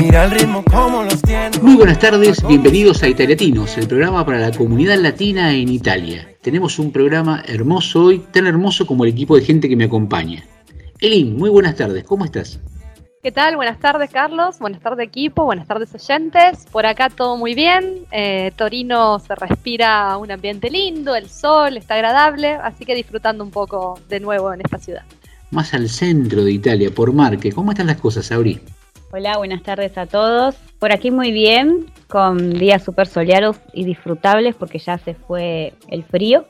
Mira el ritmo como los tiene. Muy buenas tardes, bienvenidos a Italiatinos, el programa para la comunidad latina en Italia. Tenemos un programa hermoso hoy, tan hermoso como el equipo de gente que me acompaña. Elin, muy buenas tardes, ¿cómo estás? ¿Qué tal? Buenas tardes, Carlos. Buenas tardes, equipo. Buenas tardes, oyentes. Por acá todo muy bien. Eh, Torino se respira un ambiente lindo, el sol está agradable, así que disfrutando un poco de nuevo en esta ciudad. Más al centro de Italia, por Marque. ¿Cómo están las cosas, Auri? Hola, buenas tardes a todos. Por aquí muy bien, con días súper soleados y disfrutables porque ya se fue el frío.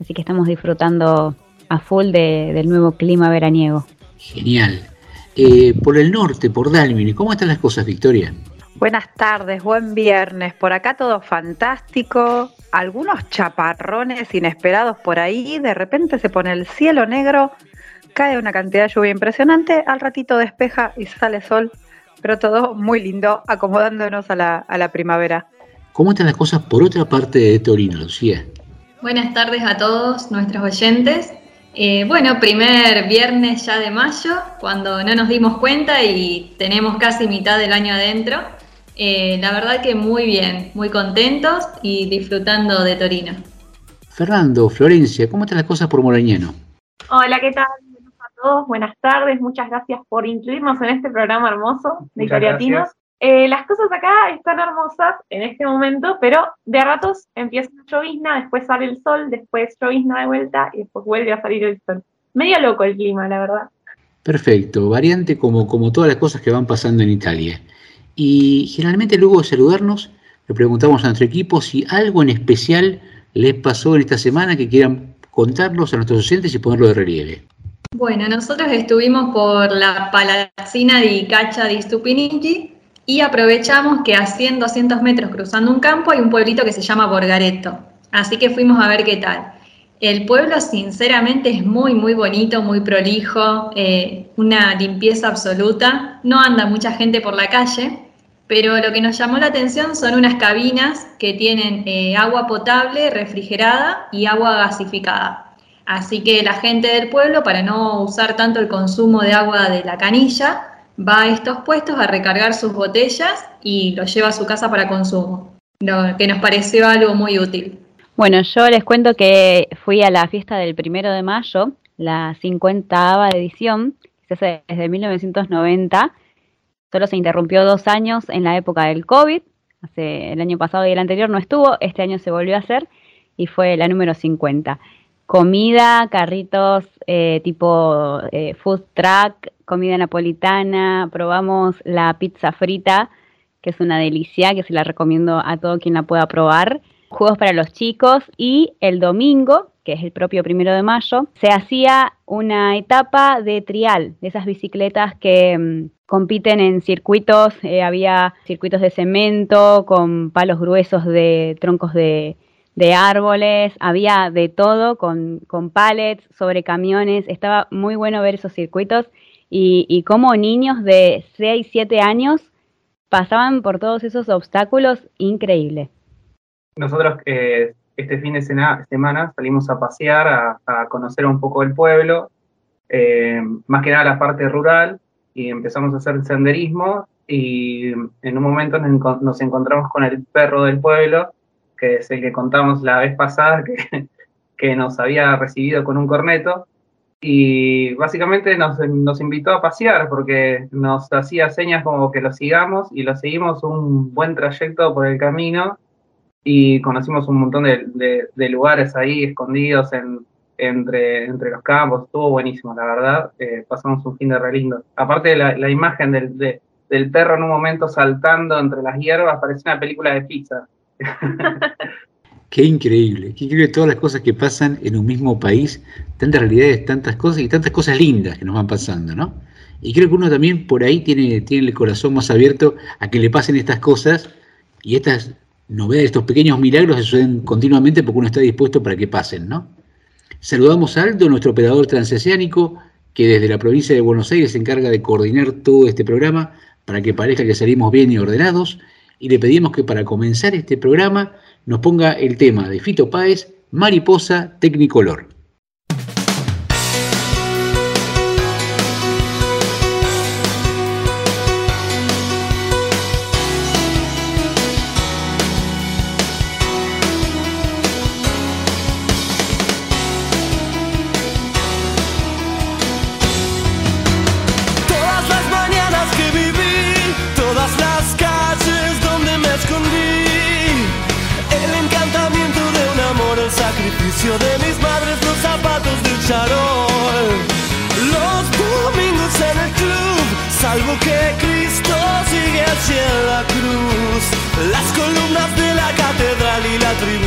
Así que estamos disfrutando a full del nuevo clima veraniego. Genial. Eh, por el norte, por Dalmine. ¿Cómo están las cosas, Victoria? Buenas tardes, buen viernes. Por acá todo fantástico. Algunos chaparrones inesperados por ahí. De repente se pone el cielo negro, cae una cantidad de lluvia impresionante. Al ratito despeja y sale sol. Pero todo muy lindo, acomodándonos a la, a la primavera. ¿Cómo están las cosas por otra parte de Torino, Lucía? Buenas tardes a todos nuestros oyentes. Eh, bueno, primer viernes ya de mayo, cuando no nos dimos cuenta y tenemos casi mitad del año adentro. Eh, la verdad que muy bien, muy contentos y disfrutando de Torino. Fernando, Florencia, ¿cómo están las cosas por Morañeno? Hola, ¿qué tal? Buenas a todos, buenas tardes, muchas gracias por incluirnos en este programa hermoso de Italiatinos. Eh, las cosas acá están hermosas en este momento, pero de a ratos empieza la llovizna, después sale el sol, después llovizna de vuelta y después vuelve a salir el sol. Medio loco el clima, la verdad. Perfecto, variante como, como todas las cosas que van pasando en Italia. Y generalmente luego de saludarnos, le preguntamos a nuestro equipo si algo en especial les pasó en esta semana que quieran contarnos a nuestros oyentes y ponerlo de relieve. Bueno, nosotros estuvimos por la Palacina di Caccia di Stupinigi, y aprovechamos que a 100, 200 metros cruzando un campo hay un pueblito que se llama Borgareto. Así que fuimos a ver qué tal. El pueblo sinceramente es muy, muy bonito, muy prolijo, eh, una limpieza absoluta. No anda mucha gente por la calle, pero lo que nos llamó la atención son unas cabinas que tienen eh, agua potable, refrigerada y agua gasificada. Así que la gente del pueblo, para no usar tanto el consumo de agua de la canilla, va a estos puestos a recargar sus botellas y lo lleva a su casa para consumo, lo que nos pareció algo muy útil. Bueno, yo les cuento que fui a la fiesta del primero de mayo, la 50 edición, que se hace desde 1990. Solo se interrumpió dos años en la época del COVID. Hace el año pasado y el anterior no estuvo, este año se volvió a hacer y fue la número 50 comida, carritos eh, tipo eh, food truck, comida napolitana, probamos la pizza frita, que es una delicia, que se la recomiendo a todo quien la pueda probar, juegos para los chicos y el domingo, que es el propio primero de mayo, se hacía una etapa de trial, de esas bicicletas que mm, compiten en circuitos, eh, había circuitos de cemento con palos gruesos de troncos de, de árboles, había de todo con, con pallets, sobre camiones, estaba muy bueno ver esos circuitos y, y cómo niños de 6, 7 años pasaban por todos esos obstáculos, increíble. Nosotros eh, este fin de semana salimos a pasear, a, conocer un poco el pueblo, eh, más que nada la parte rural, y empezamos a hacer senderismo y en un momento nos encontramos con el perro del pueblo, que es el que contamos la vez pasada, que, que nos había recibido con un corneto. Y básicamente nos, nos, invitó a pasear porque nos hacía señas como que lo sigamos y lo seguimos un buen trayecto por el camino y conocimos un montón de, de, lugares ahí escondidos en, entre, entre los campos. Estuvo buenísimo, la verdad. Eh, pasamos un fin de re lindo. Aparte de la, la imagen del, del perro en un momento saltando entre las hierbas, parece una película de pizza. Qué increíble, qué increíble todas las cosas que pasan en un mismo país, tantas realidades, tantas cosas y tantas cosas lindas que nos van pasando, ¿no? Y creo que uno también por ahí tiene, tiene el corazón más abierto a que le pasen estas cosas y estas novedades, estos pequeños milagros que suceden continuamente porque uno está dispuesto para que pasen, ¿no? Saludamos a Aldo, nuestro operador transoceánico, que desde la provincia de Buenos Aires se encarga de coordinar todo este programa para que parezca que salimos bien y ordenados. Y le pedimos que para comenzar este programa nos ponga el tema de Fito Páez, Mariposa Tecnicolor. Hacia la cruz. Las columnas de la catedral y la tribuna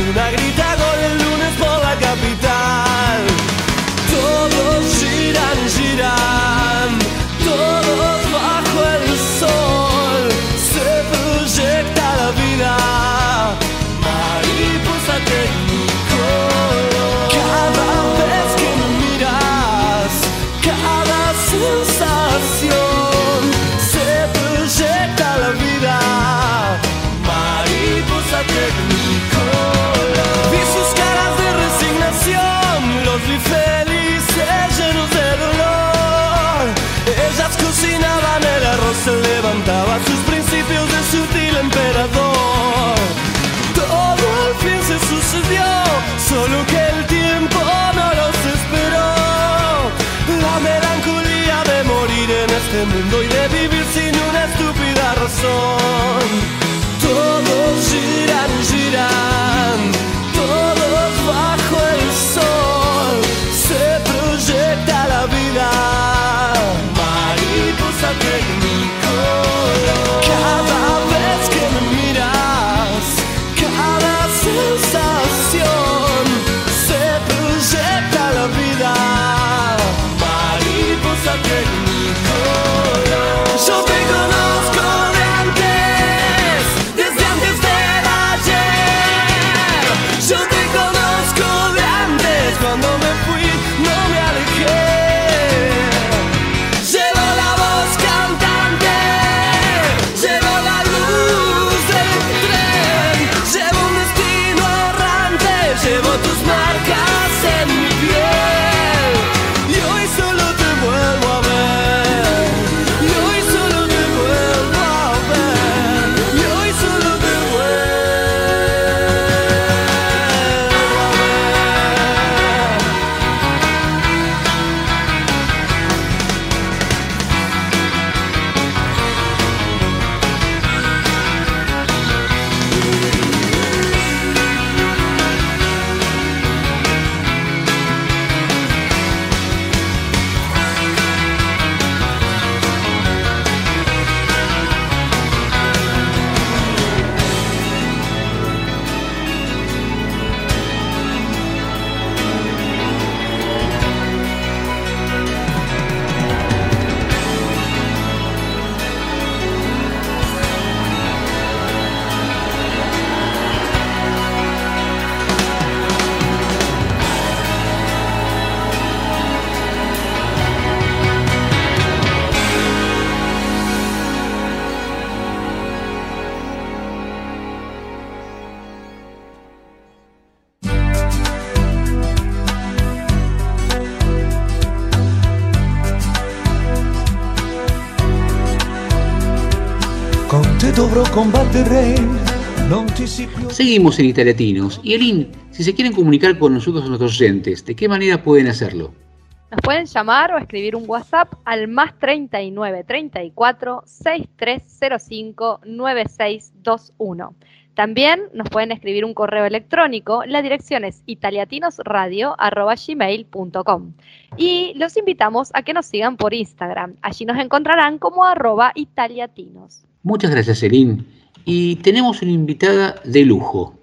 estúpida Seguimos en Italiatinos. Y Elin, si se quieren comunicar con nosotros, nuestros oyentes, ¿de qué manera pueden hacerlo? Nos pueden llamar o escribir un WhatsApp al más 39 34 6305 9621. También nos pueden escribir un correo electrónico. La dirección es italiatinosradio.gmail.com. Y los invitamos a que nos sigan por Instagram. Allí nos encontrarán como arroba italiatinos. Muchas gracias, Elin. Y tenemos una invitada de lujo.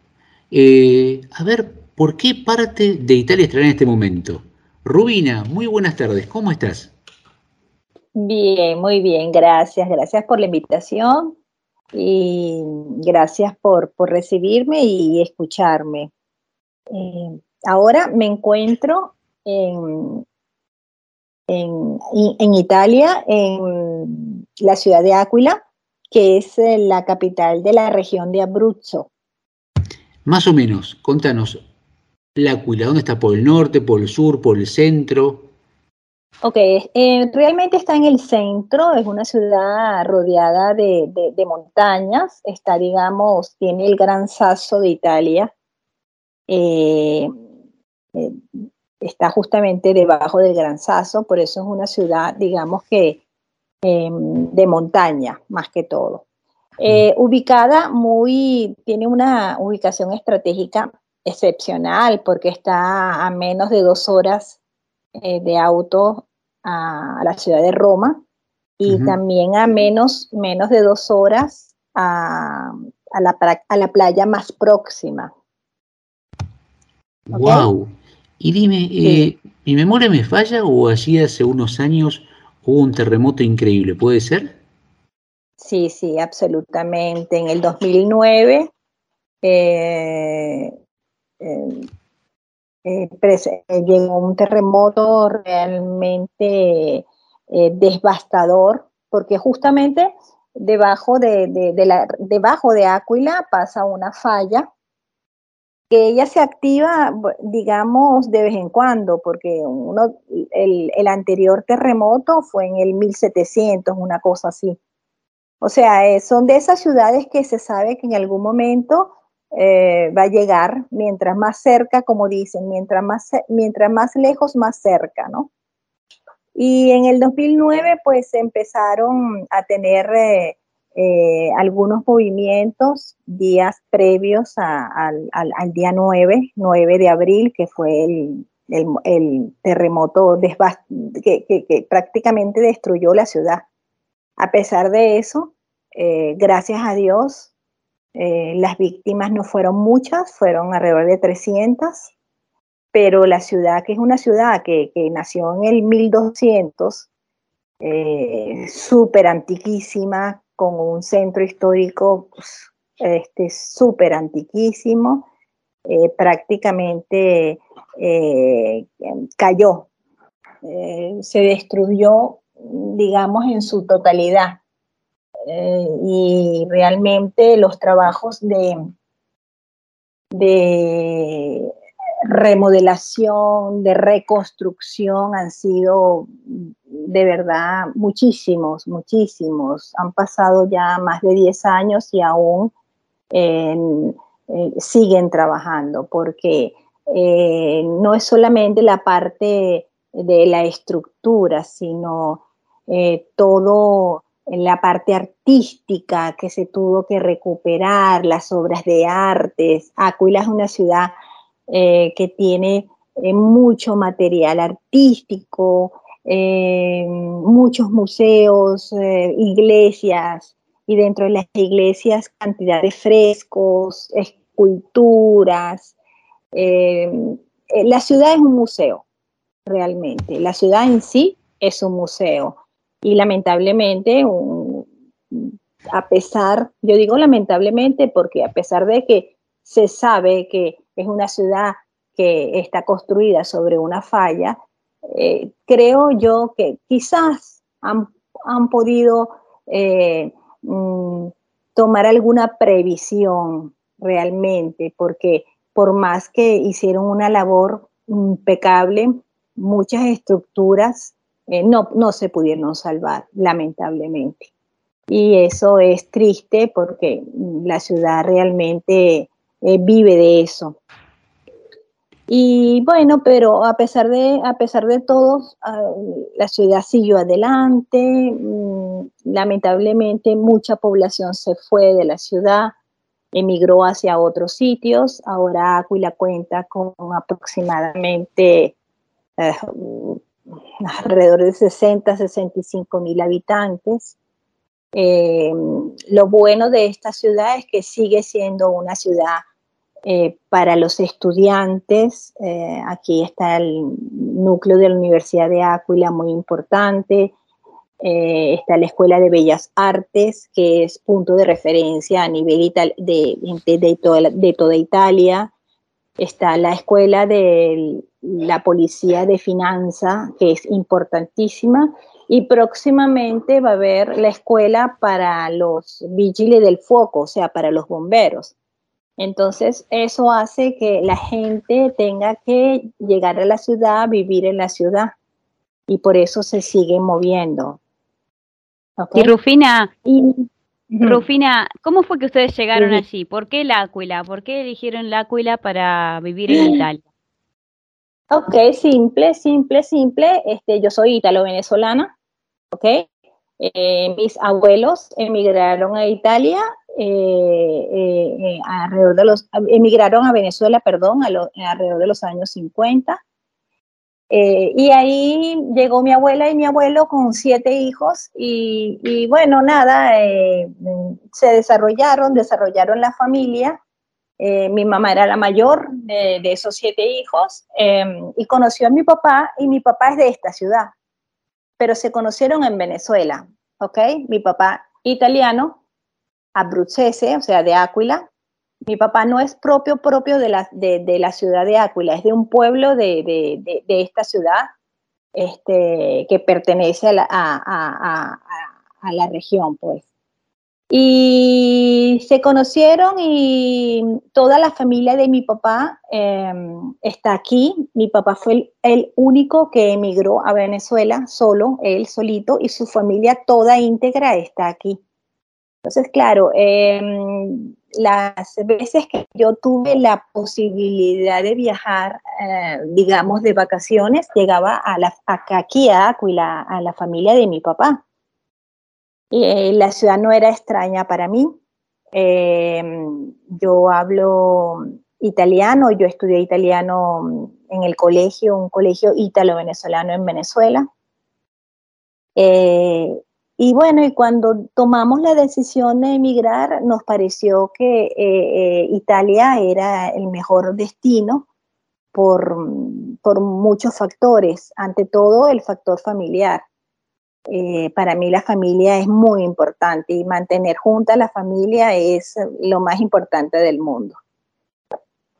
Eh, a ver, ¿por qué parte de Italia estará en este momento? Rubina, muy buenas tardes, ¿cómo estás? Bien, muy bien, gracias, gracias por la invitación. y gracias por, por recibirme y escucharme. Eh, ahora me encuentro en, en, en, Italia, en la ciudad de Áquila, que es eh, la capital de la región de Abruzzo. Más o menos, contanos, la Áquila, ¿dónde está? ¿Por el norte, por el sur, por el centro? Ok, eh, realmente está en el centro, es una ciudad rodeada de, de, de, montañas, está, digamos, tiene el gran sasso de Italia, eh, eh, está justamente debajo del Gran Sasso, por eso es una ciudad, digamos que em, de montaña, más que todo. Eh, ubicada muy, tiene una ubicación estratégica excepcional porque está a menos de dos horas eh, de auto a, a, la ciudad de Roma y uh -huh. también a menos, menos de dos horas a, a, la, a la playa más próxima. ¿Okay? ¡Wow! Y dime, sí. eh, ¿mi memoria me falla o allí hace unos años hubo un terremoto increíble? ¿Puede ser? Sí, sí, absolutamente. En el 2009 eh, eh, eh, llegó un terremoto realmente eh, devastador, porque justamente debajo de, de, de, la, debajo de Áquila pasa una falla que ella se activa, digamos, de vez en cuando, porque uno, el, anterior terremoto fue en el 1700, una cosa así. O sea, eh, son de esas ciudades que se sabe que en algún momento eh, va a llegar, mientras más cerca, como dicen, mientras más, mientras más lejos, más cerca, ¿no? Y en el 2009, pues empezaron a tener eh, eh, algunos movimientos días previos a, a, al, al, día 9, 9 de abril, que fue el, el, terremoto que, que, que, prácticamente destruyó la ciudad. A pesar de eso, eh, gracias a Dios, eh, las víctimas no fueron muchas, fueron alrededor de 300, pero la ciudad, que es una ciudad que, que nació en el 1200, eh, súper antiquísima, con un centro histórico pues, este, súper antiquísimo, eh, prácticamente eh, cayó, eh, se destruyó, digamos, en su totalidad. Y realmente los trabajos de remodelación, de reconstrucción han sido de verdad muchísimos, muchísimos. Han pasado ya más de 10 años y aún eh, siguen trabajando porque eh, no es solamente la parte de la estructura, sino eh, todo la parte artística que se tuvo que recuperar, las obras de artes. Aquila es una ciudad que tiene mucho material artístico, eh, muchos museos, eh, iglesias, y dentro de las iglesias cantidad de frescos, esculturas. Eh, la ciudad es un museo, realmente. La ciudad en sí es un museo. Y lamentablemente, a pesar, yo digo lamentablemente porque a pesar de que se sabe que es una ciudad que está construida sobre una falla, eh, creo yo que quizás han, han podido eh, mm, tomar alguna previsión realmente, porque por más que hicieron una labor impecable, muchas estructuras eh, no, no se pudieron salvar, lamentablemente. Y eso es triste porque la ciudad realmente vive de eso. Y bueno, pero a pesar de, a pesar de todo, uh, la ciudad siguió adelante. Mm, lamentablemente, mucha población se fue de la ciudad, emigró hacia otros sitios. Ahora Aquila cuenta con aproximadamente uh, alrededor de 60, 65 mil habitantes. Eh, lo bueno de esta ciudad es que sigue siendo una ciudad eh, para los estudiantes. Eh, aquí está el núcleo de la Universidad de Áquila, muy importante. eh, está la Escuela de Bellas Artes, que es punto de referencia a nivel de, toda Italia. Está la Escuela de la Policía de Finanza, que es importantísima. Y próximamente va a haber la escuela para los vigiles del foco, o sea, para los bomberos. Entonces, eso hace que la gente tenga que llegar a la ciudad, vivir en la ciudad. Y por eso se sigue moviendo. Y Rufina, Rufina, ¿cómo fue que ustedes llegaron allí? ¿Por qué la Áquila? ¿Por qué eligieron la Áquila para vivir en Italia? Ok, simple, simple, simple. Este, yo soy italo-venezolana, ok. Eh, mis abuelos emigraron a Italia eh, eh, alrededor de los, emigraron a Venezuela, perdón, alrededor de los años 50. y ahí llegó mi abuela y mi abuelo con siete hijos y, bueno, nada, se desarrollaron, desarrollaron la familia. mi mamá era la mayor de, de esos siete hijos y conoció a mi papá y mi papá es de esta ciudad, pero se conocieron en Venezuela, ¿ok? Mi papá italiano, abruzzese, o sea, de Áquila. Mi papá no es propio propio de la, de, la ciudad de Áquila, es de un pueblo de, de esta ciudad este, que pertenece a la, a, a, a la región, pues. Y se conocieron y toda la familia de mi papá em, está aquí. Mi papá fue el, único que emigró a Venezuela solo, él solito, y su familia toda íntegra está aquí. Entonces, claro, em, las veces que yo tuve la posibilidad de viajar, eh, digamos, de vacaciones, llegaba a la, aquí a a la familia de mi papá. Eh, la ciudad no era extraña para mí. Em, yo hablo italiano, yo estudié italiano en el colegio, un colegio ítalo-venezolano en Venezuela. Eh, y bueno, y cuando tomamos la decisión de emigrar, nos pareció que eh, Italia era el mejor destino por, por muchos factores, ante todo el factor familiar. Eh, para mí la familia es muy importante y mantener junta la familia es lo más importante del mundo.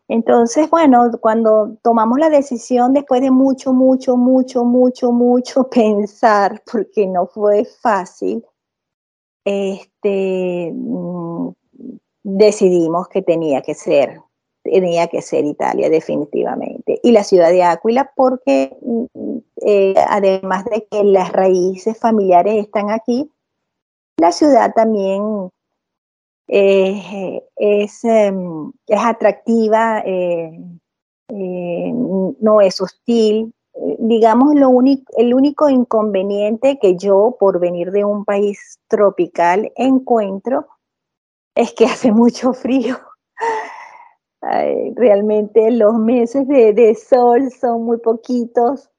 Entonces, bueno, cuando tomamos la decisión después de mucho, mucho, mucho, mucho, mucho pensar, porque no fue fácil, este, mm, decidimos que tenía que ser tenía que ser Italia definitivamente. Y la ciudad de Áquila porque mm, eh, además de que las raíces familiares están aquí, la ciudad también eh, es, em, es, atractiva, eh, no es hostil. Digamos, lo único, el único inconveniente que yo, por venir de un país tropical, encuentro es que hace mucho frío realmente los meses de, sol son muy poquitos.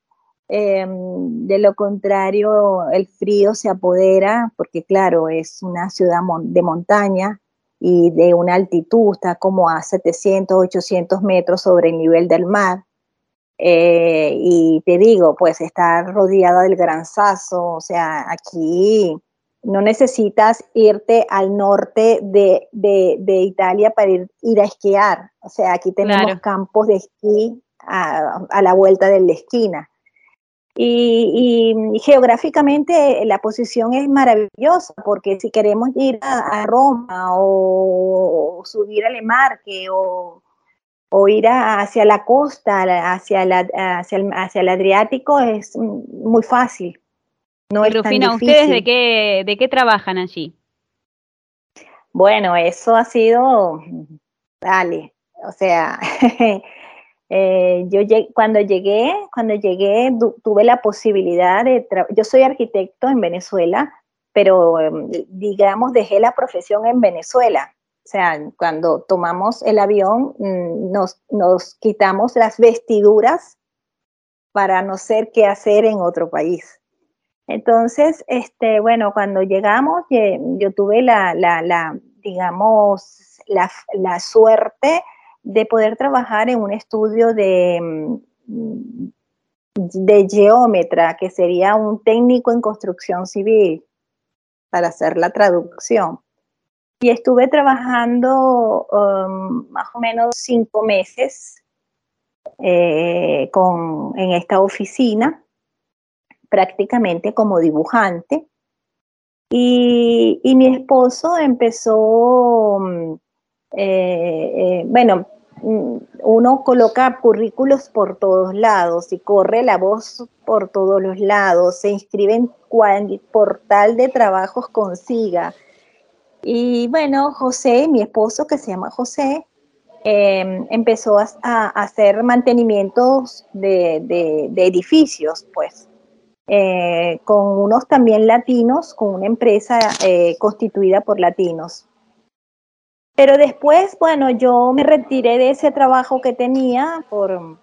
Em, de lo contrario, el frío se apodera porque, claro, es una ciudad de montaña y de una altitud, está como a 700, 800 metros sobre el nivel del mar. Eh, y te digo, pues está rodeada del Gran Sasso, o sea, aquí no necesitas irte al norte de, Italia para ir, a esquiar. O sea, aquí tenemos campos de esquí a, la vuelta de la esquina. Y, geográficamente la posición es maravillosa porque si queremos ir a, Roma o, subir al Emarque o, o ir hacia la costa, hacia, la, hacia, hacia el Adriático, es muy fácil. No es Rufina, ¿ustedes de qué, de qué trabajan allí? Bueno, eso ha sido, dale, o sea, eh, yo cuando llegué, cuando llegué tuve la posibilidad de, yo soy arquitecto en Venezuela, pero em, digamos dejé la profesión en Venezuela. O sea, cuando tomamos el avión mm, nos, nos quitamos las vestiduras para no ser qué hacer en otro país. Entonces, este, bueno, cuando llegamos, yo tuve la, la, digamos, la, suerte de poder trabajar en un estudio de, mm, de geómetra, que sería un técnico en construcción civil, para hacer la traducción. Y estuve trabajando um, más o menos cinco meses eh, con, en esta oficina, prácticamente como dibujante. Y, mi esposo empezó, um, eh, eh, bueno, mm, uno coloca currículos por todos lados y corre la voz por todos los lados, se inscribe en cual portal de trabajos consiga. Y bueno, José, mi esposo que se llama José, em, empezó a, hacer mantenimientos de, edificios, pues, eh, con unos también latinos, con una empresa constituida por latinos. Pero después, bueno, yo me retiré de ese trabajo que tenía por,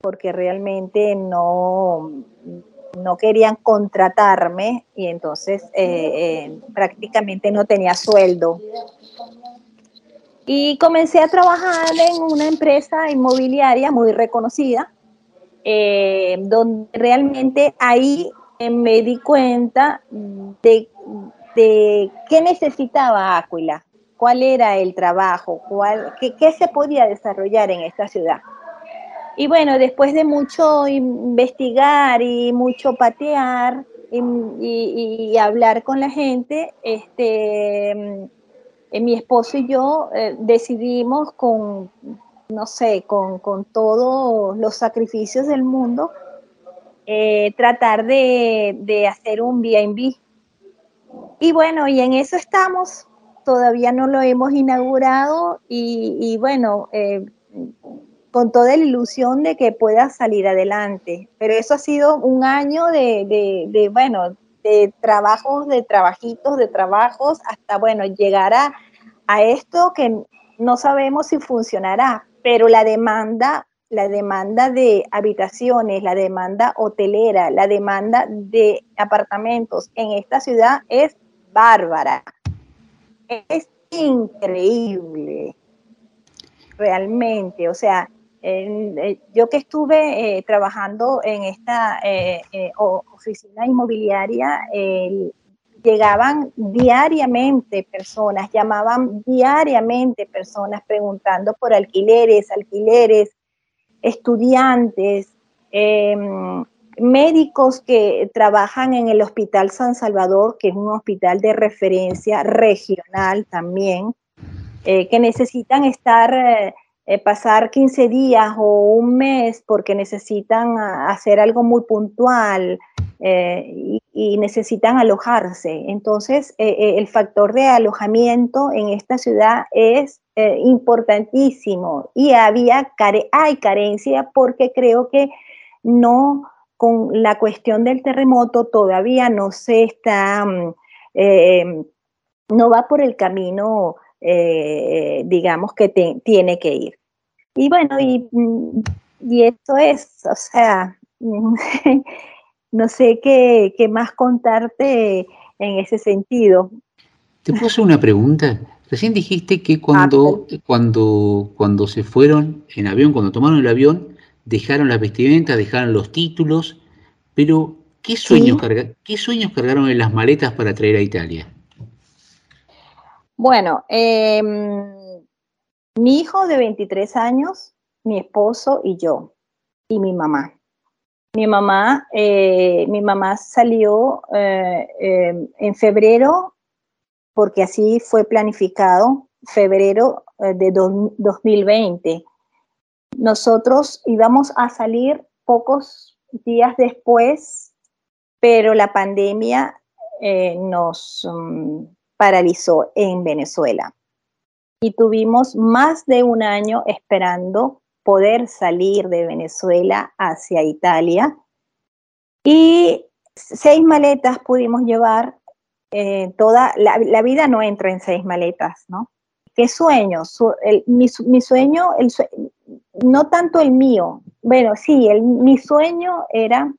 porque realmente no, no querían contratarme y entonces eh, eh, prácticamente no tenía sueldo. Y comencé a trabajar en una empresa inmobiliaria muy reconocida, eh, donde realmente ahí me di cuenta de, de qué necesitaba Áquila, cuál era el trabajo, cuál, qué, qué se podía desarrollar en esta ciudad. Y bueno, después de mucho investigar y mucho patear y, hablar con la gente, este, mm, mi esposo y yo eh, decidimos con, no sé, con, todos los sacrificios del mundo, eh, tratar de, hacer un B&B. Y bueno, y en eso estamos, todavía no lo hemos inaugurado y, bueno, eh, con toda la ilusión de que pueda salir adelante. Pero eso ha sido un año de, bueno, de trabajos, de trabajitos, de trabajos, hasta, bueno, llegar a, esto que no sabemos si funcionará, pero la demanda, la demanda de habitaciones, la demanda hotelera, la demanda de apartamentos en esta ciudad es bárbara. Es increíble, realmente. O sea, eh, yo que estuve eh, trabajando en esta eh, oficina inmobiliaria, llegaban diariamente personas, llamaban diariamente personas preguntando por alquileres, alquileres, estudiantes, em, médicos que trabajan en el Hospital San Salvador, que es un hospital de referencia regional también, que necesitan estar eh, pasar 15 días o un mes porque necesitan ah, hacer algo muy puntual eh, y, necesitan alojarse. Entonces, eh, el factor de alojamiento en esta ciudad es importantísimo y había hay carencia porque creo que no con la cuestión del terremoto todavía no se está, mm, no va por el camino digamos que tiene que ir. Y bueno, y, y esto es, o sea, no sé qué, más contarte en ese sentido. ¿Te puedo hacer una pregunta? Recién dijiste que cuando, ah, cuando, cuando se fueron en avión, cuando tomaron el avión, dejaron las vestimentas, dejaron los títulos, pero ¿qué sueños, ¿qué sueños cargaron en las maletas para traer a Italia? Bueno, eh, mi hijo de 23 años, mi esposo y yo, y mi mamá. Mi mamá, eh, mi mamá salió eh, eh, en febrero, porque así fue planificado, febrero de 2020. Nosotros íbamos a salir pocos días después, pero la pandemia nos mm, paralizó en Venezuela y tuvimos más de un año esperando poder salir de Venezuela hacia Italia. Y seis maletas pudimos llevar. Eh, toda la, vida no entra en seis maletas, ¿no? ¿Qué sueño? mi, sueño, no tanto el mío, bueno, sí, mi sueño era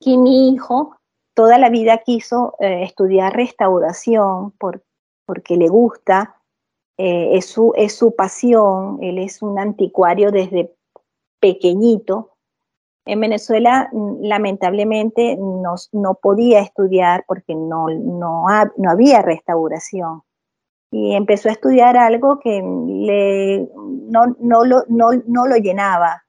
que mi hijo toda la vida quiso eh, estudiar restauración por, porque le gusta, eh, es, su, pasión, él es un anticuario desde pequeñito En Venezuela, mm, lamentablemente, no, podía estudiar porque no había restauración. Y empezó a estudiar algo que le, no, no, lo, no, no lo llenaba.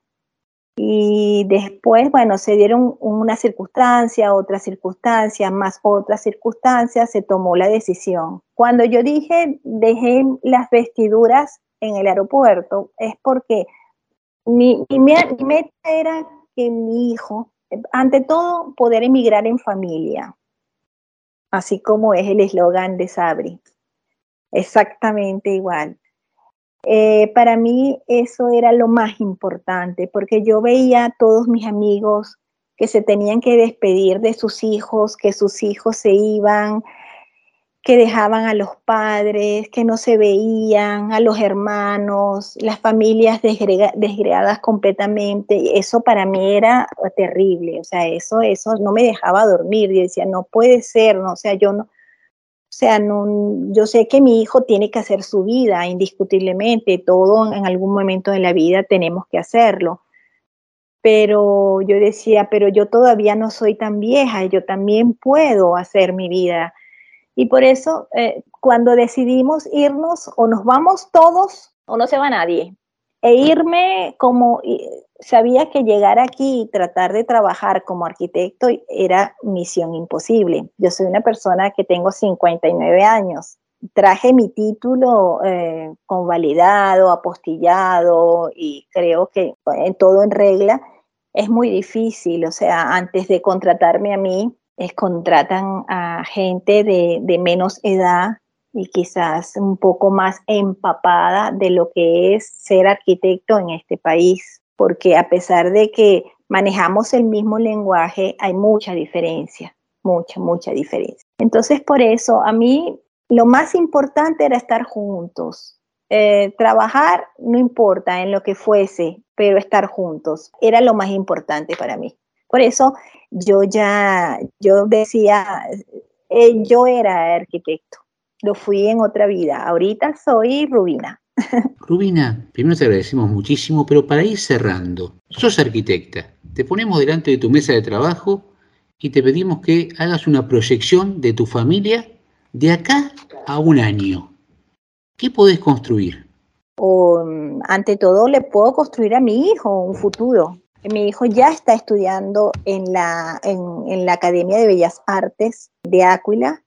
Y después, bueno, se dieron una circunstancia, otra circunstancia, más otra circunstancia, se tomó la decisión. Cuando yo dije, dejé las vestiduras en el aeropuerto, es porque mi, mi, meta era que mi hijo, ante todo, poder emigrar en familia, así como es el eslogan de Sabri. Exactamente igual. Eh, para mí eso era lo más importante, porque yo veía a todos mis amigos que se tenían que despedir de sus hijos, que sus hijos se iban, que dejaban a los padres, que no se veían, a los hermanos, las familias desgregadas completamente. Eso para mí era terrible, o sea, eso, eso no me dejaba dormir. Yo decía, no puede ser, no, o sea, yo no, sea, no, yo sé que mi hijo tiene que hacer su vida, indiscutiblemente, todo en algún momento de la vida tenemos que hacerlo. Pero yo decía, pero yo todavía no soy tan vieja, yo también puedo hacer mi vida y por eso, eh, cuando decidimos irnos, o nos vamos todos o no se va nadie. E irme como sabía que llegar aquí y tratar de trabajar como arquitecto era misión imposible. Yo soy una persona que tengo 59 años. Traje mi título eh, convalidado, apostillado y creo que en todo en regla. Es muy difícil, o sea, antes de contratarme a mí, contratan a gente de, de, menos edad y quizás un poco más empapada de lo que es ser arquitecto en este país, porque a pesar de que manejamos el mismo lenguaje, hay mucha diferencia, mucha, mucha diferencia. Entonces, por eso, a mí lo más importante era estar juntos. Eh, trabajar, no importa en lo que fuese, pero estar juntos era lo más importante para mí. Por eso yo ya, yo decía, eh, yo era arquitecto, lo fui en otra vida, ahorita soy Rubina. Rubina, primero te agradecemos muchísimo, pero para ir cerrando, sos arquitecta, te ponemos delante de tu mesa de trabajo y te pedimos que hagas una proyección de tu familia de acá a un año. ¿Qué podés construir? O, ante todo, le puedo construir a mi hijo un futuro. Mi hijo ya está estudiando en la, en, la Academia de Bellas Artes de Áquila,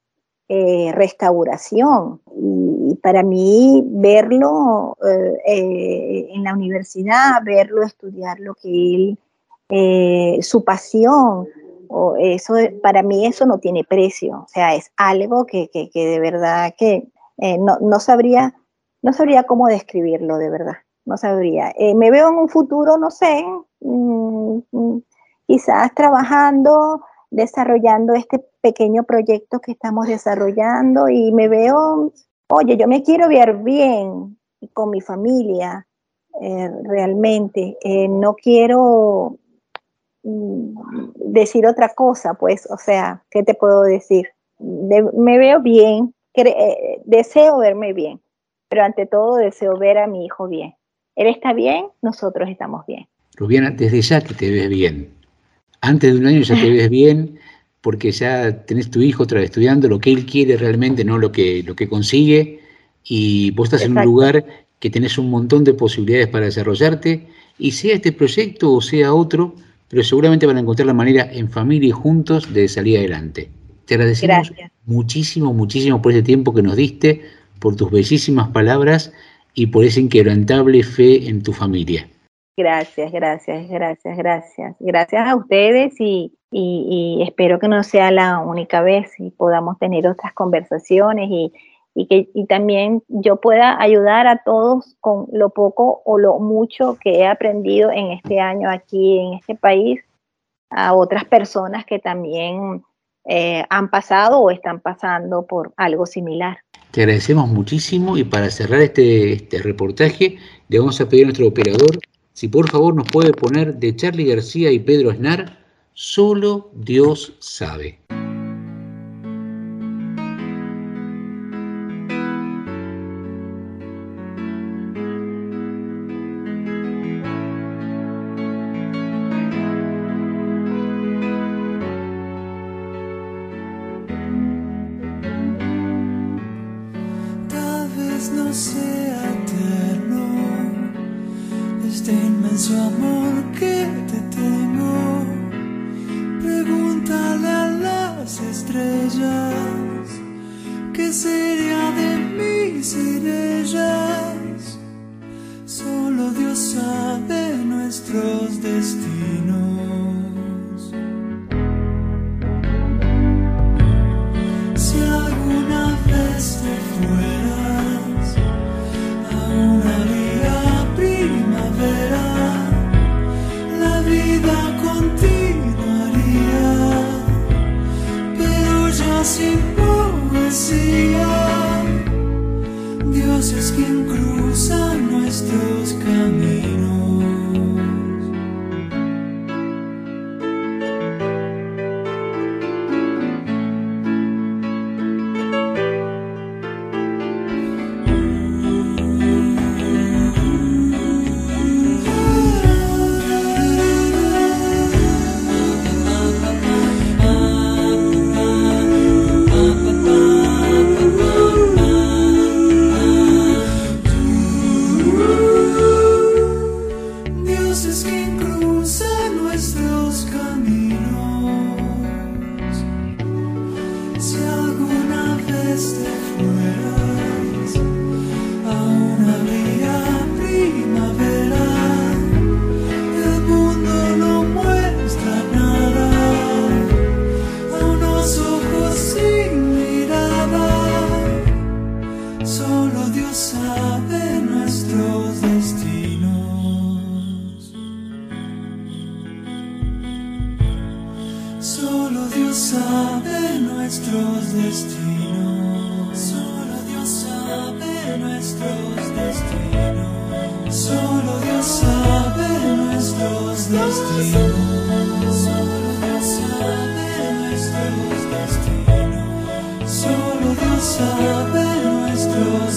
eh, restauración. Y, para mí verlo eh, eh, en la universidad, verlo estudiar lo que él, su pasión, o eso, para mí eso no tiene precio. O sea, es algo que, que, de verdad que no, no, sabría, no sabría cómo describirlo de verdad no sabría. Eh, me veo en un futuro, no sé, mm, mm, quizás trabajando, desarrollando este pequeño proyecto que estamos desarrollando y me veo, oye, yo me quiero ver bien con mi familia, eh, realmente. Eh, no quiero mm, decir otra cosa, pues, o sea, ¿qué te puedo decir? me veo bien, deseo verme bien, pero ante todo deseo ver a mi hijo bien. Él está bien, nosotros estamos bien. Rubiana, desde ya que te ves bien. Antes de un año ya te ves bien porque ya tenés tu hijo otra vez estudiando lo que él quiere realmente, no lo que, lo que consigue, y vos estás en un lugar que tenés un montón de posibilidades para desarrollarte, y sea este proyecto o sea otro, pero seguramente van a encontrar la manera en familia y juntos de salir adelante. Te agradecemos muchísimo, muchísimo por ese tiempo que nos diste, por tus bellísimas palabras y por esa inquebrantable fe en tu familia. Gracias, gracias, gracias, gracias. Gracias a ustedes y, espero que no sea la única vez y podamos tener otras conversaciones y, que también yo pueda ayudar a todos con lo poco o lo mucho que he aprendido en este año aquí en este país, a otras personas que también eh, han pasado o están pasando por algo similar. Te agradecemos muchísimo y para cerrar este, este reportaje le vamos a pedir a nuestro operador si por favor nos puede poner de Charlie García y Pedro Aznar, solo Dios sabe.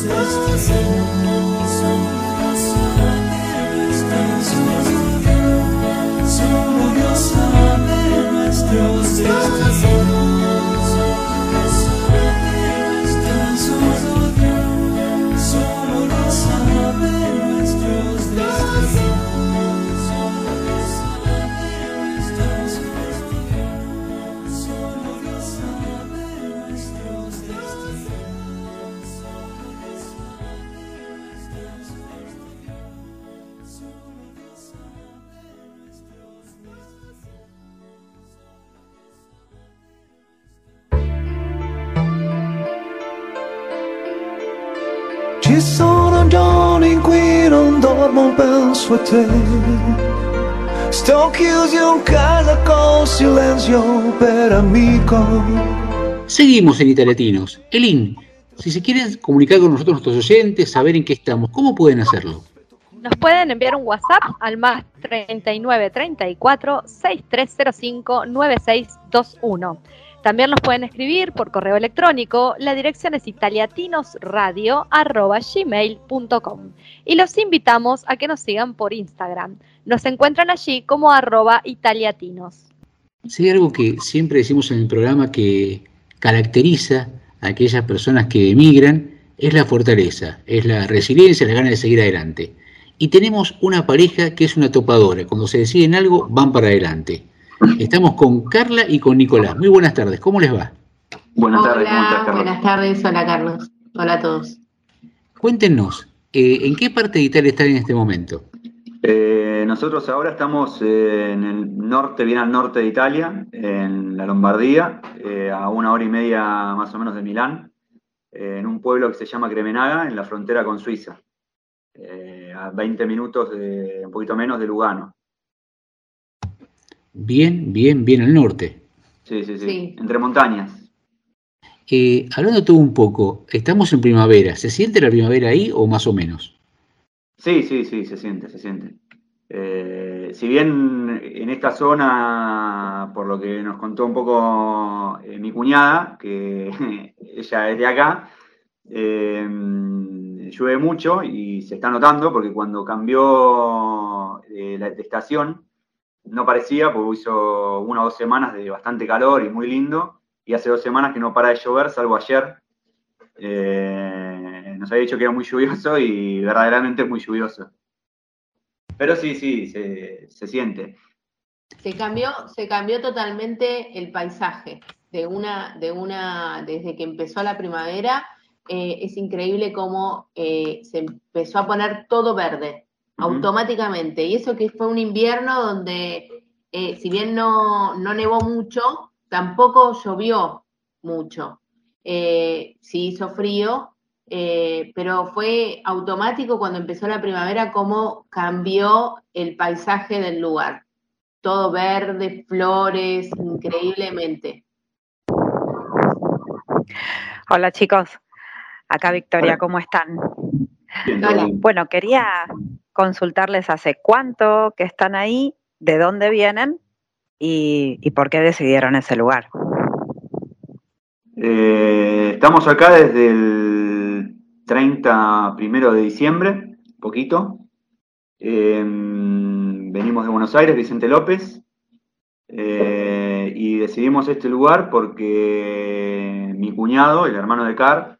Somos. Penso a te. Sto chiuso in casa con silenzio per amico. Seguimos en Italiatinos. Elin, si se quieren comunicar con nosotros nuestros oyentes, saber en qué estamos, ¿cómo pueden hacerlo? Nos pueden enviar un WhatsApp al más 39 34 6305 9621. También nos pueden escribir por correo electrónico. La dirección es italiatinosradio.gmail.com y los invitamos a que nos sigan por Instagram. Nos encuentran allí como arroba italiatinos. Hay algo que siempre decimos en el programa que caracteriza a aquellas personas que emigran, es la fortaleza, es la resiliencia, la ganas de seguir adelante. Y tenemos una pareja que es una topadora. Cuando se deciden algo, van para adelante. Estamos con Carla y con Nicolás. Muy buenas tardes, ¿cómo les va? Buenas tardes, ¿cómo estás, Carlos? Buenas tardes, hola Carlos. Hola a todos. Cuéntenos, eh, ¿en qué parte de Italia están en este momento? Eh, nosotros ahora estamos eh, en el norte, bien al norte de Italia, en la Lombardía, eh, a una hora y media más o menos de Milán, eh, en un pueblo que se llama Cremenaga, en la frontera con Suiza, eh, a 20 minutos, de, un poquito menos de Lugano. Bien, bien, bien al norte. Sí, sí, sí, Sí. entre montañas. Eh, hablando todo un poco, estamos en primavera. ¿Se siente la primavera ahí o más o menos? Sí, sí, sí, se siente, se siente. Eh, si bien en esta zona, por lo que nos contó un poco eh, mi cuñada, que ella es de acá, eh, llueve mucho y se está notando porque cuando cambió eh, la de estación no parecía, porque hizo una o dos semanas de bastante calor y muy lindo, y hace dos semanas que no para de llover, salvo ayer. Eh, nos había dicho que era muy lluvioso y verdaderamente es muy lluvioso. Pero sí, sí, se, se siente. Se cambió, se cambió totalmente el paisaje de una, de una, desde que empezó la primavera, eh, es increíble cómo eh, se empezó a poner todo verde automáticamente. Y eso que fue un invierno donde, eh, si bien no, no, nevó mucho, tampoco llovió mucho. sí hizo frío, pero fue automático cuando empezó la primavera cómo cambió el paisaje del lugar. Todo verde, flores, increíblemente. Hola chicos, acá Victoria, ¿cómo están? Hola. Bueno, quería consultarles hace cuánto que están ahí, de dónde vienen y, por qué decidieron ese lugar. Eh, estamos acá desde el 30 primero de diciembre, poquito. Eh, venimos de Buenos Aires, Vicente López. Eh, y decidimos este lugar porque mi cuñado, el hermano de Car,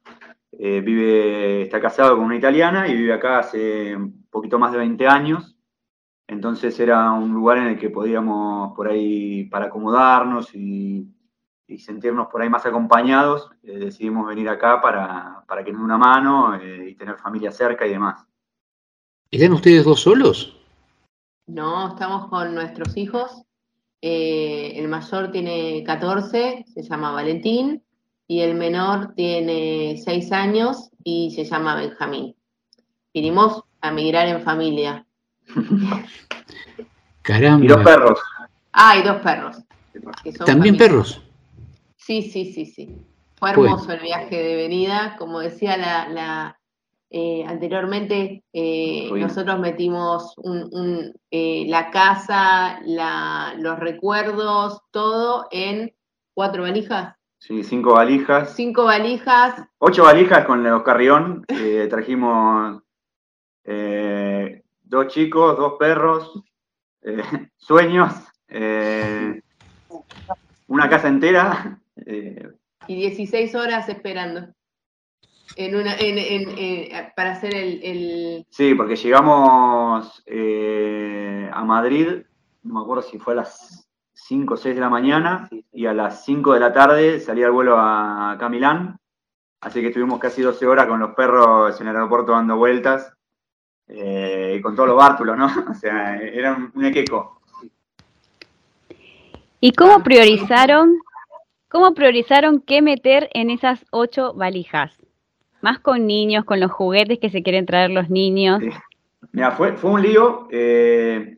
eh, vive, está casado con una italiana y vive acá hace poquito más de 20 años. Entonces era un lugar en el que podíamos por ahí, para acomodarnos y, y sentirnos por ahí más acompañados, eh, decidimos venir acá para, para que nos dé una mano eh, y tener familia cerca y demás. ¿Están ustedes dos solos? No, estamos con nuestros hijos. Eh, el mayor tiene 14, se llama Valentín, y el menor tiene 6 años y se llama Benjamín. Vinimos a migrar en familia. Caramba. Y dos perros. Ah, y dos perros. ¿También familia. perros? Sí, sí, sí, sí. Fue hermoso el viaje de venida. Como decía la, la, eh, anteriormente, eh, nosotros metimos un- un, eh, la casa, la- los recuerdos, todo en cuatro valijas. Sí, cinco valijas. Cinco valijas, Ocho valijas con los carrión. eh, trajimos eh, dos chicos, dos perros, eh, sueños, eh, una casa entera. eh, y 16 horas esperando en una, en- en- en- para hacer el, el- sí, porque llegamos eh, a Madrid, no me acuerdo si fue a las 5 o 6 de la mañana, y a las 5 de la tarde salía el vuelo a, acá a Milán. Así que estuvimos casi 12 horas con los perros en el aeropuerto dando vueltas. Eh, con todos los bártulos, ¿no? O sea, era un, un equeco. ¿Y cómo priorizaron, cómo priorizaron qué meter en esas ocho valijas? Más con niños, con los juguetes que se quieren traer los niños. Mira, fue, fue un lío eh,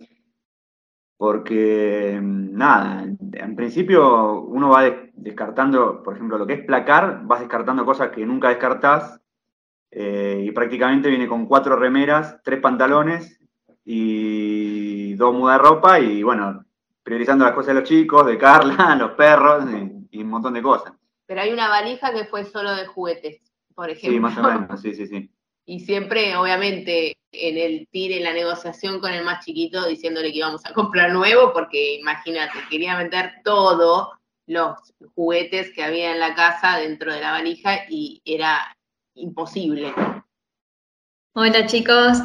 porque, nada, en principio uno va des- descartando, por ejemplo, lo que es placar, vas descartando cosas que nunca descartás eh, y prácticamente viene con cuatro remeras, tres pantalones y dos mudas de ropa y bueno, priorizando las cosas de los chicos, de Carla, los perros y, y un montón de cosas. Pero hay una valija que fue solo de juguetes, por ejemplo. Sí, más o menos, sí, sí, sí. Y siempre, obviamente, en el tire, en la negociación con el más chiquito, diciéndole que íbamos a comprar nuevo, porque imagínate, quería meter todos los juguetes que había en la casa dentro de la valija y era imposible. Hola chicos.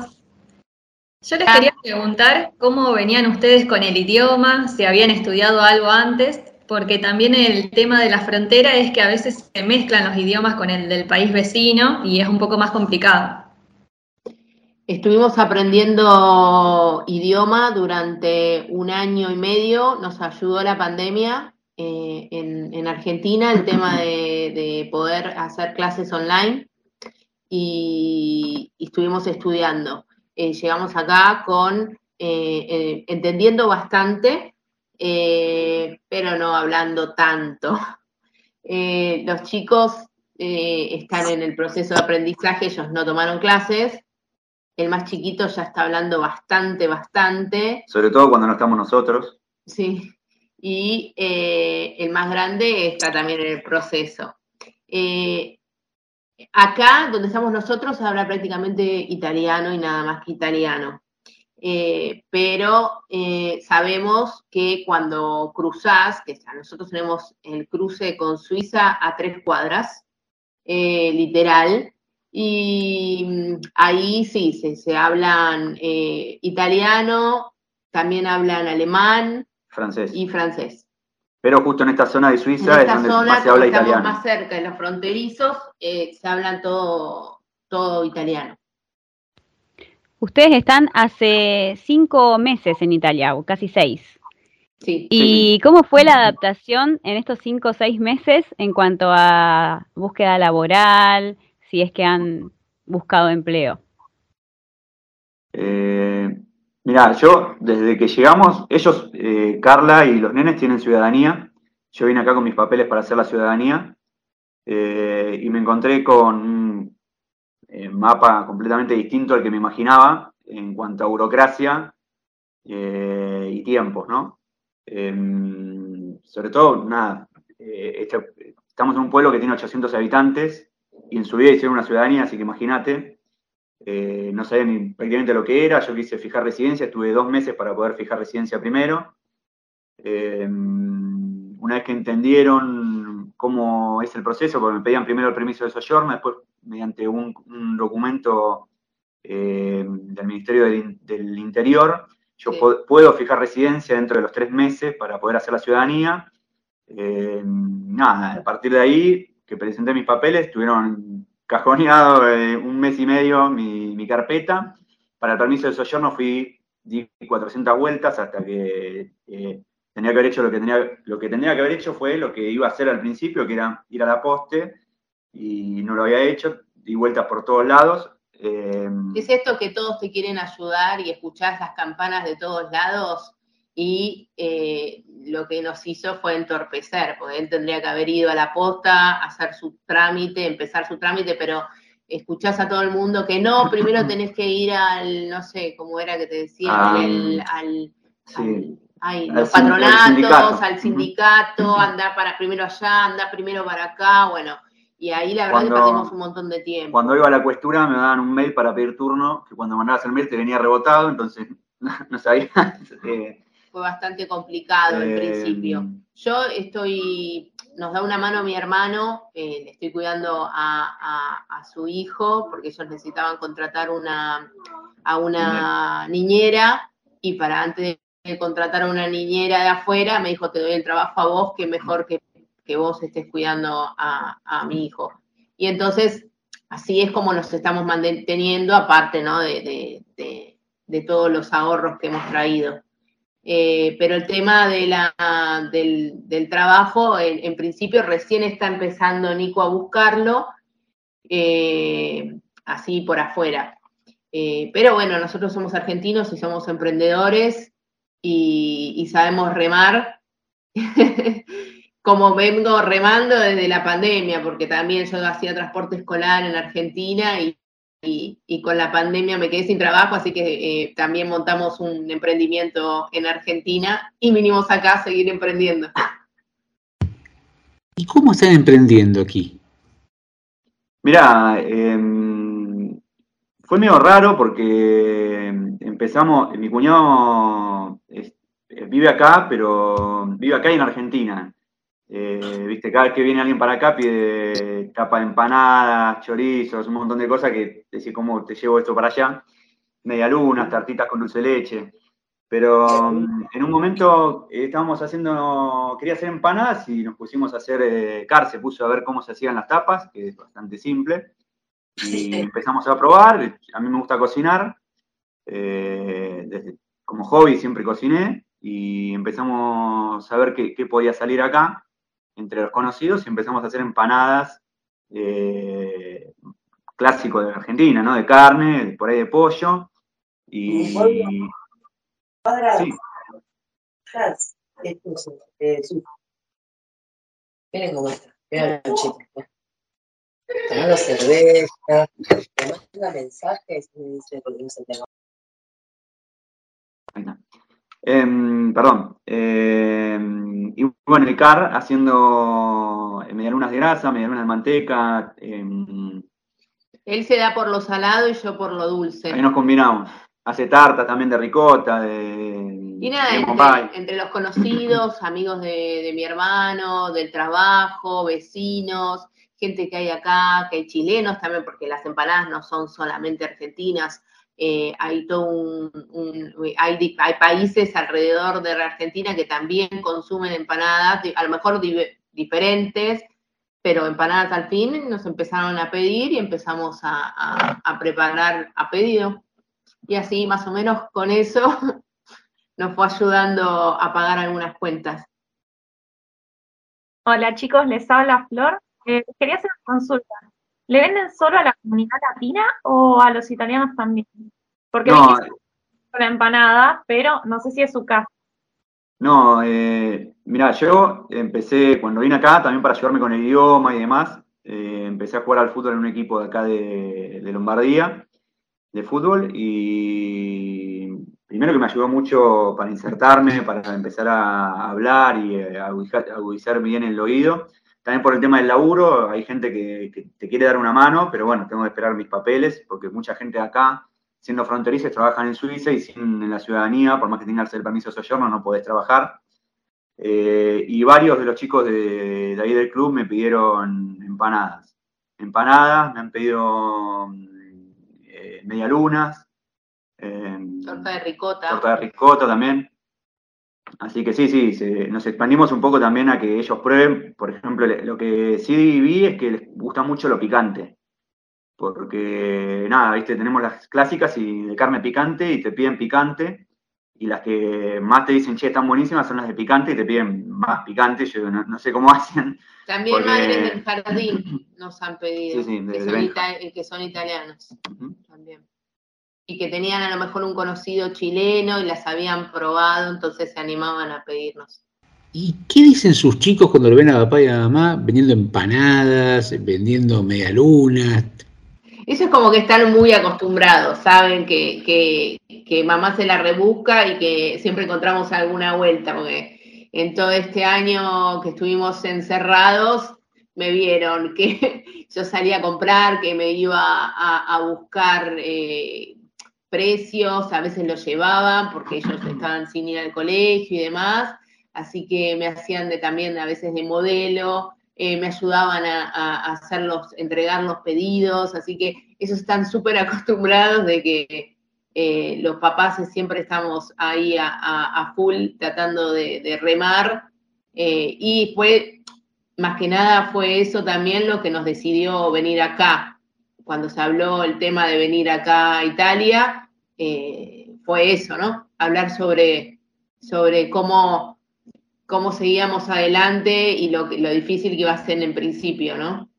Yo les quería preguntar cómo venían ustedes con el idioma, si habían estudiado algo antes, porque también el tema de la frontera es que a veces se mezclan los idiomas con el del país vecino y es un poco más complicado. Estuvimos aprendiendo idioma durante un año y medio, nos ayudó la pandemia eh, en, en Argentina, el tema de, de poder hacer clases online y, y estuvimos estudiando. Eh, llegamos acá con eh, eh, entendiendo bastante, pero no hablando tanto. Los chicos están en el proceso de aprendizaje, ellos no tomaron clases, el más chiquito ya está hablando bastante, bastante, Sobre todo cuando no estamos nosotros. sí. Y el más grande está también en el proceso. Eh, acá, donde estamos nosotros, se habla prácticamente italiano y nada más que italiano. Eh, pero eh, sabemos que cuando cruzás, que nosotros tenemos el cruce con Suiza a tres cuadras, eh, literal, Y mm, ahí sí, se, se hablan italiano, también hablan alemán Francés. y francés. Pero justo en esta zona de En Suiza es donde zona, más se habla estamos italiano. más cerca de los fronterizos, eh, se hablan todo, todo italiano. Ustedes están hace cinco meses en Italia, o casi seis. Sí. ¿Y cómo fue la adaptación en estos cinco o seis meses en cuanto a búsqueda laboral, si es que han buscado empleo? Eh, mirá, yo desde que llegamos, ellos, eh, Carla y los nenes tienen ciudadanía. Yo vine acá con mis papeles para hacer la ciudadanía eh, y me encontré con un eh, mapa completamente distinto al que me imaginaba en cuanto a burocracia y tiempos, ¿no? Em, sobre todo, nada, estamos en un pueblo que tiene 800 habitantes y en su vida hicieron una ciudadanía, así que imagínate, eh, no sabía ni prácticamente lo que era, yo quise fijar residencia, estuve dos meses para poder fijar residencia primero. Eh, una vez que entendieron cómo es el proceso, porque me pedían primero el permiso de soyorno, después mediante un, un documento eh, del Ministerio del, In- del Interior, yo Sí. puedo fijar residencia dentro de los tres meses para poder hacer la ciudadanía. Nada, a partir de ahí, que presenté mis papeles, estuvieron cajoneado eh, un mes y medio mi, mi carpeta. Para el permiso de soyorno fui, di 400 vueltas hasta que eh, tenía que haber hecho lo que tenía, lo que tendría que haber hecho fue lo que iba a hacer al principio, que era ir a la poste, y no lo había hecho, di vueltas por todos lados. eh, Es esto que todos te quieren ayudar y escuchás las campanas de todos lados y eh, lo que nos hizo fue entorpecer, porque él tendría que haber ido a la posta, hacer su trámite, empezar su trámite, pero escuchás a todo el mundo que no, primero tenés que ir al, no sé, cómo era que te decía, Ah, al, al- sí. ay, Al los sin- al patronatos, sindicato. al sindicato, andar para primero allá, andar primero para acá, bueno, y ahí la verdad que Cuando- perdimos un montón de tiempo. Cuando iba a la cuestura me daban un mail para pedir turno, que cuando mandabas el mail te venía rebotado, entonces no sabía. eh, fue bastante complicado al eh, principio. Yo estoy, nos da una mano mi hermano, eh, le estoy cuidando a, a- a su hijo, porque ellos necesitaban contratar una, a una niñera, y para antes de contratar a una niñera de afuera, me dijo, te doy el trabajo a vos, que mejor que, que vos estés cuidando a, a mi hijo. Y entonces, así es como nos estamos manteniendo, aparte, ¿no? de- de- de- de todos los ahorros que hemos traído. Eh, pero el tema de la, del, trabajo, en, en principio recién está empezando Nico a buscarlo, eh, así por afuera. Eh, pero bueno, nosotros somos argentinos y somos emprendedores y, y sabemos remar, como vengo remando desde la pandemia, porque también yo hacía transporte escolar en Argentina y, y- y con la pandemia me quedé sin trabajo, así que eh, también montamos un emprendimiento en Argentina y vinimos acá a seguir emprendiendo. ¿Y cómo están emprendiendo aquí? Mirá, em, fue medio raro porque empezamos, mi cuñado es- eh, vive acá, pero vive acá y en Argentina. Eh, Viste, cada vez que viene alguien para acá pide capa de empanadas, chorizos, un montón de cosas que decís, ¿cómo te llevo esto para allá? Medialunas, tartitas con dulce de leche. Pero mm, en un momento eh, estábamos haciendo, quería hacer empanadas y nos pusimos a hacer, eh, Car se puso a ver cómo se hacían las tapas, que es bastante simple, y empezamos a probar, a mí me gusta cocinar, eh, desde, como hobby siempre cociné, y empezamos a ver qué, qué podía salir acá entre los conocidos y empezamos a hacer empanadas eh, clásico de Argentina, ¿no? De carne, por ahí de pollo, y... Sí. Miren cómo está. Miren la chica. Tomando cerveza. Me manda mensajes y me dice porque no se te Em, perdón. Em, y bueno, el CAR haciendo medialunas de grasa, medialunas de manteca. em, Él se da por lo salado y yo por lo dulce. ahí nos combinamos. Hace tartas también de ricota, de, Y nada, de entre, Mumbai. entre los conocidos, amigos de, de mi hermano, del trabajo, vecinos, gente que hay acá, que hay chilenos también, porque las empanadas no son solamente argentinas, eh, hay todo un, hay, hay, países alrededor de la Argentina que también consumen empanadas, a lo mejor diferentes, pero empanadas al fin nos empezaron a pedir y empezamos a, a preparar a pedido. Y así más o menos con eso nos fue ayudando a pagar algunas cuentas. Hola chicos, les habla Flor. Eh, quería hacer una consulta. ¿Le venden solo a la comunidad latina o a los italianos también? Porque No, la empanada, pero no sé si es su caso. No, eh, mira, yo empecé cuando vine acá también para ayudarme con el idioma y demás. eh, empecé a jugar al fútbol en un equipo de acá de, de Lombardía, de fútbol, y primero que me ayudó mucho para insertarme, para empezar a hablar y eh, agudizar, agudizar bien el oído. También por el tema del laburo, hay gente que, que te quiere dar una mano, pero bueno, tengo que esperar mis papeles, porque mucha gente acá, siendo fronterizos, trabajan en Suiza y sin la ciudadanía, por más que tengas el permiso de soyorno, no podés trabajar. Eh, y varios de los chicos de, de ahí del club me pidieron empanadas. Empanadas, me han pedido eh, medialunas, eh, Torta de ricota. torta de ricota también. Así que sí, sí, se- nos expandimos un poco también a que ellos prueben. Por ejemplo, lo que sí vi es que les gusta mucho lo picante. Porque, nada, viste, tenemos las clásicas y de carne picante y te piden picante. Y las que más te dicen, che, están buenísimas son las de picante y te piden más picante. Yo no, no sé cómo hacen. También porque- madres del jardín nos han pedido, Sí, sí, de- que, son ita- que son italianos también. Y que tenían a lo mejor un conocido chileno y las habían probado, entonces se animaban a pedirnos. ¿Y qué dicen sus chicos cuando lo ven a papá y a mamá vendiendo empanadas, vendiendo medialunas? Eso es como que están muy acostumbrados, saben que, que, que mamá se la rebusca y que siempre encontramos alguna vuelta, porque en todo este año que estuvimos encerrados, me vieron que yo salía a comprar, que me iba a, a buscar eh, precios, a veces los llevaban porque ellos estaban sin ir al colegio y demás, así que me hacían de, también a veces de modelo, eh, me ayudaban a, a- a hacer los, entregar los pedidos, así que ellos están súper acostumbrados de que eh, los papás siempre estamos ahí a, a- a full tratando de, de remar, eh, y fue, más que nada fue eso también lo que nos decidió venir acá, cuando se habló el tema de venir acá a Italia, eh, fue eso, ¿no? Hablar sobre, sobre cómo, cómo seguíamos adelante y lo, difícil que iba a ser en principio, ¿no?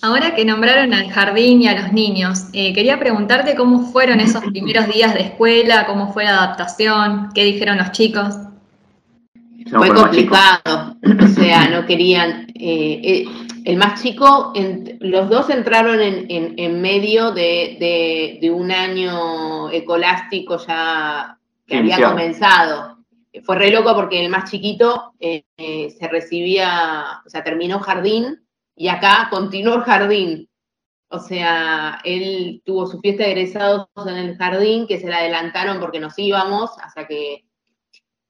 Ahora que nombraron al jardín y a los niños, eh, quería preguntarte cómo fueron esos primeros días de escuela, cómo fue la adaptación, qué dijeron los chicos. Fue complicado, o sea, no querían. eh, eh, el más chico, en- los dos entraron en, en- en medio de, de- de un año ecolástico ya que había comenzado. Fue re loco porque el más chiquito eh, eh, se recibía, o sea, terminó jardín y acá continuó el jardín. O sea, él tuvo su fiesta de egresados en el jardín, que se la adelantaron porque nos íbamos, hasta que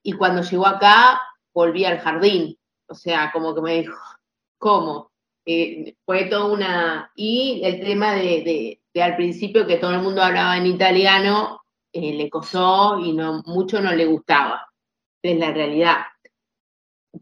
y cuando llegó acá volví al jardín. O sea, como que me dijo, ¿cómo? Eh, fue toda una... Y el tema de, al principio que todo el mundo hablaba en italiano, eh, le costó y no, mucho no le gustaba. Es la realidad.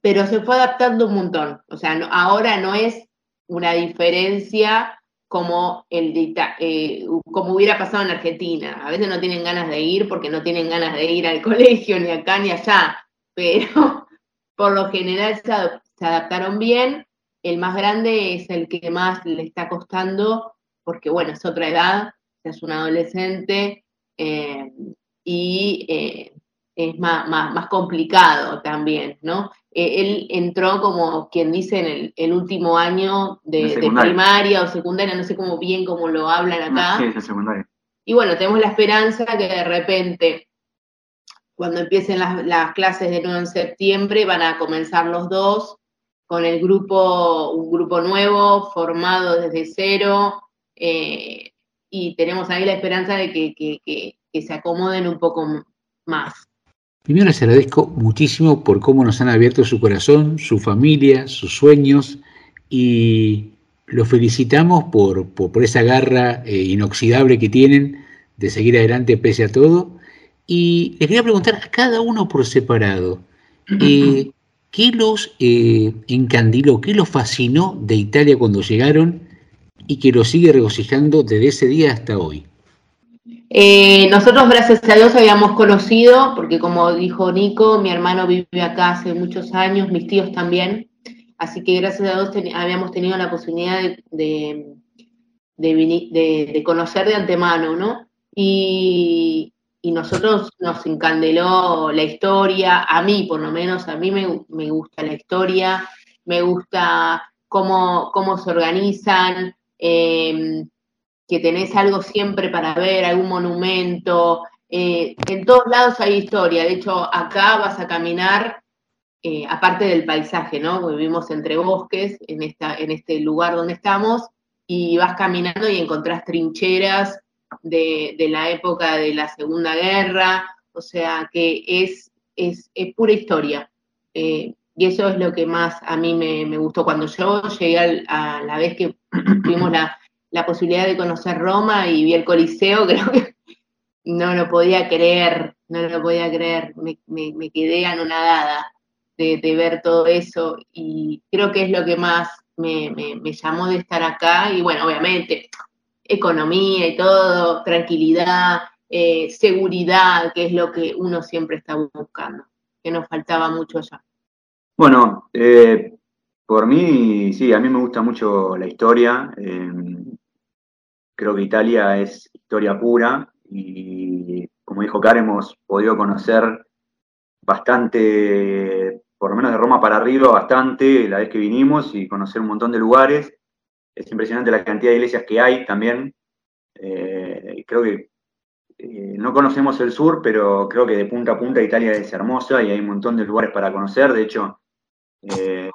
Pero se fue adaptando un montón. O sea, ahora no es una diferencia como, el de eh, como hubiera pasado en Argentina. A veces no tienen ganas de ir porque no tienen ganas de ir al colegio, ni acá ni allá, pero por lo general se adaptaron bien. El más grande es el que más le está costando porque, bueno, es otra edad, es un adolescente eh, y eh, es más, más, más complicado también, ¿no? Eh, él entró como quien dice en el, el último año de, De de secundaria. primaria o secundaria, no sé cómo bien cómo lo hablan acá. Sí, es el secundario. Y bueno, tenemos la esperanza que de repente, cuando empiecen las, las clases de nuevo en septiembre, van a comenzar los dos con el grupo, un grupo nuevo, formado desde cero, eh, y tenemos ahí la esperanza de que, que- que- se acomoden un poco más. Primero les agradezco muchísimo por cómo nos han abierto su corazón, su familia, sus sueños y los felicitamos por, por, esa garra eh, inoxidable que tienen de seguir adelante pese a todo. Y les quería preguntar a cada uno por separado, eh, ¿qué los eh, encandiló, qué los fascinó de Italia cuando llegaron y que los sigue regocijando desde ese día hasta hoy? Eh, nosotros, gracias a Dios, habíamos conocido, porque como dijo Nico, mi hermano vive acá hace muchos años, mis tíos también, así que gracias a Dios habíamos tenido la posibilidad de, de, conocer de antemano, ¿no? Y, nosotros nos encandeló la historia, a mí por lo menos, a mí me, gusta la historia, me gusta cómo, cómo se organizan, eh, que tenés algo siempre para ver, algún monumento. Eh, en todos lados hay historia. De hecho, acá vas a caminar, eh, aparte del paisaje, ¿no? Vivimos entre bosques, en, esta, en este lugar donde estamos, y vas caminando y encontrás trincheras de, la época de la Segunda Guerra, o sea que es, es, pura historia. Eh, y eso es lo que más a mí me, gustó. Cuando yo llegué a la vez que tuvimos la, la posibilidad de conocer Roma y vi el Coliseo, creo que no lo podía creer, no lo podía creer, me, me, quedé anonadada de, de, ver todo eso y creo que es lo que más me, me, llamó de estar acá y bueno, obviamente, economía y todo, tranquilidad, eh, seguridad, que es lo que uno siempre está buscando, que nos faltaba mucho allá. Bueno, eh, por mí, sí, a mí me gusta mucho la historia. Eh, Creo que Italia es historia pura y, como dijo Karen, hemos podido conocer bastante, por lo menos de Roma para arriba, bastante la vez que vinimos y conocer un montón de lugares. Es impresionante la cantidad de iglesias que hay también. Eh, creo que eh, no conocemos el sur, pero creo que de punta a punta Italia es hermosa y hay un montón de lugares para conocer. De hecho, eh,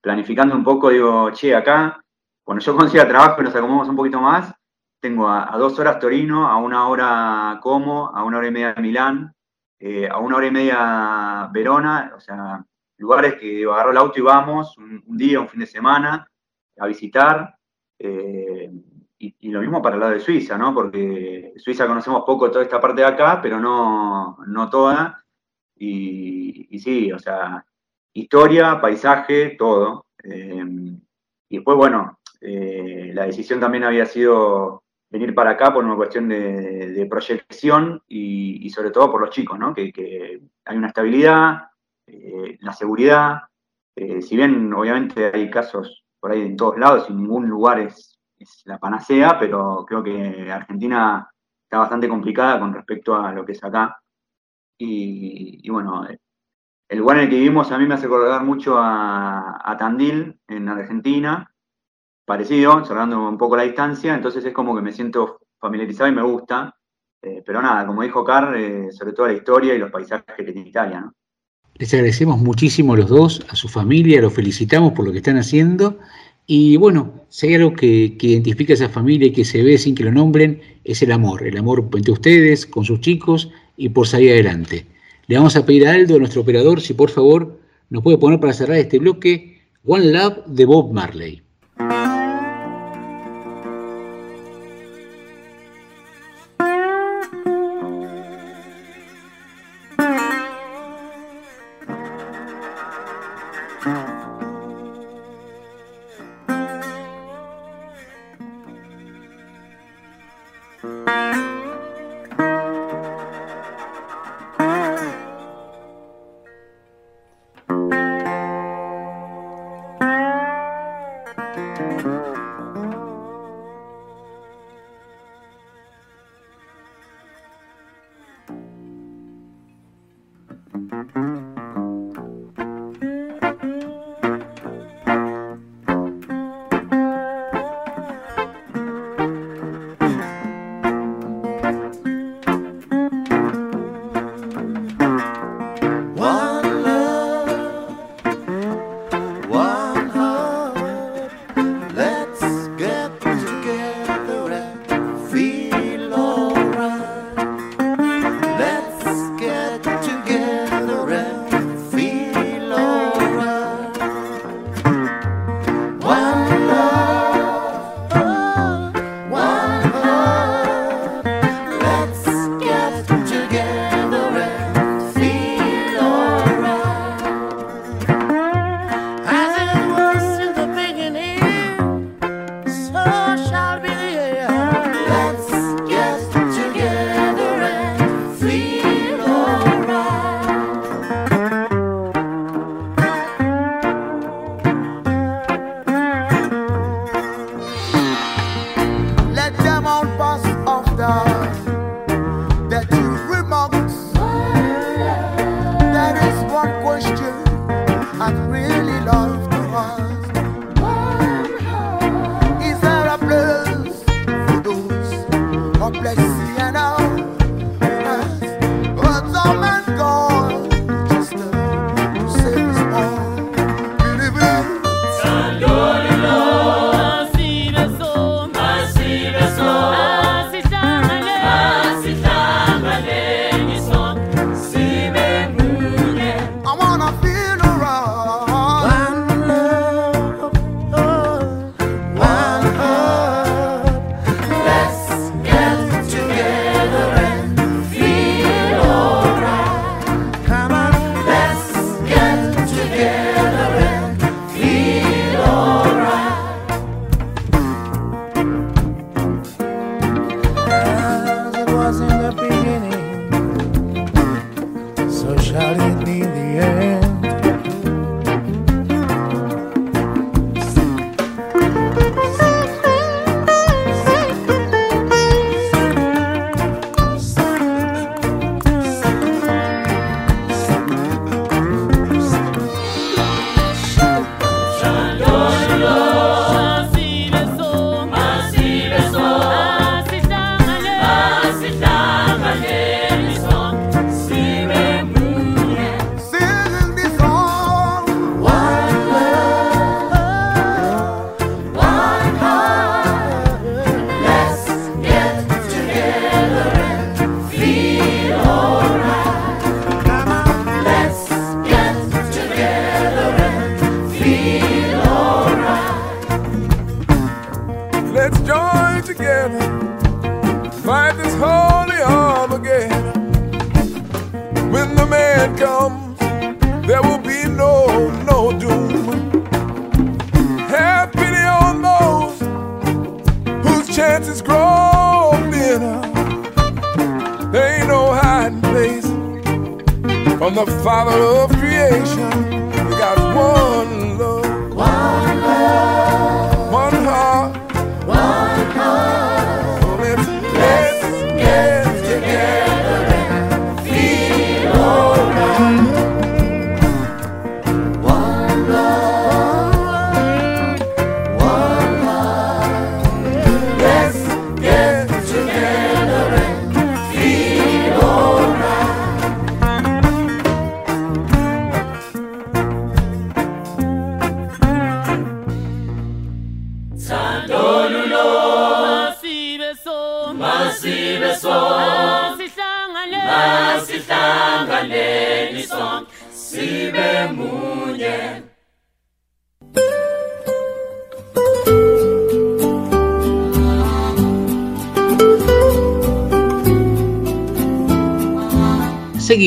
planificando un poco, digo, che, acá, cuando yo consiga trabajo y nos acomodamos un poquito más, tengo a, dos horas Torino, a una hora Como, a una hora y media Milán, a una hora y media Verona, o sea, lugares que agarro el auto y vamos un, día, un fin de semana, a visitar. Eh, y, lo mismo para el lado de Suiza, ¿no? Porque Suiza conocemos poco toda esta parte de acá, pero no, no toda. Y, sí, o sea, historia, paisaje, todo. Eh, y después, bueno, la decisión también había sido venir para acá por una cuestión de, proyección y, sobre todo por los chicos, ¿no? Que, hay una estabilidad, eh, la seguridad, eh, si bien obviamente hay casos por ahí en todos lados y ningún lugar es, la panacea, pero creo que Argentina está bastante complicada con respecto a lo que es acá. Y, bueno, el lugar en el que vivimos a mí me hace acordar mucho a Tandil, en Argentina, parecido, cerrando un poco la distancia, entonces es como que me siento familiarizado y me gusta. Eh, pero nada, como dijo Carr, eh, sobre todo la historia y los paisajes que tiene Italia. ¿no? Les agradecemos muchísimo a los dos, a su familia, los felicitamos por lo que están haciendo. Y bueno, si hay algo que, que, identifica a esa familia y que se ve sin que lo nombren, es el amor. El amor entre ustedes, con sus chicos y por salir adelante. Le vamos a pedir a Aldo, nuestro operador, si por favor nos puede poner para cerrar este bloque One Love de Bob Marley.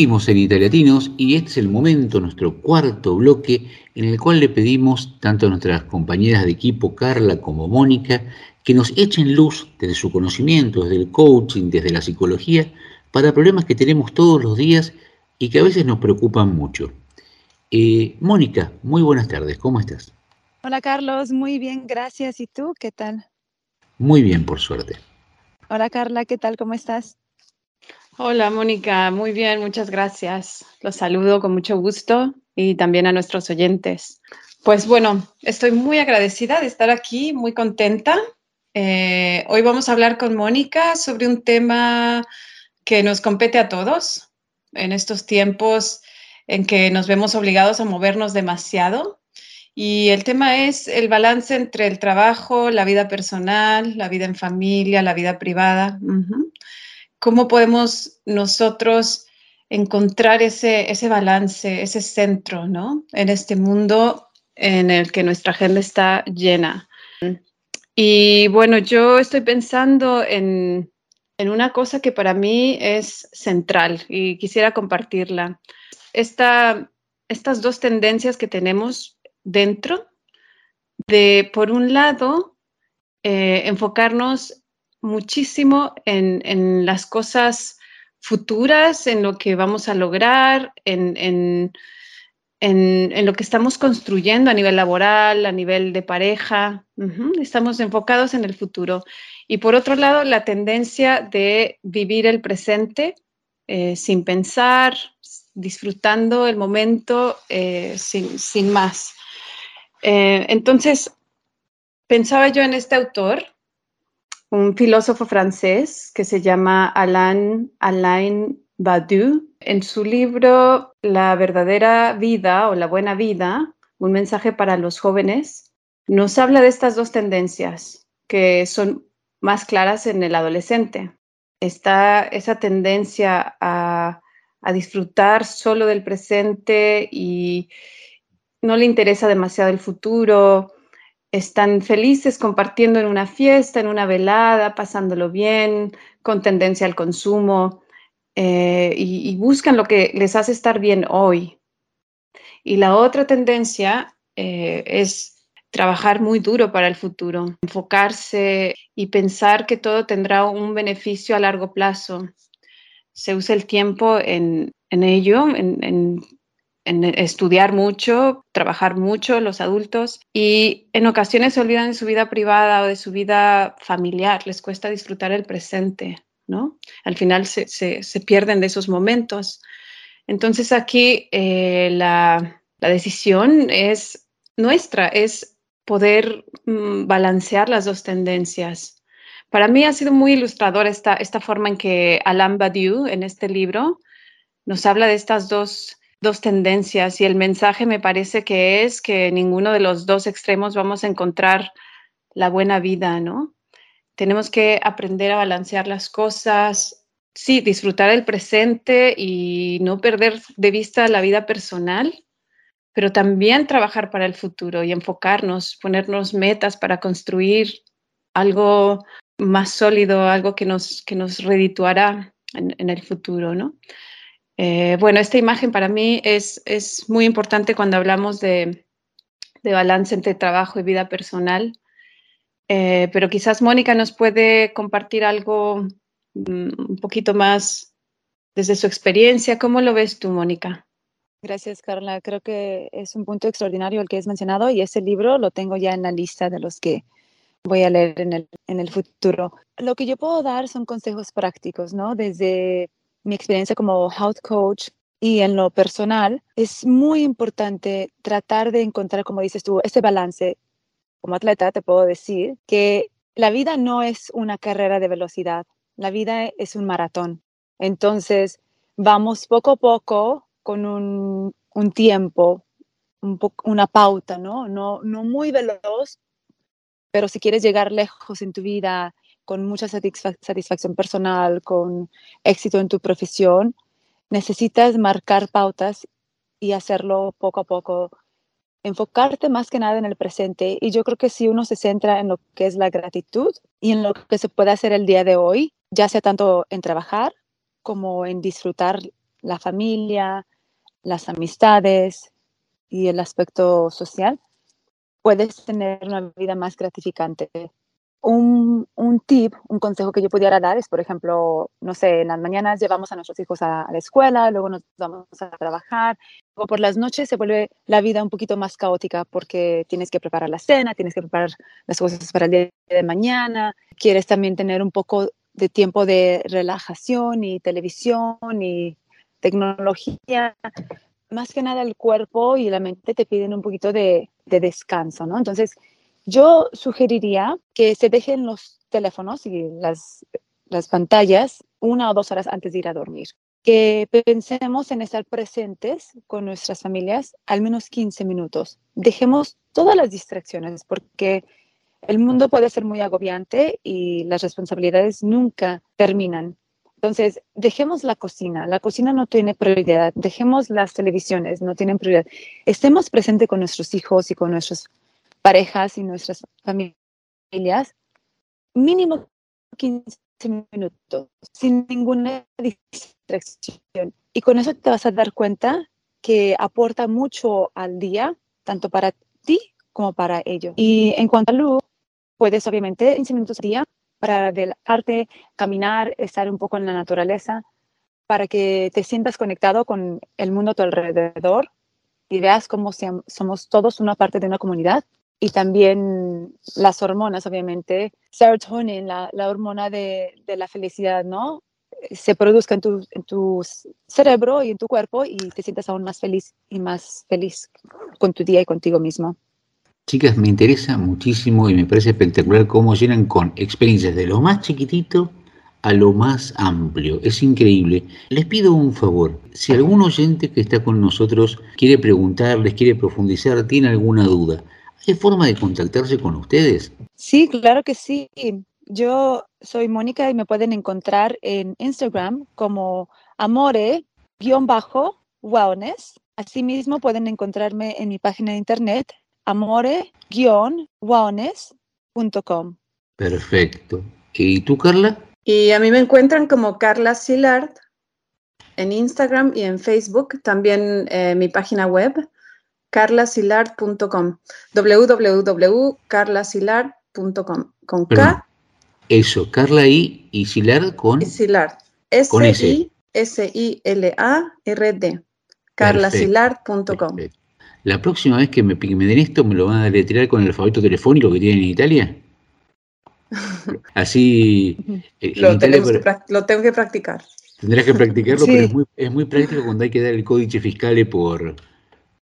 Seguimos en Italiatinos y este es el momento, nuestro cuarto bloque, en el cual le pedimos tanto a nuestras compañeras de equipo, Carla como Mónica, que nos echen luz desde su conocimiento, desde el coaching, desde la psicología, para problemas que tenemos todos los días y que a veces nos preocupan mucho. Eh, Mónica, muy buenas tardes, ¿cómo estás? Hola Carlos, muy bien, gracias. ¿Y tú qué tal? Muy bien, por suerte. Hola Carla, ¿qué tal? ¿Cómo estás? Hola Mónica, muy bien, muchas gracias. Los saludo con mucho gusto y también a nuestros oyentes. Pues bueno, estoy muy agradecida de estar aquí, muy contenta. Eh, hoy vamos a hablar con Mónica sobre un tema que nos compete a todos en estos tiempos en que nos vemos obligados a movernos demasiado. Y el tema es el balance entre el trabajo, la vida personal, la vida en familia, la vida privada. ¿Cómo podemos nosotros encontrar ese, ese balance, ese centro, ¿no? En este mundo en el que nuestra agenda está llena. Y bueno, yo estoy pensando en, en una cosa que para mí es central y quisiera compartirla. Esta, estas dos tendencias que tenemos dentro de, por un lado, eh, enfocarnos muchísimo en, en, las cosas futuras, en lo que vamos a lograr, en, en, en, lo que estamos construyendo a nivel laboral, a nivel de pareja. Estamos enfocados en el futuro. Y por otro lado, la tendencia de vivir el presente eh, sin pensar, disfrutando el momento eh, sin, sin, más. Eh, entonces, pensaba yo en este autor, un filósofo francés que se llama Alain, Alain Badiou. En su libro La verdadera vida o la buena vida, un mensaje para los jóvenes, nos habla de estas dos tendencias que son más claras en el adolescente. Está esa tendencia a, a disfrutar solo del presente y no le interesa demasiado el futuro, están felices compartiendo en una fiesta, en una velada, pasándolo bien, con tendencia al consumo eh, y, buscan lo que les hace estar bien hoy. Y la otra tendencia eh, es trabajar muy duro para el futuro, enfocarse y pensar que todo tendrá un beneficio a largo plazo. Se usa el tiempo en, ello, en en estudiar mucho, trabajar mucho los adultos y en ocasiones se olvidan de su vida privada o de su vida familiar, les cuesta disfrutar el presente, ¿no? Al final se, se, pierden de esos momentos. Entonces aquí eh, la, la, decisión es nuestra, es poder mm, balancear las dos tendencias. Para mí ha sido muy ilustrador esta, esta forma en que Alain Badiou en este libro nos habla de estas dos dos tendencias y el mensaje me parece que es que ninguno de los dos extremos vamos a encontrar la buena vida, ¿no? Tenemos que aprender a balancear las cosas, sí, disfrutar el presente y no perder de vista la vida personal, pero también trabajar para el futuro y enfocarnos, ponernos metas para construir algo más sólido, algo que nos, que nos redituará en, en el futuro, ¿no? Eh, bueno, esta imagen para mí es, es muy importante cuando hablamos de, de, balance entre trabajo y vida personal, eh, pero quizás Mónica nos puede compartir algo mm, un poquito más desde su experiencia. ¿Cómo lo ves tú, Mónica? Gracias, Carla. Creo que es un punto extraordinario el que has mencionado y ese libro lo tengo ya en la lista de los que voy a leer en el, en el futuro. Lo que yo puedo dar son consejos prácticos, ¿no? Desde mi experiencia como health coach y en lo personal, es muy importante tratar de encontrar, como dices tú, ese balance. Como atleta te puedo decir que la vida no es una carrera de velocidad, la vida es un maratón. Entonces, vamos poco a poco con un, un tiempo, un una pauta, ¿no? ¿no? No muy veloz, pero si quieres llegar lejos en tu vida, con mucha satisfacción personal, con éxito en tu profesión, necesitas marcar pautas y hacerlo poco a poco, enfocarte más que nada en el presente. Y yo creo que si uno se centra en lo que es la gratitud y en lo que se puede hacer el día de hoy, ya sea tanto en trabajar como en disfrutar la familia, las amistades y el aspecto social, puedes tener una vida más gratificante un, un, tip, un consejo que yo pudiera dar es, por ejemplo, no sé, en las mañanas llevamos a nuestros hijos a, la escuela, luego nos vamos a trabajar, o por las noches se vuelve la vida un poquito más caótica porque tienes que preparar la cena, tienes que preparar las cosas para el día de mañana, quieres también tener un poco de tiempo de relajación y televisión y tecnología. Más que nada el cuerpo y la mente te piden un poquito de, de descanso, ¿no? Entonces, yo sugeriría que se dejen los teléfonos y las, las pantallas una o dos horas antes de ir a dormir. Que pensemos en estar presentes con nuestras familias al menos 15 minutos. Dejemos todas las distracciones porque el mundo puede ser muy agobiante y las responsabilidades nunca terminan. Entonces, dejemos la cocina. La cocina no tiene prioridad. Dejemos las televisiones, no tienen prioridad. Estemos presentes con nuestros hijos y con nuestros parejas y nuestras familias, mínimo 15 minutos, sin ninguna distracción. Y con eso te vas a dar cuenta que aporta mucho al día, tanto para ti como para ellos. Y en cuanto a luz, puedes obviamente 15 minutos al día para relajarte, caminar, estar un poco en la naturaleza, para que te sientas conectado con el mundo a tu alrededor y veas cómo somos todos una parte de una comunidad y también las hormonas, obviamente. Serotonin, la, la hormona de, de, la felicidad, ¿no? se produzca en tu, en tu cerebro y en tu cuerpo y te sientas aún más feliz y más feliz con tu día y contigo mismo. Chicas, me interesa muchísimo y me parece espectacular cómo llenan con experiencias de lo más chiquitito a lo más amplio. Es increíble. Les pido un favor. Si algún oyente que está con nosotros quiere preguntarles, quiere profundizar, tiene alguna duda, ¿hay forma de contactarse con ustedes? Sí, claro que sí. Yo soy Mónica y me pueden encontrar en Instagram como amore-wellness. Asimismo, pueden encontrarme en mi página de internet amore-wellness.com. Perfecto. ¿Y tú, Carla? Y a mí me encuentran como Carla Silard en Instagram y en Facebook, también eh, mi página web, carlasilard.com, www.carlasilard.com, con K. Eso, Carla I y Silard con... Silard. S-I-S-I-L-A-R-D, carlasilard.com. La próxima vez que me, que me den esto, ¿me lo van a deletrear con el alfabeto telefónico que tienen en Italia? Así... en Lo, Italia, pero- lo tengo que practicar. Tendrás que practicarlo, Sí. pero es muy, es muy práctico cuando hay que dar el códice fiscal por,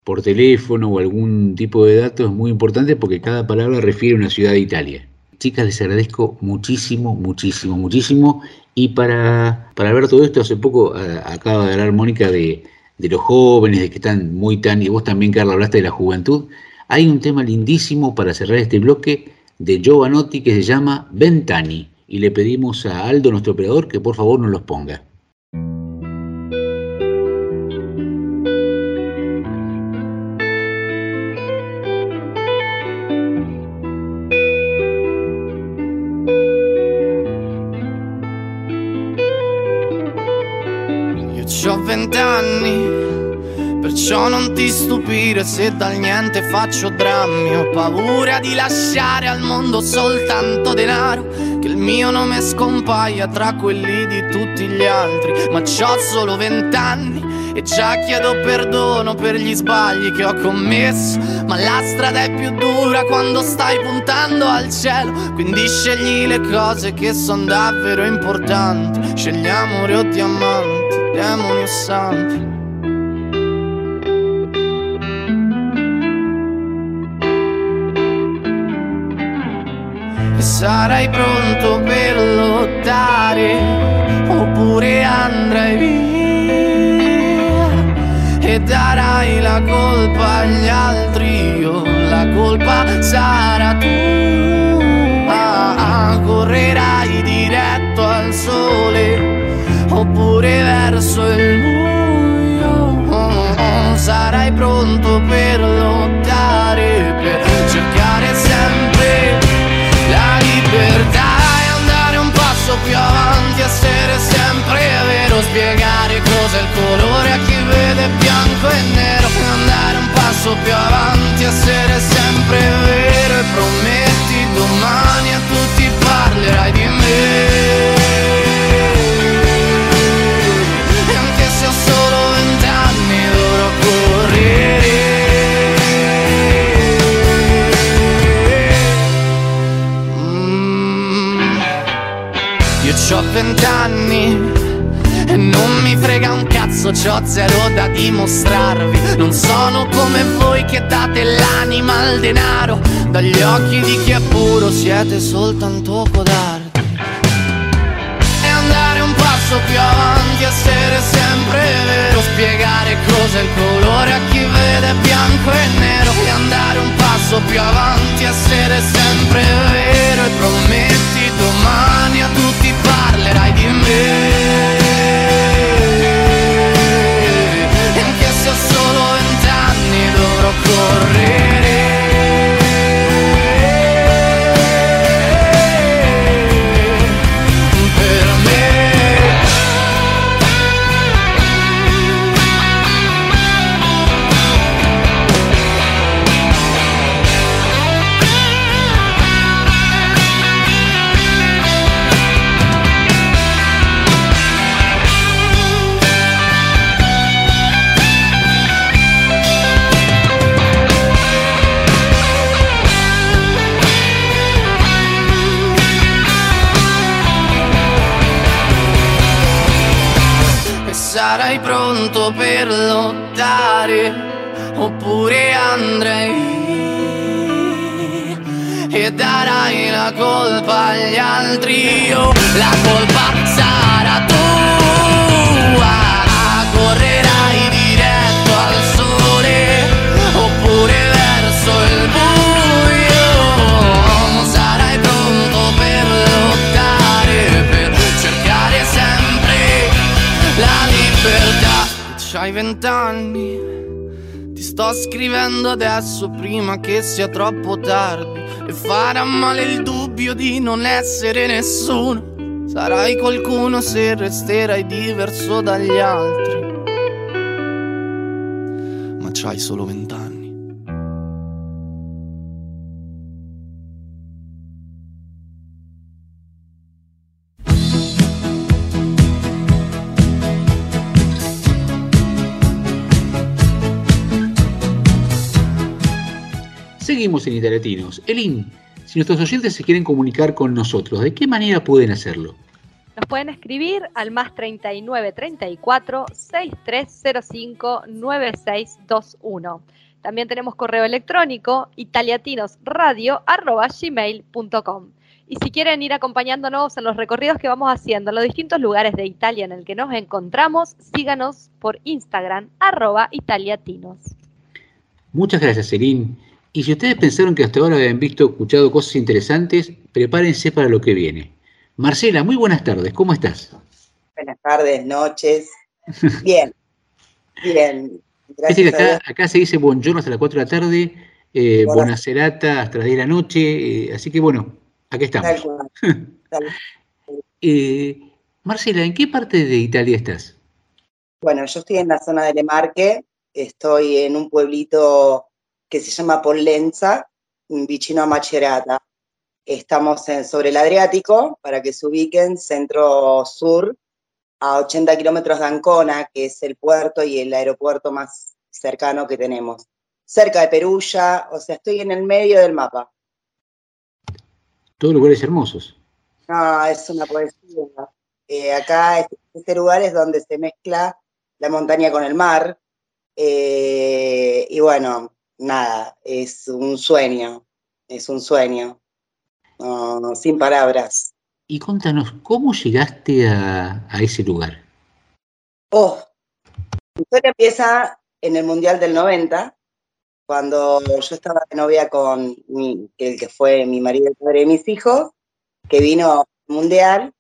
por teléfono o algún tipo de datos. Es muy importante porque cada palabra refiere a una ciudad de Italia. Chicas, les agradezco muchísimo, muchísimo, muchísimo. Y para, para ver todo esto, hace poco acaba de hablar Mónica de, de los jóvenes, de que están muy tan, y vos también, Carla, hablaste de la juventud. Hay un tema lindísimo para cerrar este bloque de Giovanotti que se llama Ventani. Y le pedimos a Aldo, nuestro operador, que por favor nos los ponga. Vent'anni, perciò non ti stupire se dal niente faccio drammi. Ho paura di lasciare al mondo soltanto denaro, che il mio nome scompaia tra quelli di tutti gli altri. Ma c'ho solo vent'anni e già chiedo perdono per gli sbagli che ho commesso. Ma la strada è più dura quando stai puntando al cielo. Quindi scegli le cose che sono davvero importanti. Scegli amore o diamanti, demoni o santi. E sarai pronto per lottare oppure andrai via e darai la colpa agli altri io la colpa sarà tua correrai oppure verso il buio sarai pronto per lottare per cercare sempre la libertà e andare un passo più avanti, essere sempre vero, spiegare cos'è il colore a chi vede bianco e nero, andare un passo più avanti, essere sempre vero e prometti domani a tutti parlerai di me. Vent'anni e non mi frega un cazzo, c'ho zero da dimostrarvi. Non sono come voi che date l'anima al denaro. Dagli occhi di chi è puro siete soltanto codardi. E andare un passo più avanti, essere sempre vero, spiegare cos'è il colore a chi vede bianco e nero. E andare un passo più avanti, essere sempre vero e prometti domani a tutti parlerai di me. E anche se ho solo vent'anni dovrò correre pronto per lottare, oppure andrei e darai la colpa agli altri. Io la colpa C'hai vent'anni, ti sto scrivendo adesso prima che sia troppo tardi e farà male il dubbio di non essere nessuno. Sarai qualcuno se resterai diverso dagli altri. Ma c'hai solo vent'anni. Seguimos en Italiatinos. Elin, si nuestros oyentes se quieren comunicar con nosotros, ¿de qué manera pueden hacerlo? Nos pueden escribir al más 39 34 6305 9621. También tenemos correo electrónico italiatinosradio.gmail.com. Y si quieren ir acompañándonos en los recorridos que vamos haciendo en los distintos lugares de Italia en el que nos encontramos, síganos por Instagram, arroba italiatinos. Muchas gracias, Elin. Y si ustedes pensaron que hasta ahora habían visto escuchado cosas interesantes, prepárense para lo que viene. Marcela, muy buenas tardes, ¿cómo estás? Buenas tardes, noches. Bien, bien. Gracias que acá, acá se dice buongiorno hasta las 4 de la tarde, eh, Buenas- buena serata hasta las 10 de la noche, eh, así que bueno, aquí estamos. Tal- Eh, Marcela, ¿en qué parte de Italia estás? Bueno, yo estoy en la zona de Lemarque, estoy en un pueblito que se llama Pollenza, vicino a Macerata. Estamos en- sobre el Adriático, para que se ubiquen, centro-sur, a 80 kilómetros de Ancona, que es el puerto y el aeropuerto más cercano que tenemos. Cerca de Perugia, o sea, estoy en el medio del mapa. Todos lugares hermosos. No, es una poesía. Eh, acá, este, este lugar es donde se mezcla la montaña con el mar. eh, y bueno, nada, es un sueño, es un sueño. Sin palabras. Y contanos, ¿cómo llegaste a, a ese lugar? Oh, la historia empieza en el Mundial del 90, cuando yo estaba de novia con mi- el que fue mi marido y padre de mis hijos, que vino al Mundial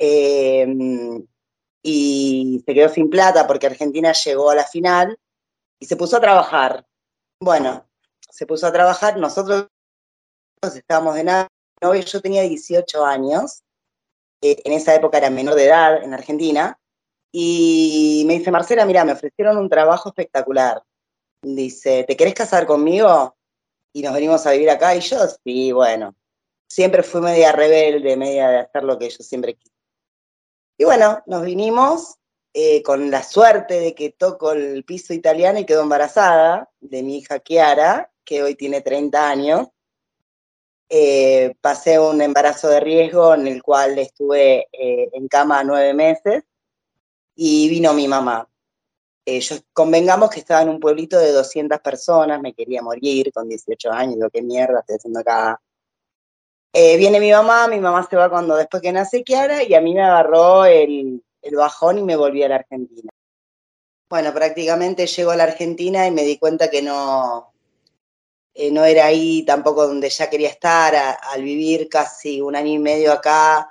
eh, y se quedó sin plata porque Argentina llegó a la final y se puso a trabajar. Bueno, se puso a trabajar, nosotros estábamos de novia, yo tenía 18 años, eh, en esa época era menor de edad en Argentina, y me dice, Marcela, mira, me ofrecieron un trabajo espectacular. Dice, ¿te querés casar conmigo? Y nos venimos a vivir acá. Y yo, sí, bueno, siempre fui media rebelde, media de hacer lo que yo siempre quise. Y bueno, nos vinimos eh, con la suerte de que toco el piso italiano y quedó embarazada de mi hija Chiara, que hoy tiene 30 años. Eh, pasé un embarazo de riesgo en el cual estuve eh, en cama nueve meses y vino mi mamá. Yo convengamos que estaba en un pueblito de 200 personas, me quería morir con 18 años, digo, qué mierda estoy haciendo acá. Viene mi mamá, mi mamá se va cuando después que nace Kiara y a mí me agarró el, el bajón y me volví a la Argentina. Bueno, prácticamente llego a la Argentina y me di cuenta que no, eh, no era ahí tampoco donde ya quería estar, al vivir casi un año y medio acá,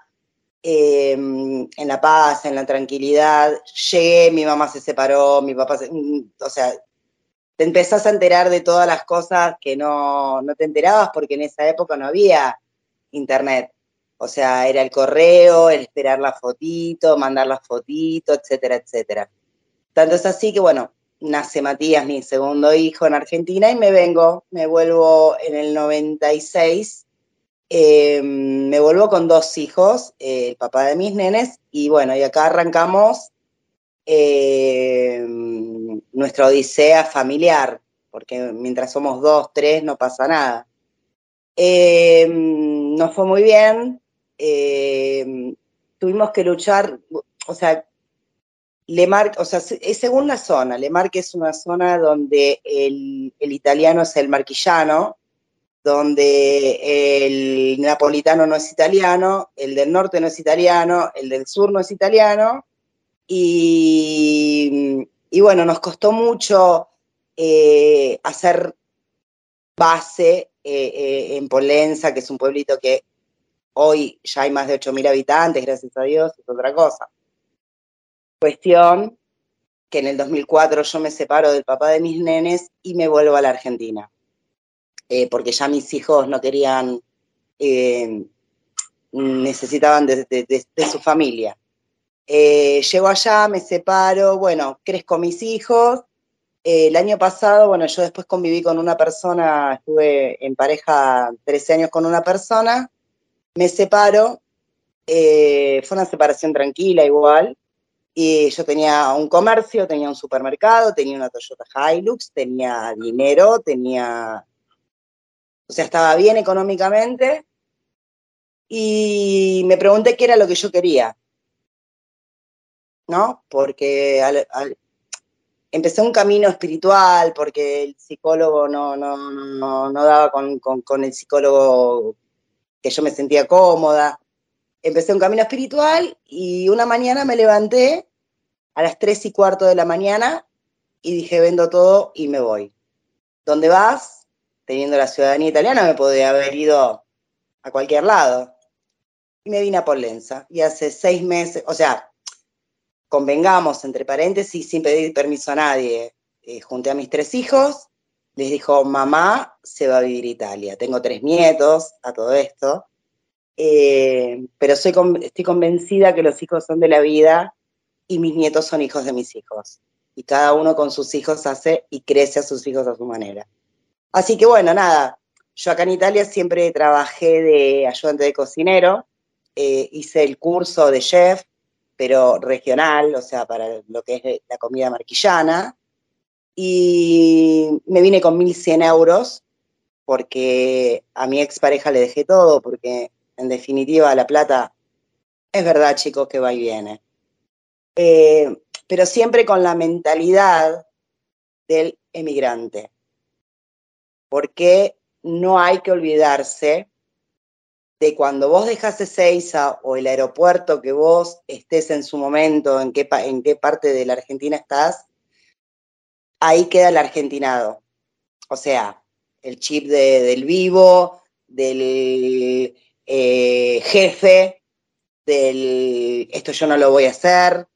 eh, en la paz, en la tranquilidad. Llegué, mi mamá se separó, mi papá se, mm, o sea, te empezás a enterar de todas las cosas que no, no te enterabas porque en esa época no había internet. O sea, era el correo, el esperar la fotito, mandar la fotito, etcétera, etcétera. Tanto es así que, bueno, nace Matías, mi segundo hijo, en Argentina y me vengo, me vuelvo en el 96 eh, me vuelvo con dos hijos, eh, el papá de mis nenes, y bueno, y acá arrancamos eh, nuestra odisea familiar, porque mientras somos dos, tres, no pasa nada. Eh, nos fue muy bien, eh, tuvimos que luchar, o sea, Le Marque, o sea, se- es según la zona. Le Marque es una zona donde el, el italiano es el marquillano, donde el napolitano no es italiano, el del norte no es italiano, el del sur no es italiano, y, y bueno, nos costó mucho eh, hacer base eh, eh, en Polenza, que es un pueblito que hoy ya hay más de 8.000 habitantes, gracias a Dios, es otra cosa. Cuestión que en el 2004 yo me separo del papá de mis nenes y me vuelvo a la Argentina, eh, porque ya mis hijos no querían, eh, necesitaban de, su familia. Eh, llego allá, me separo, bueno, crezco mis hijos. Eh, el año pasado, bueno, yo después conviví con una persona, estuve en pareja 13 años con una persona, me separo, eh, fue una separación tranquila igual, y yo tenía un comercio, tenía un supermercado, tenía una Toyota Hilux, tenía dinero, tenía, o sea, estaba bien económicamente, y me pregunté qué era lo que yo quería, ¿no? Porque empecé un camino espiritual, porque el psicólogo no, no, no, no daba con- con el psicólogo que yo me sentía cómoda. Empecé un camino espiritual y una mañana me levanté a las tres y cuarto de la mañana y dije, vendo todo y me voy. ¿Dónde vas? Teniendo la ciudadanía italiana me podía haber ido a cualquier lado. Y me vine a Polenza. Y hace seis meses, o sea, convengamos, entre paréntesis, sin pedir permiso a nadie, eh, junté a mis tres hijos, les dijo, mamá se va a vivir a Italia. Tengo tres nietos a todo esto, eh, pero soy estoy convencida que los hijos son de la vida y mis nietos son hijos de mis hijos. Y cada uno con sus hijos hace y crece a sus hijos a su manera. Así que bueno, nada, yo acá en Italia siempre trabajé de ayudante de cocinero, eh, hice el curso de chef, pero regional, o sea, para lo que es la comida marquillana, y me vine con 1.100 euros porque a mi expareja le dejé todo, porque en definitiva la plata es verdad, chicos, que va y viene. Eh, pero siempre con la mentalidad del emigrante, porque no hay que olvidarse de cuando vos dejas Ezeiza o el aeropuerto que vos estés en su momento, en qué, en qué parte de la Argentina estás, ahí queda el argentinado. O sea, el chip de- del vivo, del eh, jefe, del esto yo no lo voy a hacer.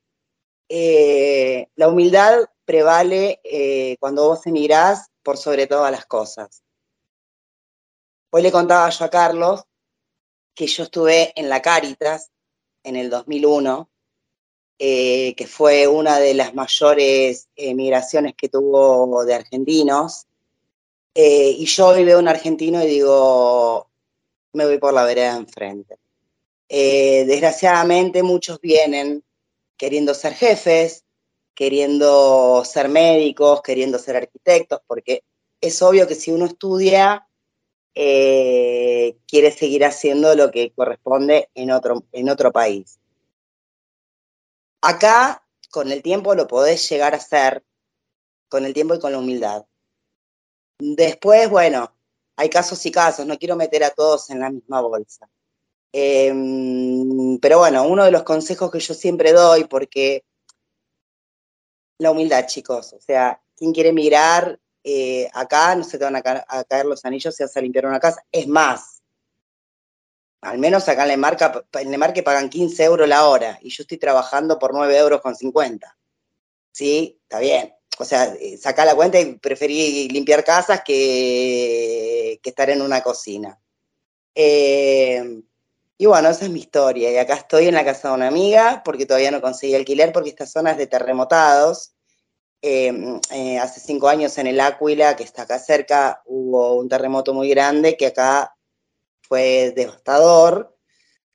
Eh, la humildad prevale eh, cuando vos emigrás por sobre todas las cosas. Hoy le contaba yo a Carlos que yo estuve en la Cáritas en el 2001, eh, que fue una de las mayores eh, migraciones que tuvo de argentinos. Eh, y yo hoy veo un argentino y digo, me voy por la vereda enfrente. Desgraciadamente muchos vienen queriendo ser jefes, queriendo ser médicos, queriendo ser arquitectos, porque es obvio que si uno estudia, quiere seguir haciendo lo que corresponde en otro, en otro país. Acá, con el tiempo, lo podés llegar a hacer, con el tiempo y con la humildad. Después, bueno, hay casos y casos, no quiero meter a todos en la misma bolsa. Em, pero bueno, uno de los consejos que yo siempre doy, porque la humildad, chicos, o sea, quien quiere emigrar, eh, acá no se te van a, a caer los anillos si vas a limpiar una casa. Es más, al menos acá en Lemarca, en pagan 15 euros la hora y yo estoy trabajando por 9 euros con 50. ¿Sí? Está bien. O sea, eh, sacá la cuenta y preferí limpiar casas que, que estar en una cocina. Eh, y bueno, esa es mi historia. Y acá estoy en la casa de una amiga porque todavía no conseguí alquiler porque esta zona es de terremotados. Eh, hace cinco años en el Áquila, que está acá cerca, hubo un terremoto muy grande que acá fue devastador.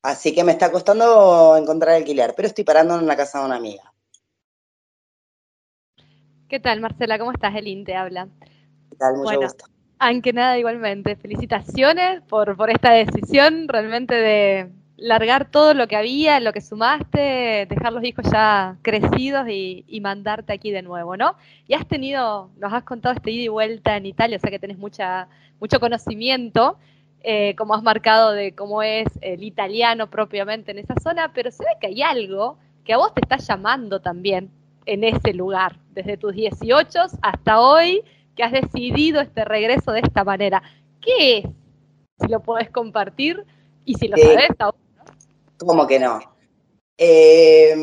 Así que me está costando encontrar alquiler, pero estoy parando en la casa de una amiga. ¿Qué tal, Marcela? ¿Cómo estás? Elin te habla. ¿Qué tal? Mucho Bueno, gusto. Aunque nada, igualmente, felicitaciones por, por esta decisión realmente de largar todo lo que había, lo que sumaste, dejar los hijos ya crecidos y, y mandarte aquí de nuevo, ¿no? Y has tenido, nos has contado este ida y vuelta en Italia, o sea que tenés mucha, mucho conocimiento, eh, como has marcado de cómo es el italiano propiamente en esa zona, pero se ve que hay algo que a vos te está llamando también en ese lugar, desde tus 18 hasta hoy, que has decidido este regreso de esta manera. ¿Qué es? Si lo podés compartir y si lo Sí. sabés aún. ¿Cómo que no? Eh,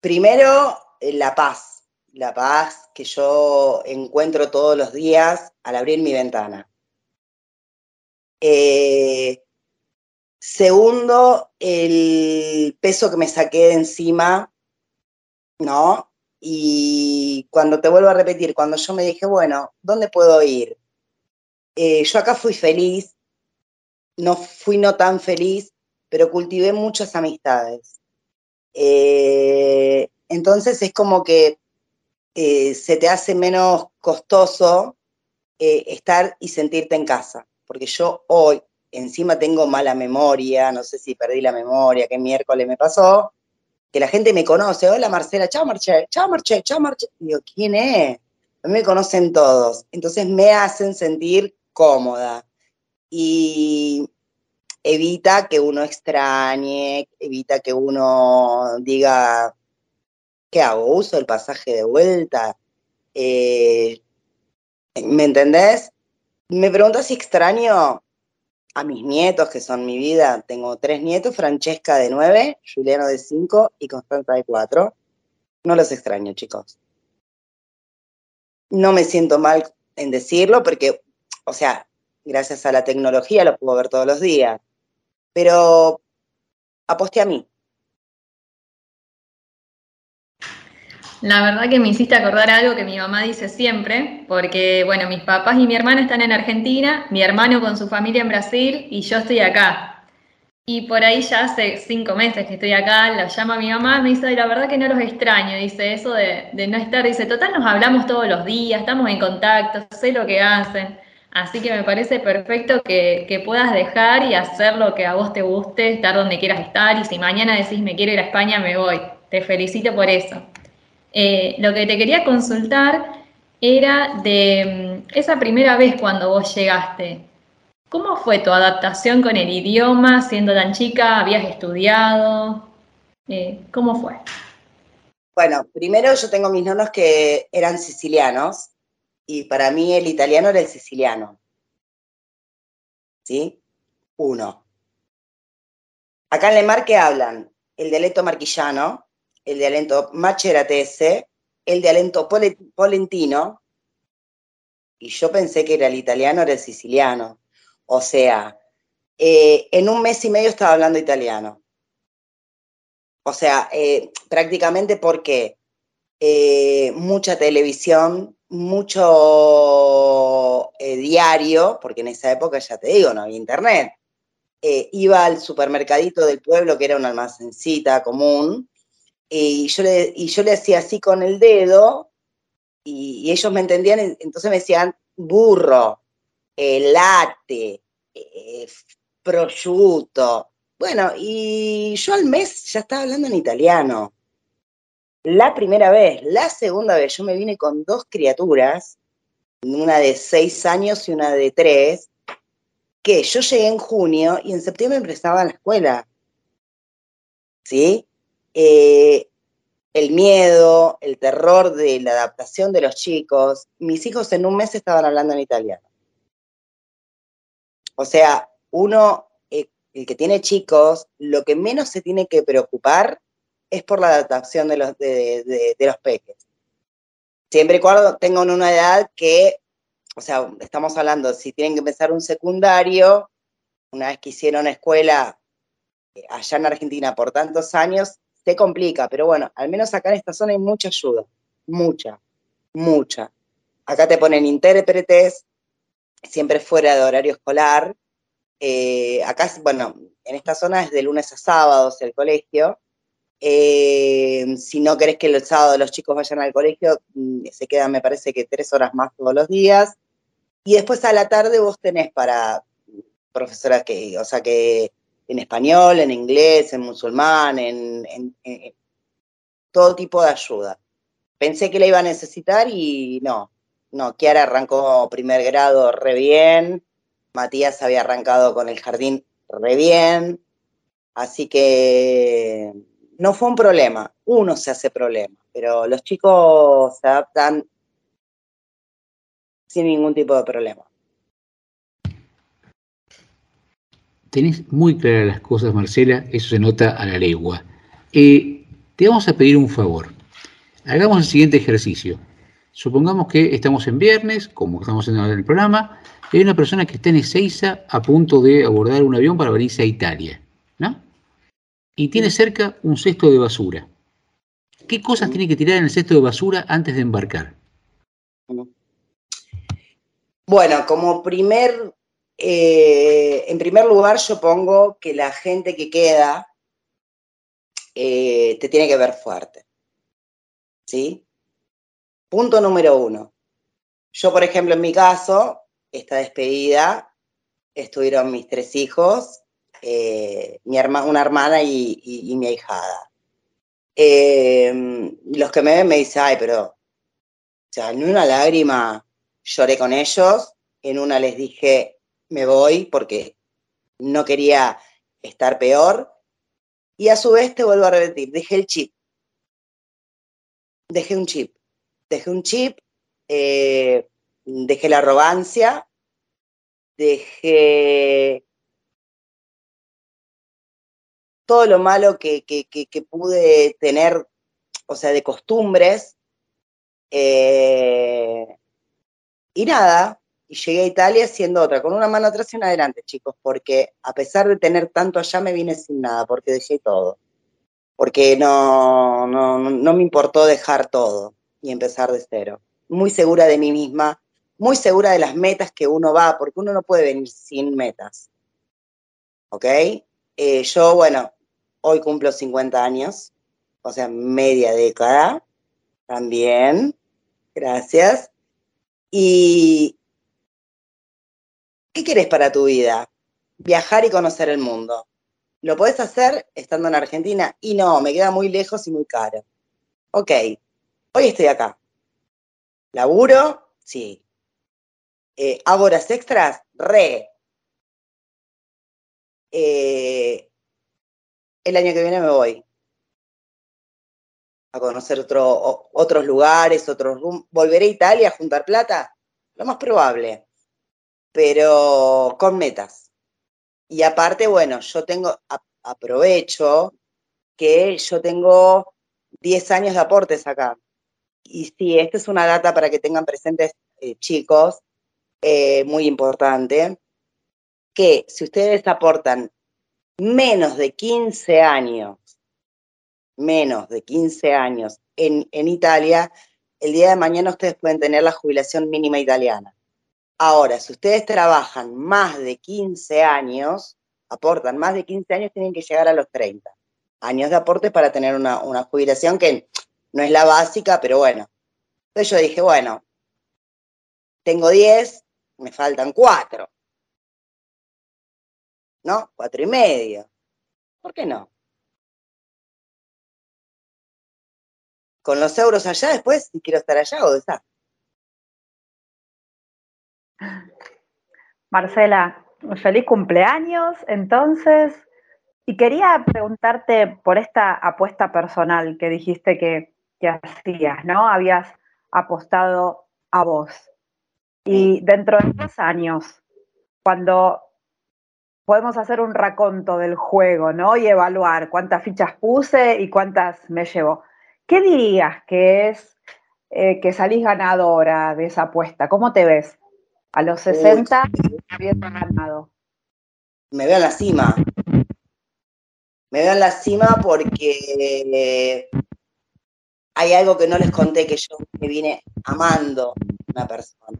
primero, eh, la paz. La paz que yo encuentro todos los días al abrir mi ventana. Eh, segundo, el peso que me saqué de encima, ¿no? Y cuando te vuelvo a repetir, cuando yo me dije, bueno, ¿dónde puedo ir? Eh, yo acá fui feliz, no fui no tan feliz, pero cultivé muchas amistades. Eh, entonces es como que se te hace menos costoso estar y sentirte en casa, porque yo hoy encima tengo mala memoria, no sé si perdí la memoria, qué miércoles me pasó, que la gente me conoce, hola Marcela, chao Marche, chao Marche, chao Marche, digo, ¿quién es? A mí me conocen todos, entonces me hacen sentir cómoda y evita que uno extrañe, evita que uno diga, ¿qué hago? ¿Uso el pasaje de vuelta? Eh, ¿Me entendés? Me preguntas si extraño a mis nietos, que son mi vida. Tengo tres nietos, Francesca de nueve, Juliano de cinco y Constanza de cuatro. No los extraño, chicos. No me siento mal en decirlo porque, o sea, gracias a la tecnología los puedo ver todos los días. Pero aposté a mí. La verdad que me hiciste acordar algo que mi mamá dice siempre, porque bueno, mis papás y mi hermana están en Argentina, mi hermano con su familia en Brasil y yo estoy acá. Y por ahí ya hace cinco meses que estoy acá, la llama mi mamá, me dice, "Ay, la verdad que no los extraño, dice eso de, de no estar, dice, total nos hablamos todos los días, estamos en contacto, sé lo que hacen. Así que me parece perfecto que, que puedas dejar y hacer lo que a vos te guste, estar donde quieras estar, y si mañana decís me quiero ir a España, me voy. Te felicito por eso. Eh, lo que te quería consultar era de mm, esa primera vez cuando vos llegaste. ¿Cómo fue tu adaptación con el idioma siendo tan chica? ¿Habías estudiado? Eh, ¿Cómo fue? Bueno, primero yo tengo mis nonos que eran sicilianos y para mí el italiano era el siciliano. ¿Sí? Uno. Acá en Lemar, ¿qué hablan? El dialecto marquillano, el dialecto maceratese, el dialecto pole- polentino, y yo pensé que era el italiano, era el siciliano. O sea, eh, en un mes y medio estaba hablando italiano. O sea, eh, prácticamente porque eh, mucha televisión, mucho diario, porque en esa época, ya te digo, no había internet. Iba al supermercadito del pueblo, que era una almacencita común, y yo le, y yo le hacía así con el dedo, y, ellos me entendían, en- entonces me decían burro, eh, latte, eh, prosciutto. Bueno, y yo al mes ya estaba hablando en italiano. La primera vez, la segunda vez, yo me vine con dos criaturas, una de seis años y una de tres, que yo llegué en junio y en septiembre empezaba la escuela. ¿Sí? Eh, el miedo, el terror de la adaptación de los chicos. Mis hijos en un mes estaban hablando en italiano. O sea, uno, eh, el que tiene chicos, lo que menos se tiene que preocupar es por la adaptación de los, de, de- los peques. Siempre y cuando tengan una edad que, o sea, estamos hablando, si tienen que empezar un secundario, una vez que hicieron escuela eh, allá en Argentina por tantos años, se complica, pero bueno, al menos acá en esta zona hay mucha ayuda, mucha, mucha. Acá te ponen intérpretes, siempre fuera de horario escolar. Eh, acá, bueno, en esta zona es de lunes a sábados el colegio. Eh, si no querés que el sábado los chicos vayan al colegio, mm, se quedan, me parece que tres horas más todos los días. Y después a la tarde vos tenés para profesoras que, o sea, que en español, en inglés, en musulmán, en, todo tipo de ayuda. Pensé que la iba a necesitar y no, no, Kiara arrancó primer grado re bien, Matías había arrancado con el jardín re bien, así que no fue un problema, uno se hace problema, pero los chicos se adaptan sin ningún tipo de problema. Tenés muy claras las cosas, Marcela, eso se nota a la legua. Eh, te vamos a pedir un favor. Hagamos el siguiente ejercicio. Supongamos que estamos en viernes, como estamos en el programa, y hay una persona que está en Ezeiza a punto de abordar un avión para venirse a Italia, ¿no? Y tiene cerca un cesto de basura. ¿Qué cosas tiene que tirar en el cesto de basura antes de embarcar? Bueno, como primer, eh, en primer lugar yo pongo que la gente que queda eh, te tiene que ver fuerte. ¿Sí? Punto número uno. Yo, por ejemplo, en mi caso, esta despedida, estuvieron mis tres hijos, eh, mi una hermana y, y- mi ahijada. Eh, los que me ven me dicen, ay, pero, o sea, en una lágrima lloré con ellos, en una les dije, me voy porque no quería estar peor, y a su vez te vuelvo a repetir, dejé el chip, dejé un chip, dejé un chip, eh, dejé la arrogancia, dejé todo lo malo que, que- pude tener, o sea, de costumbres. eh, y nada, y llegué a Italia siendo otra, con una mano atrás y una adelante, chicos, porque a pesar de tener tanto allá, me vine sin nada, porque dejé todo. Porque no, no, no me importó dejar todo y empezar de cero. Muy segura de mí misma, muy segura de las metas que uno va, porque uno no puede venir sin metas. ¿Ok? Eh, yo, bueno, hoy cumplo 50 años, o sea, media década también. Gracias. Y, ¿qué quieres para tu vida? Viajar y conocer el mundo. ¿Lo podés hacer estando en Argentina? Y no, me queda muy lejos y muy caro. Ok, hoy estoy acá. ¿Laburo? Sí. Eh, ¿Hago horas extras? Re. Eh, el año que viene me voy a conocer otros lugares, otros rum- ¿Volveré a Italia a juntar plata? Lo más probable, pero con metas. Y aparte, bueno, yo tengo, aprovecho que yo tengo 10 años de aportes acá. Y sí, esta es una data para que tengan presentes, eh, chicos, eh, muy importante, que si ustedes aportan menos de 15 años menos de 15 años en, en Italia, el día de mañana ustedes pueden tener la jubilación mínima italiana. Ahora, si ustedes trabajan más de 15 años, aportan más de 15 años, tienen que llegar a los 30 años de aporte para tener una, una jubilación que no es la básica, pero bueno. Entonces yo dije, bueno, tengo 10, me faltan 4. ¿No? 4 y medio. ¿Por qué no? con los euros allá después, si quiero estar allá o de estar. Marcela, feliz cumpleaños, entonces. Y quería preguntarte por esta apuesta personal que dijiste que, que hacías, ¿no? Habías apostado a vos. Y dentro de dos años, cuando podemos hacer un raconto del juego, ¿no? Y evaluar cuántas fichas puse y cuántas me llevo. ¿Qué dirías que es eh, que salís ganadora de esa apuesta? ¿Cómo te ves? A los 60 habiendo ganado. Me veo en la cima. Me veo en la cima porque hay algo que no les conté que yo me vine amando a una persona.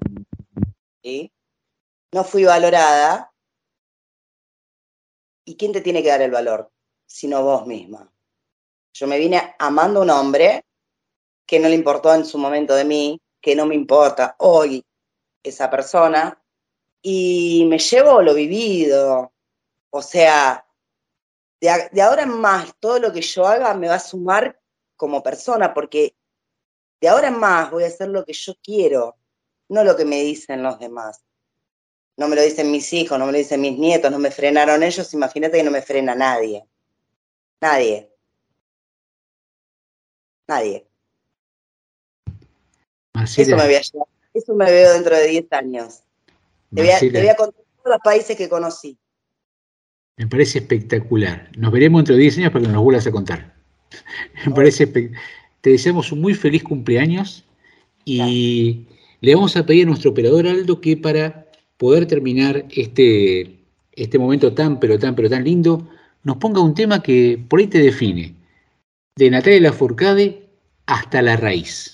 ¿sí? No fui valorada. ¿Y quién te tiene que dar el valor? Sino vos misma. Yo me vine amando a un hombre que no le importó en su momento de mí, que no me importa hoy esa persona, y me llevo lo vivido. O sea, de, a- de ahora en más, todo lo que yo haga me va a sumar como persona, porque de ahora en más voy a hacer lo que yo quiero, no lo que me dicen los demás. No me lo dicen mis hijos, no me lo dicen mis nietos, no me frenaron ellos, imagínate que no me frena nadie. Nadie. Nadie. Eso me voy a llevar- eso me veo dentro de 10 años. Te voy, a, te Marcela, voy a contar todos los países que conocí. me parece espectacular. Nos veremos dentro de 10 años para que nos vuelvas a contar. Me parece Te deseamos un muy feliz cumpleaños y le vamos a pedir a nuestro operador Aldo que para poder terminar este, este momento tan, pero tan, pero tan lindo, nos ponga un tema que por ahí te define. De Natalia Lafourcade hasta la raíz.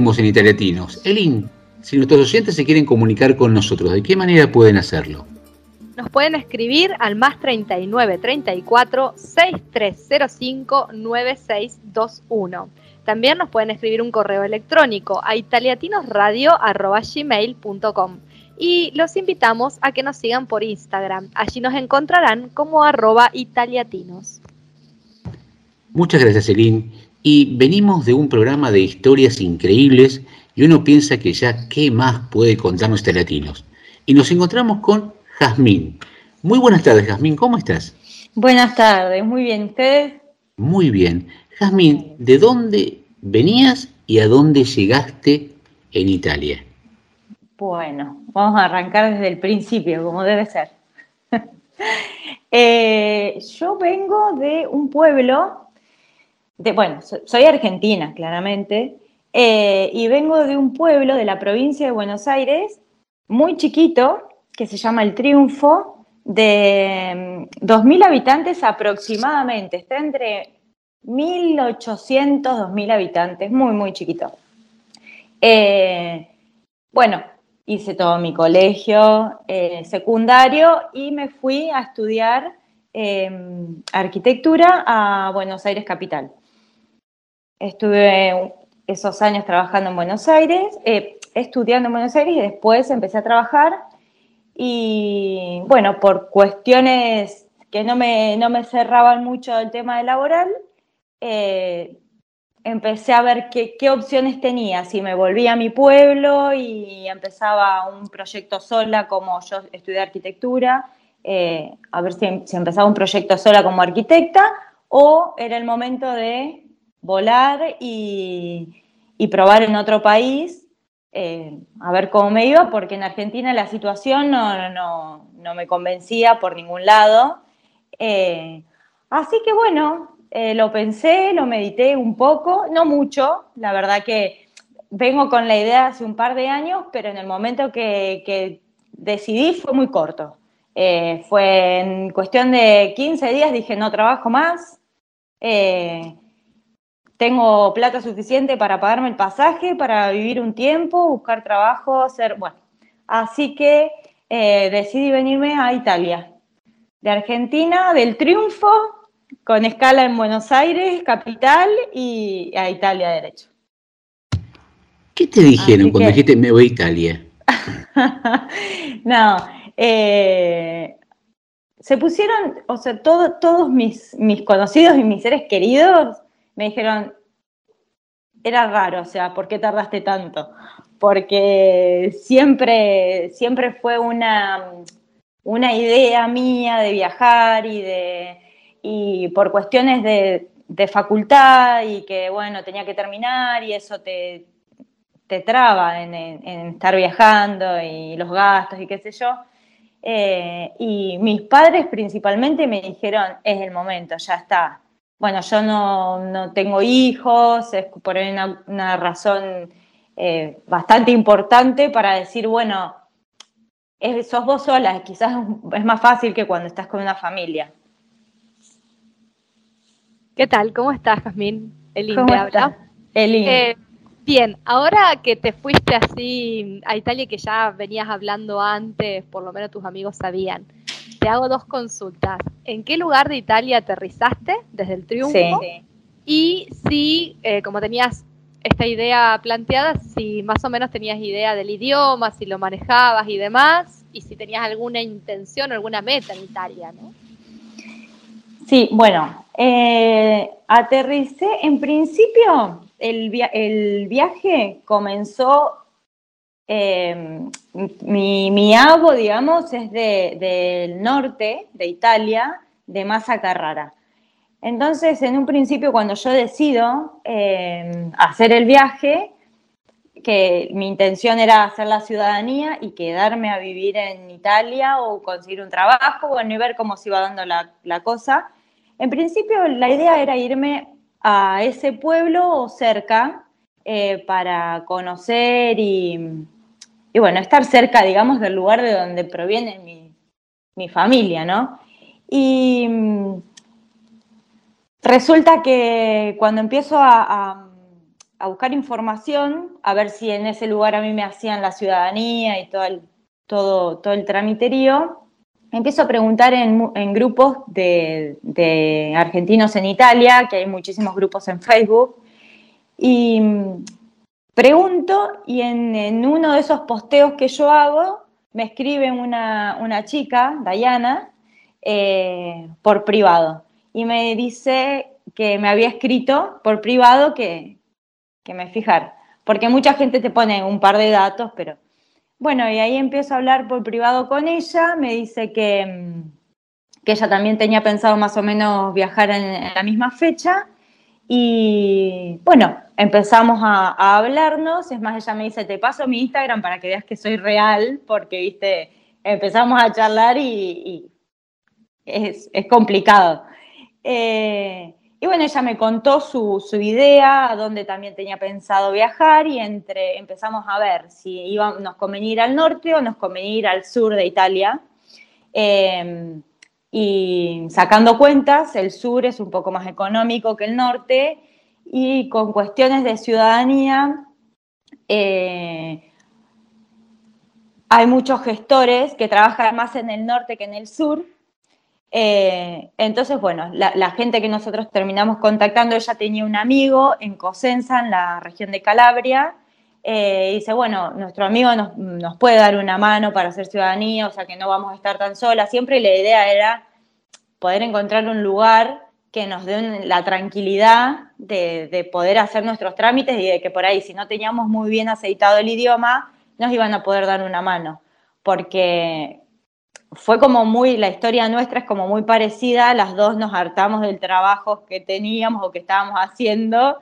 En Italiatinos. Elin, si nuestros oyentes se quieren comunicar con nosotros, ¿de qué manera pueden hacerlo? Nos pueden escribir al más 39 34 6305 9621. También nos pueden escribir un correo electrónico a italiatinosradio.gmail.com y los invitamos a que nos sigan por Instagram. Allí nos encontrarán como arroba italiatinos. Muchas gracias, Elin. Y venimos de un programa de historias increíbles y uno piensa que ya qué más puede contarnos Italiatinos. Y nos encontramos con Jazmín. Muy buenas tardes, Jazmín, ¿cómo estás? Buenas tardes, muy bien, ¿ustedes? Muy bien. Jazmín, ¿de dónde venías y a dónde llegaste en Italia? Bueno, vamos a arrancar desde el principio, como debe ser. Eh, yo vengo de un pueblo, de, bueno, so- soy argentina, claramente, eh, y vengo de un pueblo de la provincia de Buenos Aires, muy chiquito, que se llama El Triunfo, de mm, 2.000 habitantes aproximadamente, está entre 1.800, 2.000 habitantes, muy, muy chiquito. Eh, bueno, hice todo mi colegio eh, secundario y me fui a estudiar eh, arquitectura a Buenos Aires Capital. Estuve esos años trabajando en Buenos Aires, eh, estudiando en Buenos Aires y después empecé a trabajar. Y bueno, por cuestiones que no me, no me cerraban mucho el tema de laboral, eh, empecé a ver qué, qué opciones tenía, si me volvía a mi pueblo y empezaba un proyecto sola como yo estudié arquitectura, eh, a ver si, si empezaba un proyecto sola como arquitecta o era el momento de volar y, y probar en otro país, eh, a ver cómo me iba, porque en Argentina la situación no, no, no me convencía por ningún lado. Eh, así que bueno, eh, lo pensé, lo medité un poco, no mucho, la verdad que vengo con la idea hace un par de años, pero en el momento que, que decidí fue muy corto. Fue en cuestión de 15 días, dije no trabajo más, tengo plata suficiente para pagarme el pasaje, para vivir un tiempo, buscar trabajo, hacer, bueno, así que eh, decidí venirme a Italia, de Argentina, del triunfo, con escala en Buenos Aires, capital, y a Italia derecho. ¿Qué te dijeron Así cuando que- dijiste me voy a Italia? no, eh, se pusieron, o sea, todo- todos mis, mis conocidos y mis seres queridos me dijeron, era raro, o sea, ¿por qué tardaste tanto? Porque siempre, siempre fue una, una idea mía de viajar y de y por cuestiones de, de facultad y que bueno, tenía que terminar y eso te, te traba en, en- estar viajando y los gastos y qué sé yo. Eh, y mis padres principalmente me dijeron, es el momento, ya está. Bueno, yo no, no tengo hijos, es por ahí una, una razón eh, bastante importante para decir, bueno, es- sos vos sola, quizás es más fácil que cuando estás con una familia. ¿Qué tal? ¿Cómo estás, Jazmín? Elin ¿Cómo te habla. Elin. Eh, bien, ahora que te fuiste así a Italia, que ya venías hablando antes, por lo menos tus amigos sabían, te hago dos consultas. ¿En qué lugar de Italia aterrizaste desde el triunfo? Sí. Y si, eh, como tenías esta idea planteada, si más o menos tenías idea del idioma, si lo manejabas y demás, y si tenías alguna intención, alguna meta en Italia, ¿no? Sí, bueno, eh, aterricé, en principio el, via- el viaje comenzó, eh, mi, mi abo, digamos, es de- del norte de Italia, de Massa Carrara. Entonces, en un principio, cuando yo decido eh, hacer el viaje, que mi intención era hacer la ciudadanía y quedarme a vivir en Italia o conseguir un trabajo, bueno, y ver cómo se iba dando la, la cosa. En principio, la idea era irme a ese pueblo o cerca eh, para conocer y, y, bueno, estar cerca, digamos, del lugar de donde proviene mi, mi familia, ¿no? Y mm, resulta que cuando empiezo a, a- buscar información, a ver si en ese lugar a mí me hacían la ciudadanía y todo el, todo, todo el tramiterío, empiezo a preguntar en, en grupos de, de argentinos en Italia, que hay muchísimos grupos en Facebook, Y mm, pregunto y en, uno de esos posteos que yo hago me escribe una, una chica, Dayana, eh, por privado. Y me dice que me había escrito por privado que, que me fijara, porque mucha gente te pone un par de datos, pero bueno, y ahí empiezo a hablar por privado con ella, me dice que, mm, que ella también tenía pensado más o menos viajar en la misma fecha y bueno, empezamos a, a, hablarnos, es más, ella me dice, te paso mi Instagram para que veas que soy real, porque, viste, empezamos a charlar y, es, es, complicado. Eh, y bueno, ella me contó su, su, idea, a dónde también tenía pensado viajar y entre, empezamos a ver si iba, nos convenía ir al norte o nos convenía ir al sur de Italia. Eh, y sacando cuentas, el sur es un poco más económico que el norte y con cuestiones de ciudadanía eh, hay muchos gestores que trabajan más en el norte que en el sur. Eh, entonces, bueno, la, la, gente que nosotros terminamos contactando, ella tenía un amigo en Cosenza, en la región de Calabria, eh, dice, bueno, nuestro amigo nos, puede dar una mano para hacer ciudadanía, o sea que no vamos a estar tan solas. Siempre la idea era poder encontrar un lugar que nos dé la tranquilidad de, de, poder hacer nuestros trámites y de que por ahí, si no teníamos muy bien aceitado el idioma, nos iban a poder dar una mano. Porque fue como muy, la historia nuestra es como muy parecida, las dos nos hartamos del trabajo que teníamos o que estábamos haciendo.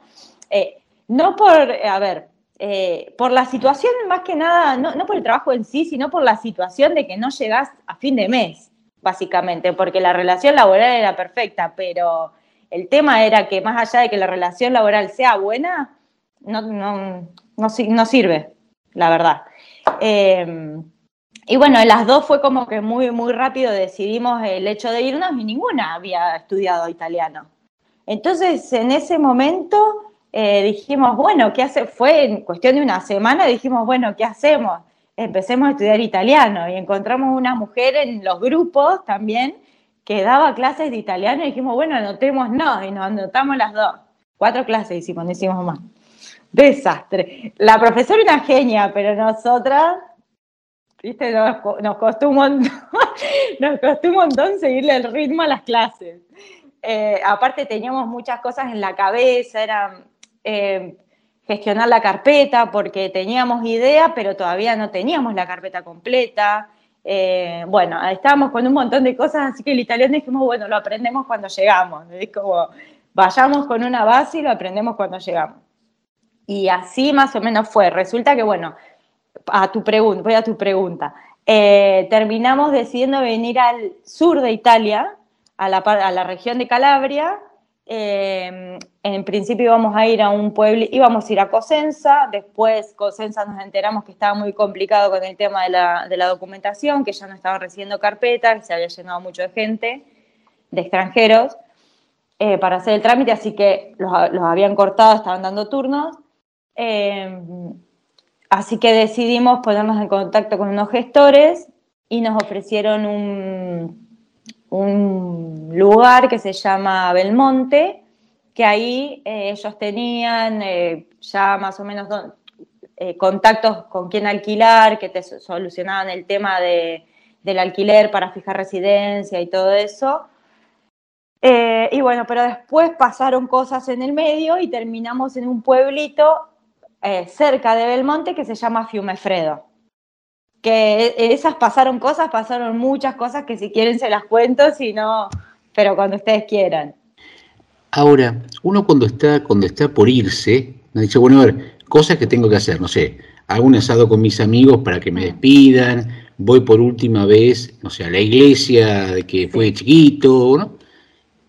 Eh, no por, a ver, eh, por la situación más que nada, no, no, por el trabajo en sí, sino por la situación de que no llegás a fin de mes, básicamente, porque la relación laboral era perfecta, pero el tema era que más allá de que la relación laboral sea buena, no, no, no, no sirve, la verdad. Eh, y bueno, las dos fue como que muy, muy rápido decidimos el hecho de irnos y ninguna había estudiado italiano. Entonces, en ese momento eh, dijimos, bueno, ¿qué hace? Fue en cuestión de una semana, dijimos, bueno, ¿qué hacemos? Empecemos a estudiar italiano y encontramos una mujer en los grupos también que daba clases de italiano y dijimos, bueno, anotemos no, y nos anotamos las dos. Cuatro clases hicimos, no hicimos más. Desastre. La profesora una genia, pero nosotras, viste, nos, nos, costó un montón, nos costó un montón seguirle el ritmo a las clases. Eh, aparte teníamos muchas cosas en la cabeza, eran eh, gestionar la carpeta porque teníamos idea, pero todavía no teníamos la carpeta completa. Eh, bueno, estábamos con un montón de cosas, así que el italiano dijimos, bueno, lo aprendemos cuando llegamos. Es como, vayamos con una base y lo aprendemos cuando llegamos. Y así más o menos fue. Resulta que, bueno, a tu pregunta, voy a tu pregunta. Eh, terminamos decidiendo venir al sur de Italia, a la, a la región de Calabria, en principio íbamos a ir a un pueblo, íbamos a ir a Cosenza, después Cosenza nos enteramos que estaba muy complicado con el tema de la, de documentación, que ya no estaba recibiendo carpetas, que se había llenado mucho de gente, de extranjeros, eh, para hacer el trámite, así que los, habían cortado, estaban dando turnos. Eh, así que decidimos ponernos en contacto con unos gestores y nos ofrecieron un lugar que se llama Belmonte, que ahí eh, ellos tenían eh, ya más o menos don, eh, contactos con quién alquilar, que te solucionaban el tema de, del alquiler para fijar residencia y todo eso. Eh, y bueno, pero después pasaron cosas en el medio y terminamos en un pueblito eh, cerca de Belmonte que se llama Fiumefredo que esas pasaron cosas, pasaron muchas cosas que si quieren se las cuento, si no, pero cuando ustedes quieran. Ahora, uno cuando está, cuando está por irse, me dicho, bueno, a ver, cosas que tengo que hacer, no sé, hago un asado con mis amigos para que me despidan, voy por última vez, no sé, a la iglesia de que fue chiquito, ¿no?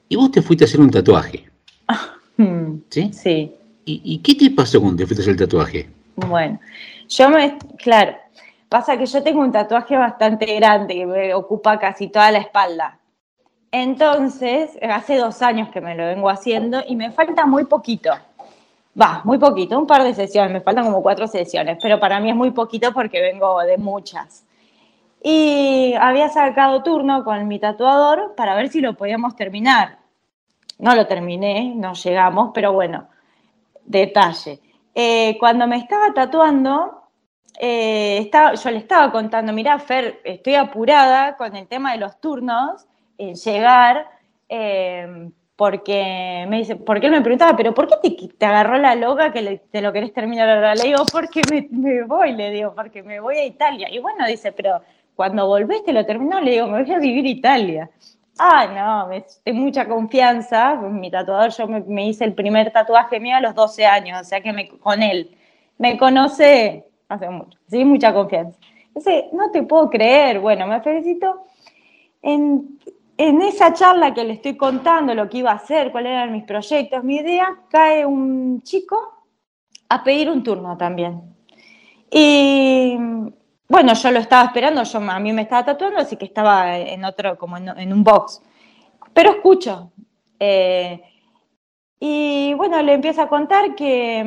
Y vos te fuiste a hacer un tatuaje. ¿Sí? Sí. ¿Y, ¿Y, qué te pasó cuando te fuiste a hacer el tatuaje? Bueno, yo me, claro, Pasa que yo tengo un tatuaje bastante grande que me ocupa casi toda la espalda. Entonces, hace dos años que me lo vengo haciendo y me falta muy poquito. Va, muy poquito, un par de sesiones, me faltan como cuatro sesiones, pero para mí es muy poquito porque vengo de muchas. Y había sacado turno con mi tatuador para ver si lo podíamos terminar. No lo terminé, no llegamos, pero bueno, detalle. Eh, cuando me estaba tatuando, eh, estaba, yo le estaba contando, mirá, Fer, estoy apurada con el tema de los turnos, en llegar, eh, porque me dice, porque él me preguntaba, pero ¿por qué te, agarró la loca que te lo querés terminar ahora? Le digo, porque me, voy, le digo, porque me voy a Italia. Y bueno, dice, pero cuando volvés te lo terminó, le digo, me voy a vivir Italia. Ah, no, me, tengo mucha confianza. Mi tatuador, yo me, hice el primer tatuaje mío a los 12 años, o sea que me, con él. Me conoce hace mucho, sí, mucha confianza. Entonces, no te puedo creer. Bueno, me felicito. En, en esa charla que le estoy contando lo que iba a hacer, cuáles eran mis proyectos, mi idea, cae un chico a pedir un turno también. Y bueno, yo lo estaba esperando, yo, a mí me estaba tatuando, así que estaba en otro, como en, en un box. Pero escucho. eh, y bueno, le empiezo a contar que,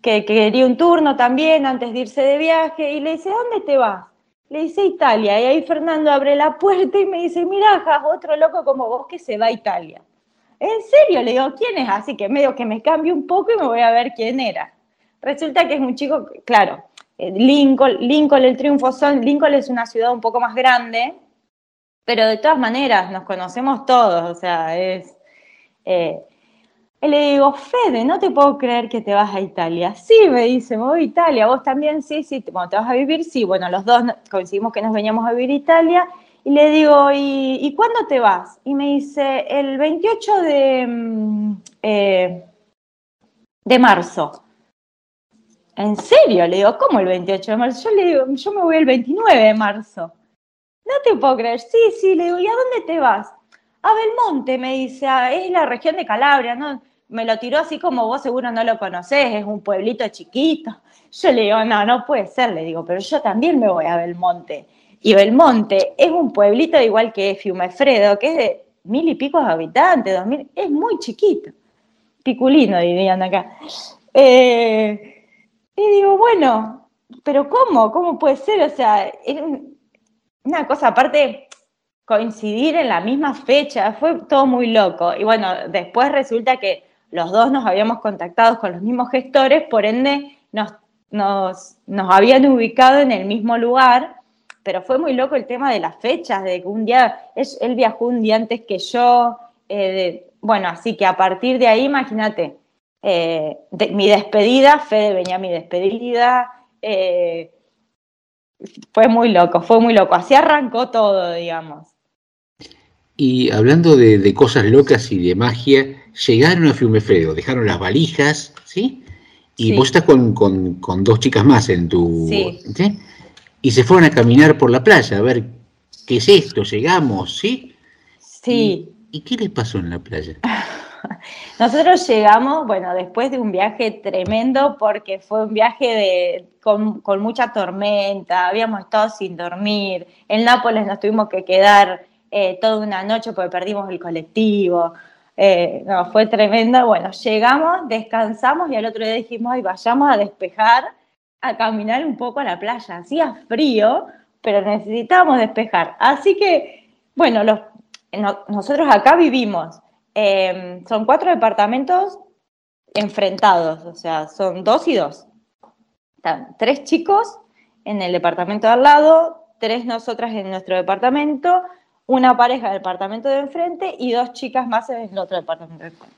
que, que quería un turno también antes de irse de viaje. Y le dice, ¿dónde te vas? Le dice Italia. Y ahí Fernando abre la puerta y me dice, mira, otro loco como vos que se va a Italia. ¿En serio? Le digo, ¿quién es? Así que medio que me cambio un poco y me voy a ver quién era. Resulta que es un chico, claro, eh, Lincoln, Lincoln, el Triunfo son, Lincoln es una ciudad un poco más grande, pero de todas maneras nos conocemos todos, o sea, es... eh, y le digo, Fede, no te puedo creer que te vas a Italia. Sí, me dice, me voy a Italia. ¿Vos también? Sí, sí. Bueno, ¿te vas a vivir? Sí. Bueno, los dos coincidimos que nos veníamos a vivir a Italia. Y le digo, ¿y, y cuándo te vas? Y me dice, el 28 de, mm, eh, de marzo. ¿En serio? Le digo, ¿cómo el 28 de marzo? Yo le digo, yo me voy el 29 de marzo. No te puedo creer. Sí, sí, le digo, ¿y a dónde te vas? A Belmonte, me dice, "ah, es la región de Calabria, ¿no? Me lo tiró así como vos seguro no lo conocés, es un pueblito chiquito. Yo le digo, no, no puede ser, le digo, pero yo también me voy a Belmonte. Y Belmonte es un pueblito igual que Fiumefredo, que es de mil y pico de habitantes, dos mil, es muy chiquito. Piculino, dirían acá. Eh, y digo, bueno, pero ¿cómo? ¿Cómo puede ser? O sea, una cosa aparte, coincidir en la misma fecha, fue todo muy loco. Y bueno, después resulta que los dos nos habíamos contactado con los mismos gestores, por ende nos, nos, nos habían ubicado en el mismo lugar, pero fue muy loco el tema de las fechas, de que un día, él, viajó un día antes que yo, eh, bueno, así que a partir de ahí, imagínate, eh, mi despedida, Fede venía mi despedida, eh, fue muy loco, fue muy loco, así arrancó todo, digamos. Y hablando de cosas locas y de magia, llegaron a Fiumefredo, dejaron las valijas, ¿sí? Y Sí. vos estás con, con- con dos chicas más en tu... Sí. ¿sí? Y se fueron a caminar por la playa a ver qué es esto, llegamos, ¿sí? Sí. ¿Y qué les pasó en la playa? Nosotros llegamos, bueno, después de un viaje tremendo, porque fue un viaje de, con, con mucha tormenta, habíamos estado sin dormir, en Nápoles nos tuvimos que quedar eh, toda una noche porque perdimos el colectivo, eh, no, fue tremendo, bueno, llegamos, descansamos y al otro día dijimos, ay, vayamos a despejar, a caminar un poco a la playa, hacía frío, pero necesitábamos despejar, así que, bueno, los, no- nosotros acá vivimos eh, son cuatro departamentos enfrentados, o sea, son dos y dos. Están tres chicos en el departamento de al lado, tres nosotras en nuestro departamento, una pareja en el departamento de enfrente y dos chicas más en el otro departamento de enfrente.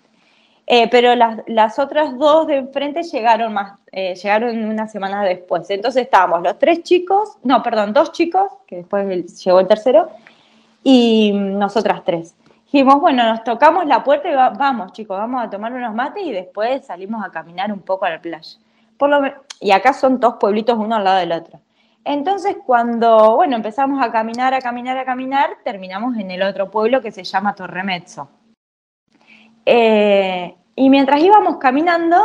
Eh, pero las, las otras dos de enfrente llegaron más, eh, llegaron una semana después. Entonces estábamos los tres chicos, no, perdón, dos chicos, que después llegó el tercero, y nosotras tres. Dijimos, bueno, nos tocamos la puerta y va- vamos, chicos, vamos a tomar unos mates y después salimos a caminar un poco a la playa. Por lo y acá son dos pueblitos uno al lado del otro. Entonces, cuando, bueno, empezamos a caminar, a caminar, a caminar, terminamos en el otro pueblo que se llama Torremezzo. Eh, y mientras íbamos caminando,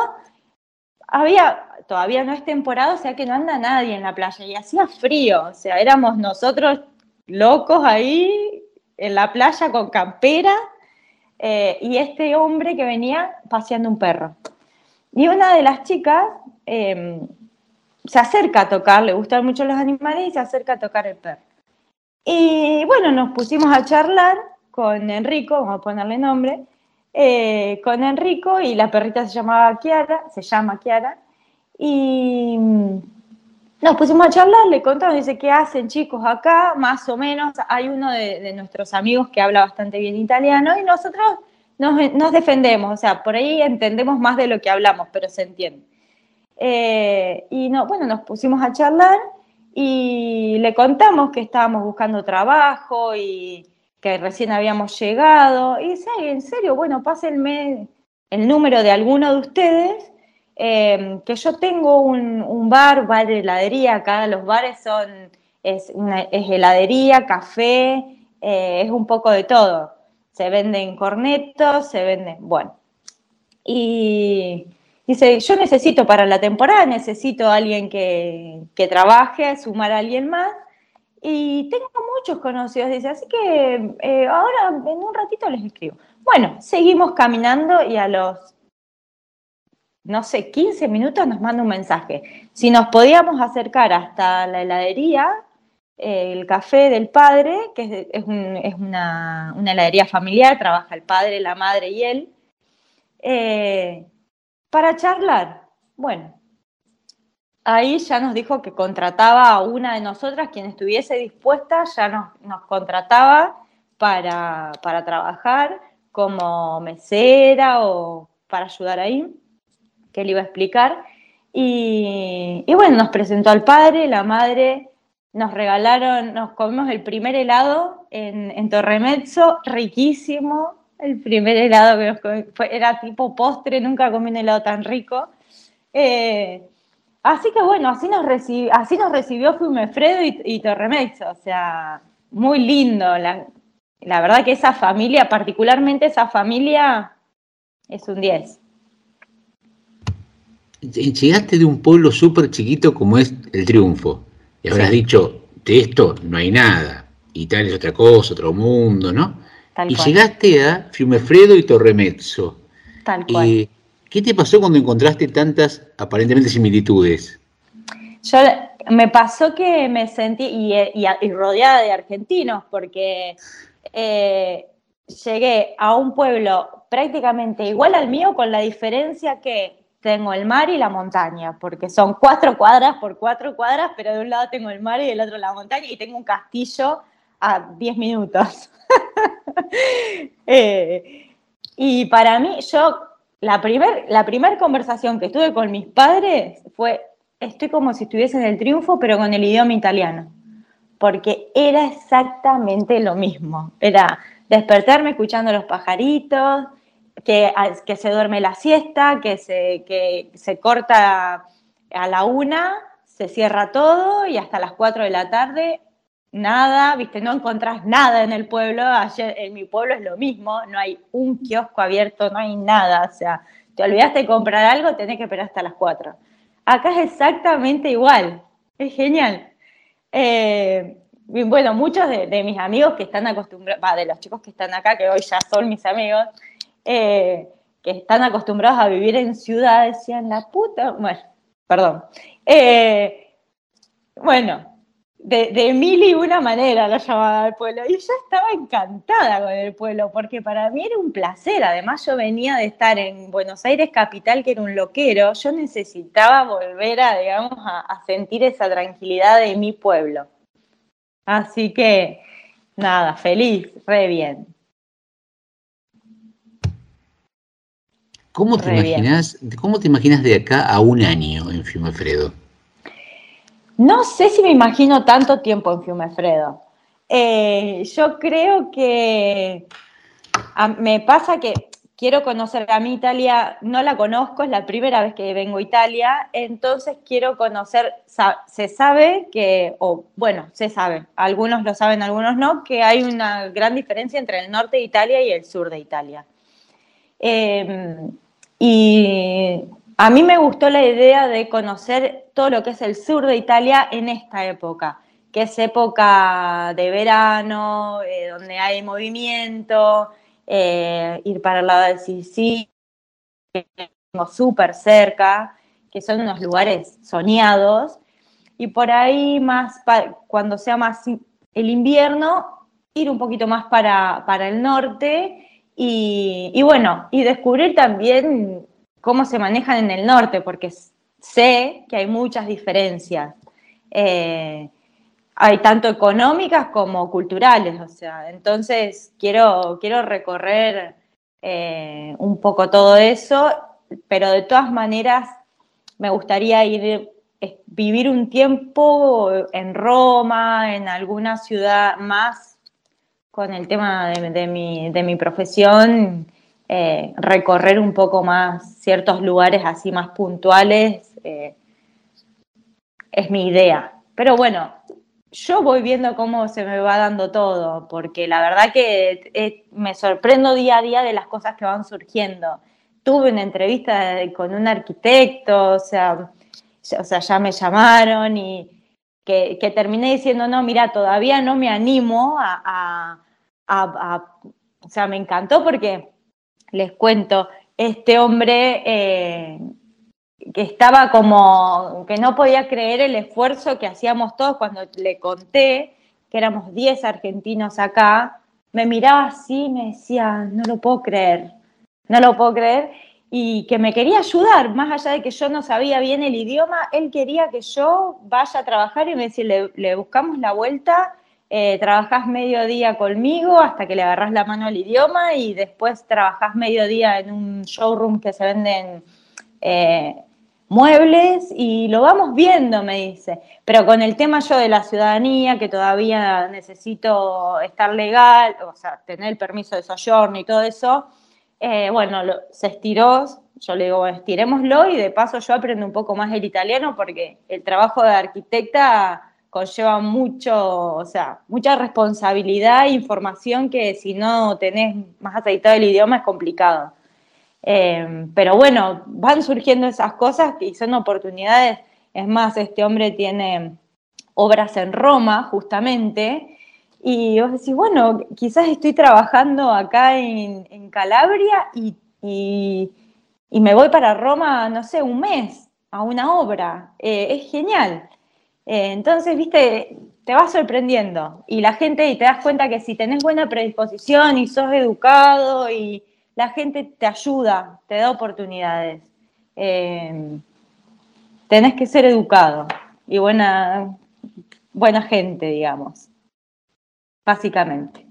había, todavía no es temporada, o sea que no anda nadie en la playa y hacía frío, o sea, éramos nosotros locos ahí en la playa con campera eh, y este hombre que venía paseando un perro. Y una de las chicas eh, se acerca a tocar, le gustan mucho los animales y se acerca a tocar el perro. Y bueno, nos pusimos a charlar con Enrico, vamos a ponerle nombre, eh, con Enrico y la perrita se llamaba Kiara, se llama Kiara, y mm, nos pusimos a charlar, le contamos, dice, ¿qué hacen chicos acá? Más o menos, hay uno de, nuestros amigos que habla bastante bien italiano y nosotros nos, nos defendemos, o sea, por ahí entendemos más de lo que hablamos, pero se entiende. Eh, y no, bueno, nos pusimos a charlar y le contamos que estábamos buscando trabajo y que recién habíamos llegado. Y dice, "Ay, en serio, bueno, pásenme el número de alguno de ustedes, eh, que yo tengo un, un bar, bar de heladería, acá los bares son, es heladería, café, eh, es un poco de todo. Se venden cornetos, se venden, bueno. Y dice, yo necesito para la temporada, necesito a alguien que, que trabaje, sumar a alguien más. Y tengo muchos conocidos, dice, así que eh, ahora en un ratito les escribo. Bueno, seguimos caminando y a los, no sé, 15 minutos nos manda un mensaje. Si nos podíamos acercar hasta la heladería, eh, el café del padre, que es, un- es una, una heladería familiar, trabaja el padre, la madre y él, eh, para charlar. Bueno, ahí ya nos dijo que contrataba a una de nosotras, quien estuviese dispuesta, ya nos, nos contrataba para, para trabajar como mesera o para ayudar ahí, que le iba a explicar. Y, y bueno, nos presentó al padre, la madre, nos regalaron, nos comimos el primer helado en, en Torremezzo, riquísimo, el primer helado que nos comí, fue- era tipo postre, nunca comí un helado tan rico. Eh, así que bueno, así nos, reci- así nos recibió Fumefredo y, y Torremezzo, o sea, muy lindo. La, la verdad que esa familia, particularmente esa familia, es un 10. Llegaste de un pueblo súper chiquito como es el Triunfo. Y habrás Sí. dicho, de esto no hay nada. Italia es otra cosa, otro mundo, ¿no? Tal y cual. llegaste a Fiumefredo y Torremezzo. Tal cual. Eh, ¿Qué te pasó cuando encontraste tantas aparentemente similitudes? Yo me pasó que me sentí, y, y- y rodeada de argentinos, porque eh, llegué a un pueblo prácticamente igual al mío, con la diferencia que tengo el mar y la montaña, porque son cuatro cuadras por cuatro cuadras, pero de un lado tengo el mar y del otro la montaña, y tengo un castillo a 10 minutos. Eh, y para mí, yo, la primer, la primer conversación que tuve con mis padres fue, estoy como si estuviese en el triunfo, pero con el idioma italiano. Porque era exactamente lo mismo. Era despertarme escuchando los pajaritos, que, que se duerme la siesta, que se, que se corta a la una, se cierra todo y hasta las cuatro de la tarde nada, viste, no encontrás nada en el pueblo, ayer en mi pueblo es lo mismo, no hay un kiosco abierto, no hay nada, o sea, te olvidaste de comprar algo, tenés que esperar hasta las 4. Acá es exactamente igual, es genial. Eh, bueno, muchos de, mis amigos que están acostumbrados, de los chicos que están acá, que hoy ya son mis amigos, eh, que están acostumbrados a vivir en ciudad, decían, la puta, bueno, perdón. Eh, bueno, de, de mil y una manera lo llamaba al pueblo. Y yo estaba encantada con el pueblo, porque para mí era un placer. Además, yo venía de estar en Buenos Aires capital, que era un loquero. Yo necesitaba volver a, digamos, a, a sentir esa tranquilidad de mi pueblo. Así que, nada, feliz, re bien. ¿Cómo te, Re bien. imaginas, ¿Cómo te imaginas de acá a un año en Fiumefredo? No sé si me imagino tanto tiempo en Fiumefredo. Eh, yo creo que me pasa que quiero conocer a mi Italia, no la conozco, es la primera vez que vengo a Italia, entonces quiero conocer, se sabe que, o bueno, se sabe, algunos lo saben, algunos no, que hay una gran diferencia entre el norte de Italia y el sur de Italia. Eh, y a mí me gustó la idea de conocer todo lo que es el sur de Italia en esta época, que es época de verano, eh, donde hay movimiento, eh, ir para el lado del Sicilia, que tengo súper cerca, que son unos lugares soñados, y por ahí más, cuando sea más el invierno, ir un poquito más para, para el norte Y, y bueno, y descubrir también cómo se manejan en el norte, porque sé que hay muchas diferencias. Eh, hay tanto económicas como culturales, o sea, entonces quiero, quiero recorrer eh, un poco todo eso, pero de todas maneras me gustaría ir, vivir un tiempo en Roma, en alguna ciudad más, con el tema de, mi, de mi, profesión, eh, recorrer un poco más ciertos lugares así más puntuales, es mi idea. Pero bueno, yo voy viendo cómo se me va dando todo, porque la verdad que eh, me sorprendo día a día de las cosas que van surgiendo. Tuve una entrevista con un arquitecto, o sea, o sea ya me llamaron y que, terminé diciendo, no, mira, todavía no me animo a, o sea, me encantó porque les cuento, este hombre eh, que estaba como, que no podía creer el esfuerzo que hacíamos todos cuando le conté que éramos 10 argentinos acá, me miraba así y me decía, no lo puedo creer, no lo puedo creer, y que me quería ayudar, más allá de que yo no sabía bien el idioma, él quería que yo vaya a trabajar y me decía, le, buscamos la vuelta, eh, trabajás medio día conmigo hasta que le agarras la mano al idioma y después trabajás medio día en un showroom que se venden eh, muebles y lo vamos viendo, me dice. Pero con el tema yo de la ciudadanía, que todavía necesito estar legal, o sea, tener el permiso de sojourno y todo eso, eh, bueno, se estiró, yo le digo, estirémoslo y de paso yo aprendo un poco más el italiano porque el trabajo de arquitecta conlleva mucho, o sea, mucha responsabilidad e información que si no tenés más aceitado el idioma es complicado. Em, pero bueno, van surgiendo esas cosas y son oportunidades. Es más, este hombre tiene obras en Roma, justamente, y vos decís, bueno, quizás estoy trabajando acá en, Calabria y, me voy para Roma, no sé, un mes a una obra. Eh, es genial. Eh, entonces, viste, te vas sorprendiendo y la gente, y te das cuenta que si tenés buena predisposición y sos educado y, la gente te ayuda, te da oportunidades. Eh, tenés que ser educado y buena, buena gente, digamos, básicamente.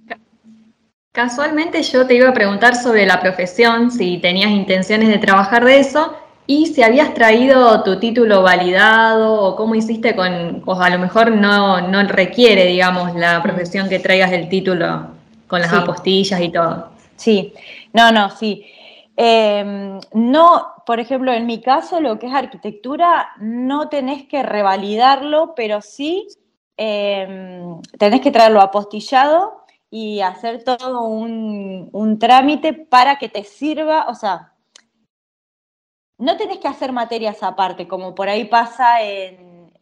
Casualmente yo te iba a preguntar sobre la profesión, si tenías intenciones de trabajar de eso y si habías traído tu título validado o cómo hiciste con, o a lo mejor no, no requiere, digamos, la profesión que traigas el título con las apostillas y todo. Sí, no, no, sí. Em, no, por ejemplo, en mi caso, lo que es arquitectura, no tenés que revalidarlo, pero sí em, tenés que traerlo apostillado y hacer todo un, trámite para que te sirva, o sea, no tenés que hacer materias aparte, como por ahí pasa en,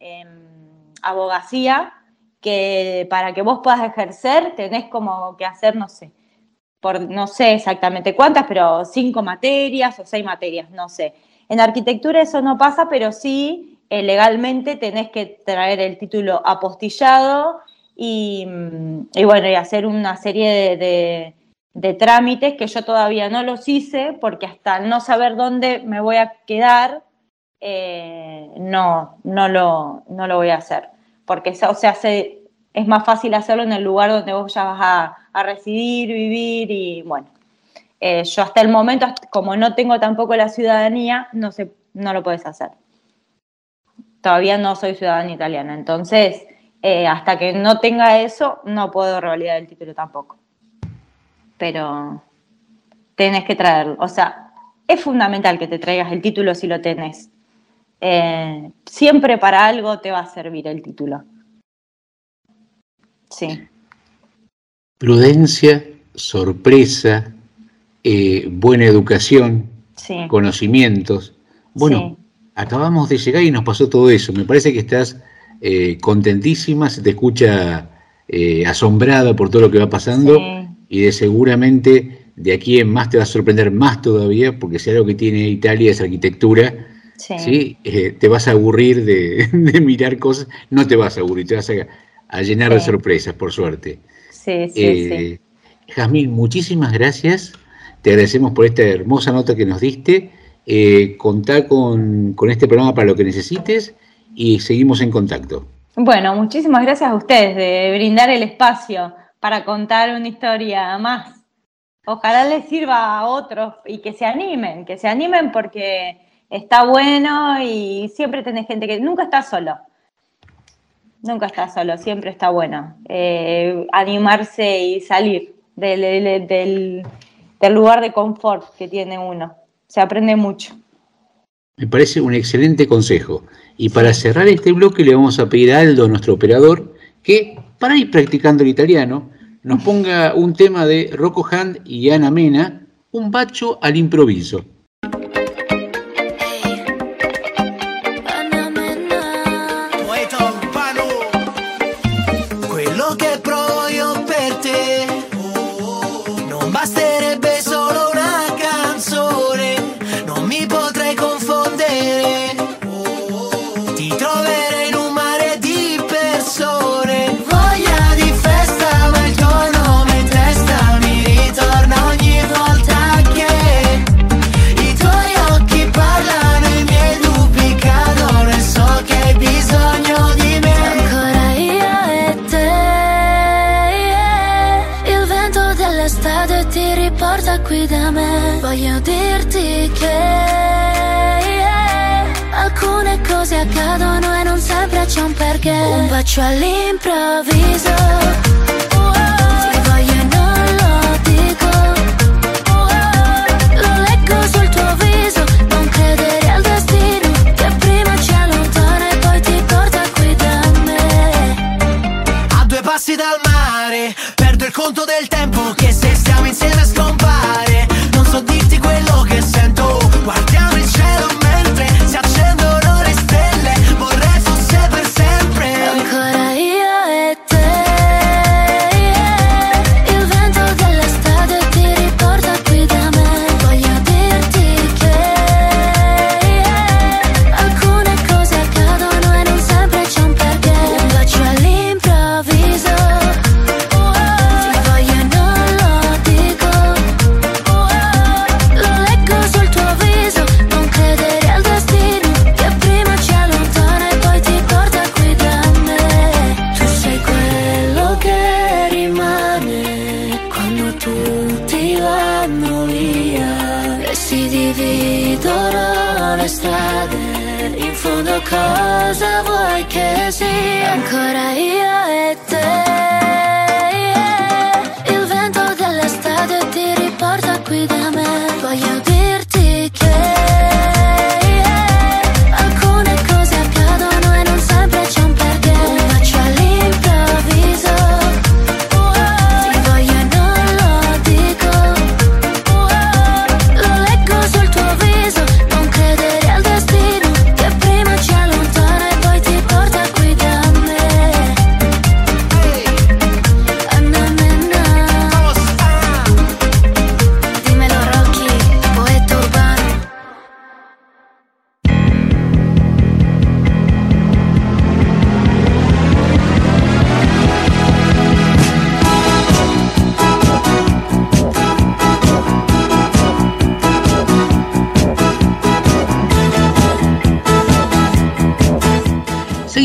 abogacía, que para que vos puedas ejercer tenés como que hacer, no sé, por no sé exactamente cuántas, pero cinco materias o seis materias, no sé. En arquitectura eso no pasa, pero sí eh, legalmente tenés que traer el título apostillado y, mm, bueno, y hacer una serie de, trámites que yo todavía no los hice porque hasta no saber dónde me voy a quedar, eh, no, no lo, no lo voy a hacer. Porque o sea, se, es más fácil hacerlo en el lugar donde vos ya vas a, residir, vivir y bueno. Eh, yo hasta el momento, como no tengo tampoco la ciudadanía, no, sé, no lo puedes hacer. Todavía no soy ciudadana italiana, entonces eh, hasta que no tenga eso, no puedo revalidar el título tampoco. Pero tenés que traerlo. O sea, es fundamental que te traigas el título si lo tenés. Eh, siempre para algo te va a servir el título. Sí. Prudencia, sorpresa, eh, buena educación, conocimientos. Bueno, acabamos de llegar y nos pasó todo eso. Me parece que estás eh, contentísima, se te escucha asombrada por todo lo que va pasando y de seguramente de aquí en más te va a sorprender más todavía, porque si algo que tiene Italia es arquitectura, ¿sí? te vas a aburrir de, de, mirar cosas, no te vas a aburrir, te vas a a llenar de sorpresas, por suerte. Sí, sí, eh, Jazmín, muchísimas gracias. te agradecemos por esta hermosa nota que nos diste. Eh, contá con, con este programa para lo que necesites y seguimos en contacto. Bueno, muchísimas gracias a ustedes de brindar el espacio para contar una historia más. Ojalá les sirva a otros y que se animen, que se animen porque está bueno y siempre tenés gente que nunca está solo. Nunca está solo, siempre está bueno. Eh, animarse y salir del, del- lugar de confort que tiene uno. Se aprende mucho. Me parece un excelente consejo. Y para cerrar este bloque le vamos a pedir a Aldo, nuestro operador, que para ir practicando el italiano, nos ponga un tema de Rocco Hand y Ana Mena, un bacio al improviso. C'è un perché? Un bacio all'improvviso. Ti voglio non lo dico. Lo leggo sul tuo viso. Non credere al destino Che prima ci allontana e poi ti porta qui da me. A due passi dal mare, perdo il conto del tempo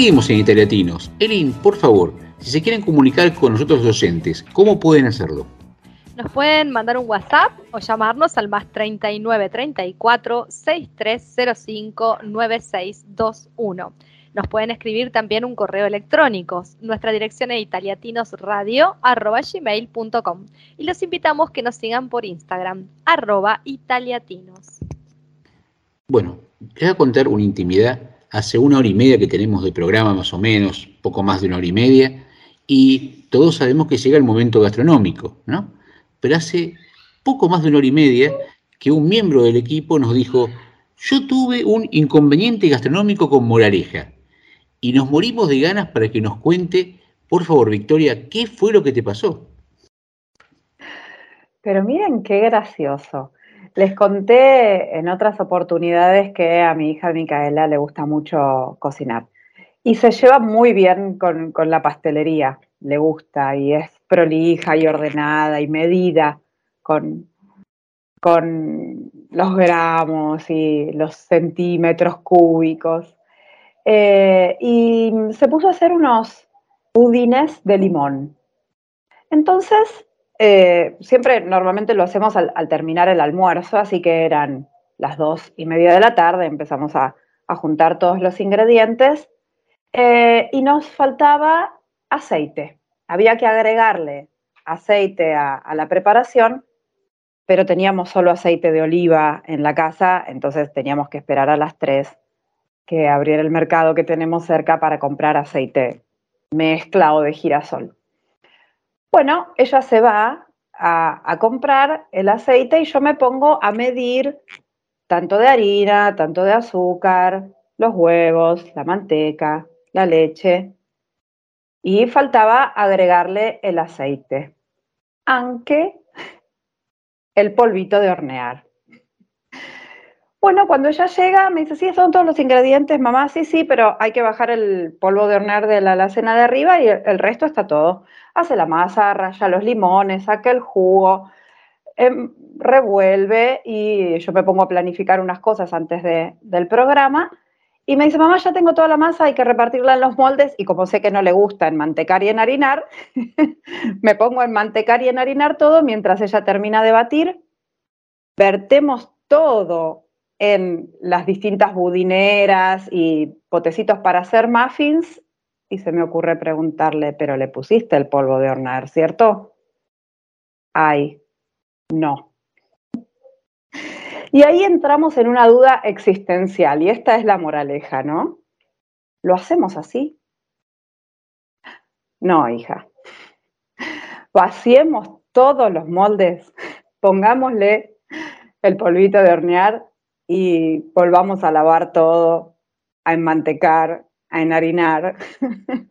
Seguimos en Italiatinos. Elin, por favor, si se quieren comunicar con nosotros docentes, ¿cómo pueden hacerlo? Nos pueden mandar un WhatsApp o llamarnos al más 39 34 6305 9621. Nos pueden escribir también un correo electrónico. Nuestra dirección es italiatinosradio.gmail.com y los invitamos que nos sigan por Instagram, arroba italiatinos. Bueno, les voy a contar una intimidad. Hace una hora y media que tenemos de programa, más o menos, poco más de una hora y media, y todos sabemos que llega el momento gastronómico, ¿no? Pero hace poco más de una hora y media que un miembro del equipo nos dijo, yo tuve un inconveniente gastronómico con moraleja, y nos morimos de ganas para que nos cuente, por favor, Victoria, ¿qué fue lo que te pasó? Pero miren qué gracioso. Les conté en otras oportunidades que a mi hija Micaela le gusta mucho cocinar y se lleva muy bien con, con la pastelería, le gusta y es prolija y ordenada y medida con, con los gramos y los centímetros cúbicos. Eh, y se puso a hacer unos budines de limón. Entonces, eh, siempre normalmente lo hacemos al, terminar el almuerzo, así que eran las dos y media de la tarde, empezamos a, juntar todos los ingredientes eh, y nos faltaba aceite. Había que agregarle aceite a, la preparación, pero teníamos solo aceite de oliva en la casa, entonces teníamos que esperar a las tres que abriera el mercado que tenemos cerca para comprar aceite mezcla o de girasol. Bueno, ella se va a, a, comprar el aceite y yo me pongo a medir tanto de harina, tanto de azúcar, los huevos, la manteca, la leche. Y faltaba agregarle el aceite, aunque el polvito de hornear. Bueno, cuando ella llega, me dice, sí, son todos los ingredientes, mamá, sí, sí, pero hay que bajar el polvo de hornear de la alacena de arriba y el resto está todo. Hace la masa, raya los limones, saca el jugo, eh, revuelve y yo me pongo a planificar unas cosas antes de, del programa. Y me dice, mamá, ya tengo toda la masa, hay que repartirla en los moldes. Y como sé que no le gusta enmantecar y enharinar, me pongo a enmantecar y enharinar todo mientras ella termina de batir. Vertemos todo en las distintas budineras y potecitos para hacer muffins. Y se me ocurre preguntarle, pero le pusiste el polvo de hornear, ¿cierto? Ay, no. Y ahí entramos en una duda existencial, y esta es la moraleja, ¿no? ¿Lo hacemos así? No, hija. Vaciemos todos los moldes, pongámosle el polvito de hornear y volvamos a lavar todo, a enmantecar, a enharinar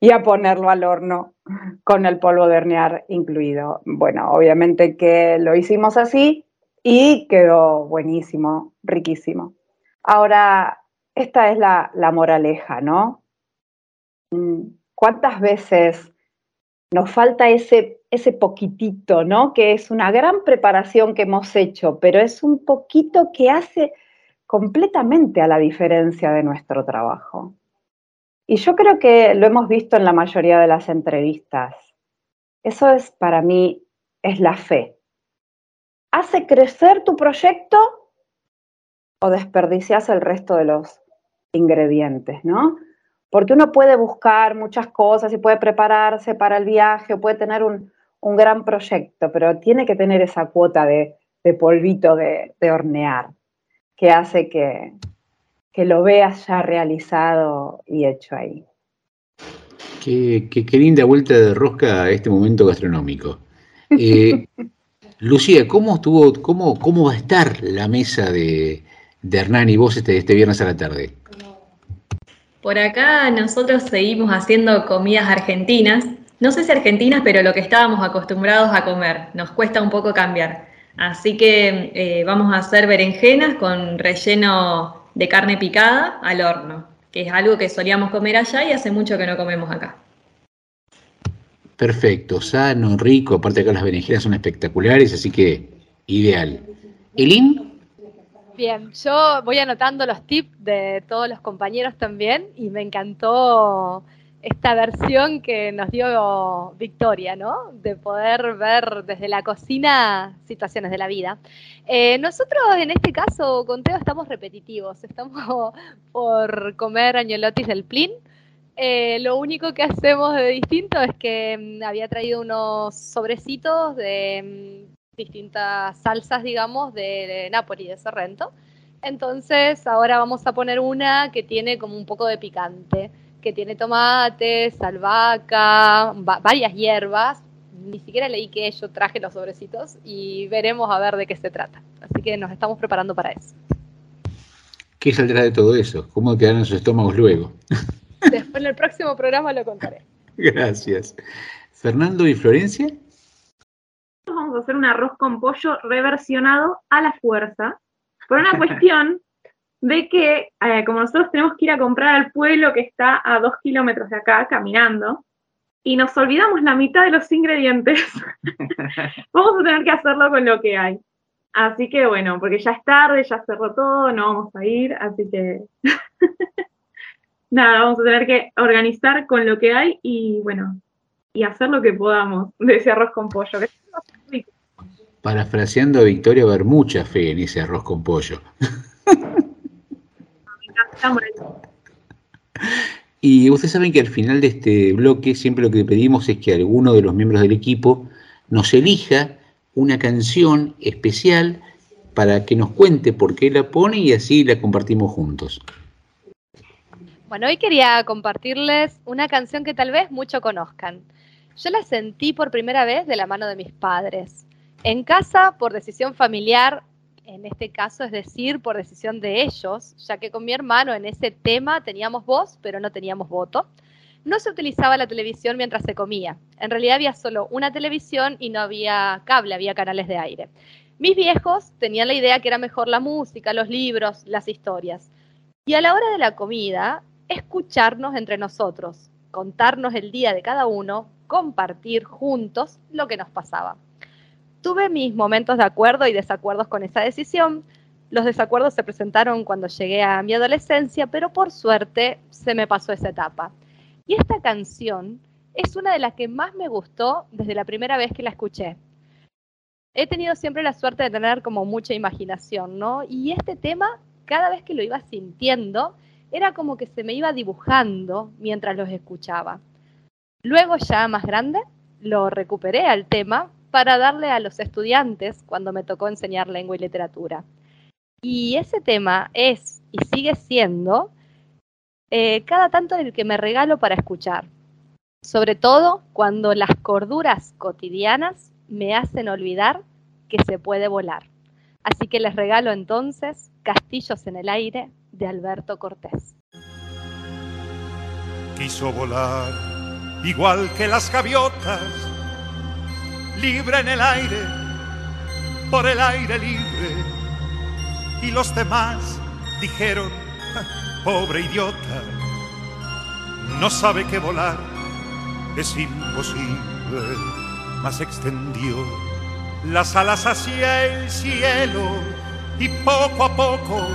y a ponerlo al horno con el polvo de hornear incluido. Bueno, obviamente que lo hicimos así y quedó buenísimo, riquísimo. Ahora, esta es la, la moraleja, ¿no? Mm, ¿Cuántas veces nos falta ese, ese poquitito, ¿no? Que es una gran preparación que hemos hecho, pero es un poquito que hace completamente a la diferencia de nuestro trabajo. Y yo creo que lo hemos visto en la mayoría de las entrevistas. Eso es para mí, es la fe. ¿Hace crecer tu proyecto o desperdicias el resto de los ingredientes, no? Porque uno puede buscar muchas cosas y puede prepararse para el viaje o puede tener un, un gran proyecto, pero tiene que tener esa cuota de, de polvito de, de hornear que hace que, que lo veas ya realizado y hecho ahí. Qué, qué, qué linda vuelta de rosca a este momento gastronómico. Eh, Lucía, ¿cómo, estuvo, cómo, ¿cómo va a estar la mesa de, de Hernán y vos este, este viernes a la tarde? Por acá nosotros seguimos haciendo comidas argentinas. No sé si argentinas, pero lo que estábamos acostumbrados a comer. Nos cuesta un poco cambiar. Así que eh, vamos a hacer berenjenas con relleno de carne picada al horno, que es algo que solíamos comer allá y hace mucho que no comemos acá. Perfecto, sano, rico, aparte acá las berenjenas son espectaculares, así que ideal. ¿Elin? Bien, yo voy anotando los tips de todos los compañeros también y me encantó esta versión que nos dio Victoria, ¿no? De poder ver desde la cocina situaciones de la vida. Eh, nosotros en este caso, con Teo, estamos repetitivos. Estamos por comer añolotis del Plin. Eh, lo único que hacemos de distinto es que mm, había traído unos sobrecitos de mm, distintas salsas, digamos, de, de Napoli, de Sorrento. Entonces, ahora vamos a poner una que tiene como un poco de picante que tiene tomates, albahaca, va varias hierbas. Ni siquiera leí que yo traje los sobrecitos y veremos a ver de qué se trata. Así que nos estamos preparando para eso. ¿Qué saldrá de todo eso? ¿Cómo quedarán sus estómagos luego? Después en el próximo programa lo contaré. Gracias. Fernando y Florencia. Vamos a hacer un arroz con pollo reversionado a la fuerza por una cuestión de que eh, como nosotros tenemos que ir a comprar al pueblo que está a dos kilómetros de acá caminando y nos olvidamos la mitad de los ingredientes, vamos a tener que hacerlo con lo que hay. Así que bueno, porque ya es tarde, ya cerró todo, no vamos a ir, así que nada, vamos a tener que organizar con lo que hay y bueno, y hacer lo que podamos de ese arroz con pollo. que es. Parafraseando a Victoria, haber mucha fe en ese arroz con pollo. Y ustedes saben que al final de este bloque siempre lo que pedimos es que alguno de los miembros del equipo nos elija una canción especial para que nos cuente por qué la pone y así la compartimos juntos. Bueno, hoy quería compartirles una canción que tal vez muchos conozcan. Yo la sentí por primera vez de la mano de mis padres. En casa, por decisión familiar, en este caso es decir, por decisión de ellos, ya que con mi hermano en ese tema teníamos voz, pero no teníamos voto. No se utilizaba la televisión mientras se comía. En realidad había solo una televisión y no había cable, había canales de aire. Mis viejos tenían la idea que era mejor la música, los libros, las historias. Y a la hora de la comida, escucharnos entre nosotros, contarnos el día de cada uno, compartir juntos lo que nos pasaba. Tuve mis momentos de acuerdo y desacuerdos con esa decisión. Los desacuerdos se presentaron cuando llegué a mi adolescencia, pero por suerte se me pasó esa etapa. Y esta canción es una de las que más me gustó desde la primera vez que la escuché. He tenido siempre la suerte de tener como mucha imaginación, ¿no? Y este tema, cada vez que lo iba sintiendo, era como que se me iba dibujando mientras los escuchaba. Luego, ya más grande, lo recuperé al tema para darle a los estudiantes cuando me tocó enseñar lengua y literatura. Y ese tema es y sigue siendo eh, cada tanto el que me regalo para escuchar, sobre todo cuando las corduras cotidianas me hacen olvidar que se puede volar. Así que les regalo entonces Castillos en el aire de Alberto Cortés. Quiso volar igual que las gaviotas libre en el aire, por el aire libre. Y los demás dijeron, pobre idiota, no sabe que volar es imposible, mas extendió las alas hacia el cielo y poco a poco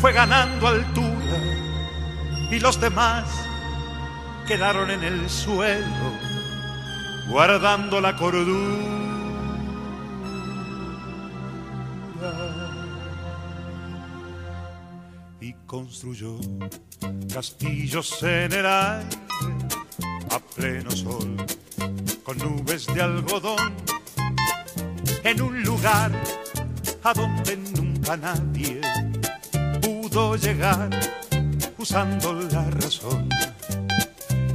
fue ganando altura. Y los demás quedaron en el suelo guardando la cordura. Y construyó castillos en el aire a pleno sol, con nubes de algodón, en un lugar a donde nunca nadie pudo llegar usando la razón.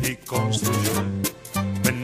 Y construyó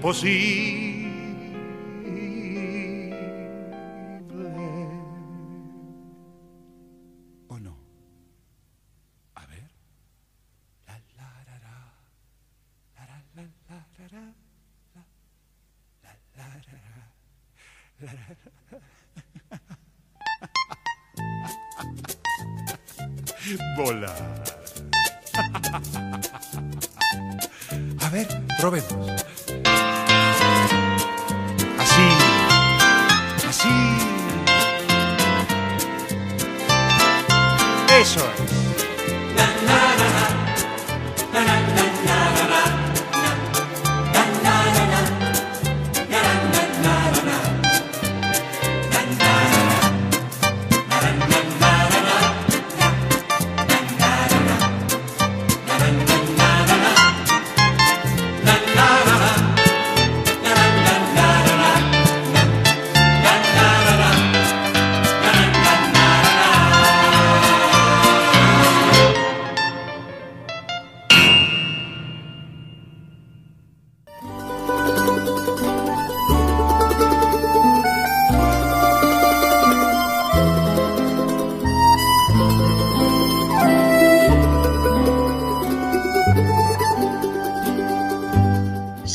¿O no? A ver. La, la. La, la, la. La, la, la, ra, ra. La, ra, ra. Volar. A ver, probemos. Eso es.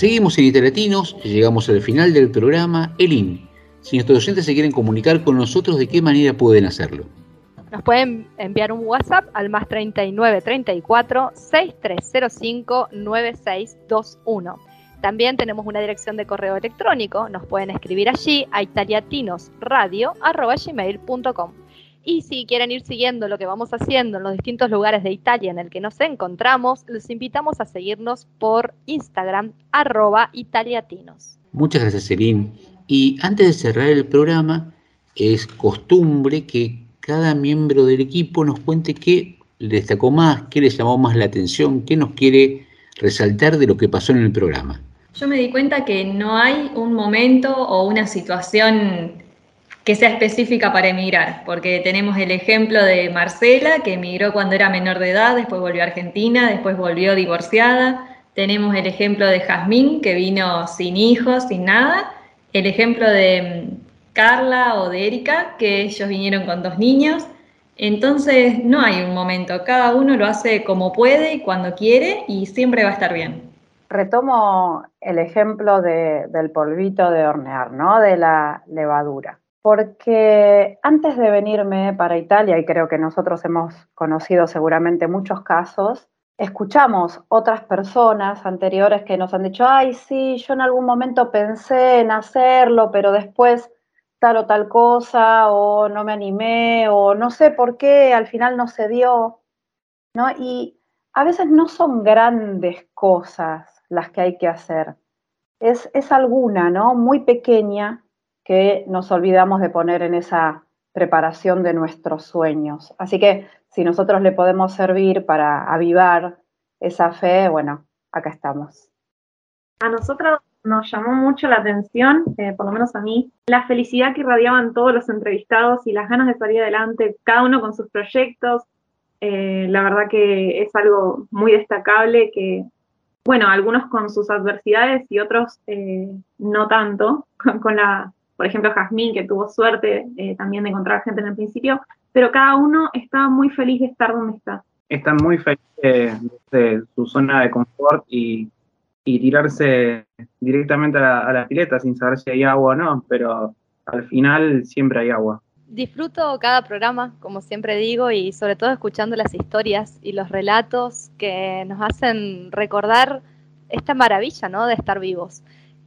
Seguimos en Italiatinos, llegamos al final del programa. Elin, si nuestros docentes se quieren comunicar con nosotros, ¿de qué manera pueden hacerlo? Nos pueden enviar un WhatsApp al más 39 34 6305 9621. También tenemos una dirección de correo electrónico, nos pueden escribir allí a italiatinosradio.gmail.com. Y si quieren ir siguiendo lo que vamos haciendo en los distintos lugares de Italia en el que nos encontramos, los invitamos a seguirnos por Instagram, arroba italiatinos. Muchas gracias, Elin. Y antes de cerrar el programa, es costumbre que cada miembro del equipo nos cuente qué le destacó más, qué le llamó más la atención, qué nos quiere resaltar de lo que pasó en el programa. Yo me di cuenta que no hay un momento o una situación que sea específica para emigrar, porque tenemos el ejemplo de Marcela, que emigró cuando era menor de edad, después volvió a Argentina, después volvió divorciada. Tenemos el ejemplo de Jazmín, que vino sin hijos, sin nada. El ejemplo de mm, Carla o de Erika, que ellos vinieron con dos niños. Entonces no hay un momento, cada uno lo hace como puede y cuando quiere y siempre va a estar bien. Retomo el ejemplo de- del polvito de hornear, ¿no? De la levadura. Porque antes de venirme para Italia, y creo que nosotros hemos conocido seguramente muchos casos, escuchamos otras personas anteriores que nos han dicho, ay, sí, yo en algún momento pensé en hacerlo, pero después tal o tal cosa, o no me animé, o no sé por qué, al final no se dio, ¿no? Y a veces no son grandes cosas las que hay que hacer. Es, es alguna, ¿no? Muy pequeña que nos olvidamos de poner en esa preparación de nuestros sueños. Así que si nosotros le podemos servir para avivar esa fe, bueno, acá estamos. A nosotros nos llamó mucho la atención, eh, por lo menos a mí, la felicidad que irradiaban todos los entrevistados y las ganas de salir adelante, cada uno con sus proyectos. Eh, la verdad que es algo muy destacable que, bueno, algunos con sus adversidades y otros eh, no tanto, con, con la, por ejemplo, Jazmín, que tuvo suerte eh, también de encontrar gente en el principio, pero cada uno está muy feliz de estar donde está. están muy felices de su zona de confort y, y tirarse directamente a la, a la pileta sin saber si hay agua o no, pero al final siempre hay agua. Disfruto cada programa, como siempre digo, y sobre todo escuchando las historias y los relatos que nos hacen recordar esta maravilla, ¿no? De estar vivos.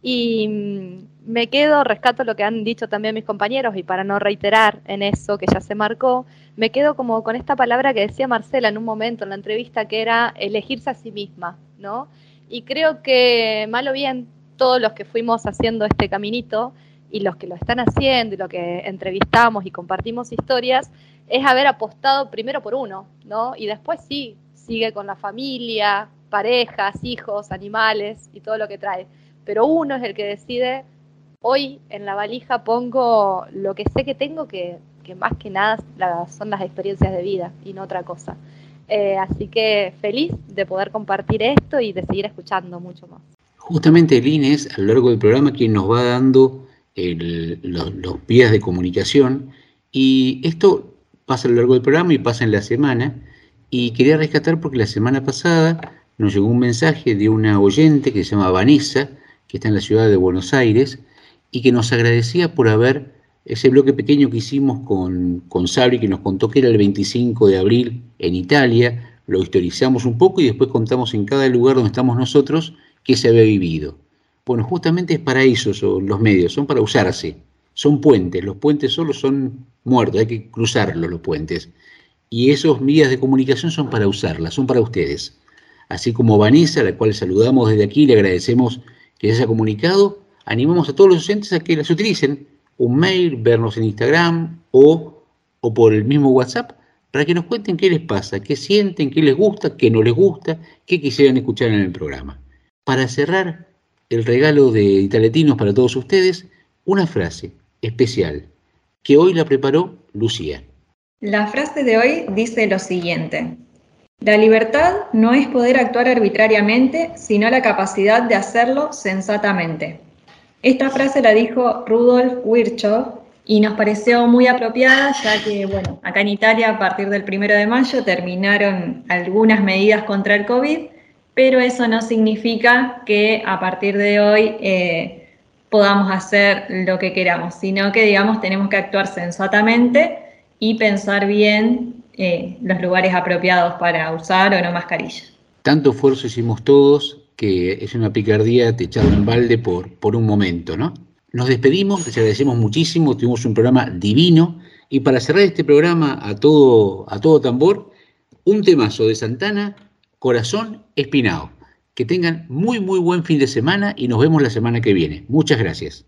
Y mm, me quedo, rescato lo que han dicho también mis compañeros, y para no reiterar en eso que ya se marcó, me quedo como con esta palabra que decía Marcela en un momento en la entrevista, que era elegirse a sí misma, ¿no? Y creo que, mal o bien, todos los que fuimos haciendo este caminito, y los que lo están haciendo y lo que entrevistamos y compartimos historias, es haber apostado primero por uno, ¿no? Y después sí, sigue con la familia, parejas, hijos, animales y todo lo que trae. Pero uno es el que decide hoy en la valija pongo lo que sé que tengo, que, más que nada son las experiencias de vida y no otra cosa. Eh, así que feliz de poder compartir esto y de seguir escuchando mucho más. Justamente el INE es a lo largo del programa quien nos va dando los, los vías de comunicación y esto pasa a lo largo del programa y pasa en la semana y quería rescatar porque la semana pasada nos llegó un mensaje de una oyente que se llama Vanessa, que está en la ciudad de Buenos Aires y que nos agradecía por haber ese bloque pequeño que hicimos con, con Sabri, que nos contó que era el 25 de abril en Italia, lo historizamos un poco y después contamos en cada lugar donde estamos nosotros qué se había vivido. Bueno, justamente es para eso son los medios, son para usarse, son puentes, los puentes solo son muertos, hay que cruzarlos los puentes. Y esos vías de comunicación son para usarlas, son para ustedes. Así como Vanessa, a la cual saludamos desde aquí, le agradecemos que se haya comunicado, animamos a todos los docentes a que las utilicen, un mail, vernos en Instagram o, o por el mismo WhatsApp, para que nos cuenten qué les pasa, qué sienten, qué les gusta, qué no les gusta, qué quisieran escuchar en el programa. Para cerrar el regalo de Italetinos para todos ustedes, una frase especial que hoy la preparó Lucía. La frase de hoy dice lo siguiente. La libertad no es poder actuar arbitrariamente, sino la capacidad de hacerlo sensatamente. Esta frase la dijo Rudolf Virchow y nos pareció muy apropiada ya que, bueno, acá en Italia a partir del primero de mayo terminaron algunas medidas contra el COVID, pero eso no significa que a partir de hoy eh, podamos hacer lo que queramos, sino que, digamos, tenemos que actuar sensatamente y pensar bien eh, los lugares apropiados para usar o no mascarilla. Tanto esfuerzo hicimos todos que es una picardía te echarlo en balde por, por un momento, ¿no? Nos despedimos, les agradecemos muchísimo, tuvimos un programa divino y para cerrar este programa a todo, a todo tambor, un temazo de Santana, Corazón Espinao. Que tengan muy, muy buen fin de semana y nos vemos la semana que viene. Muchas gracias.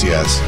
Radio Puente. Acortando distancias.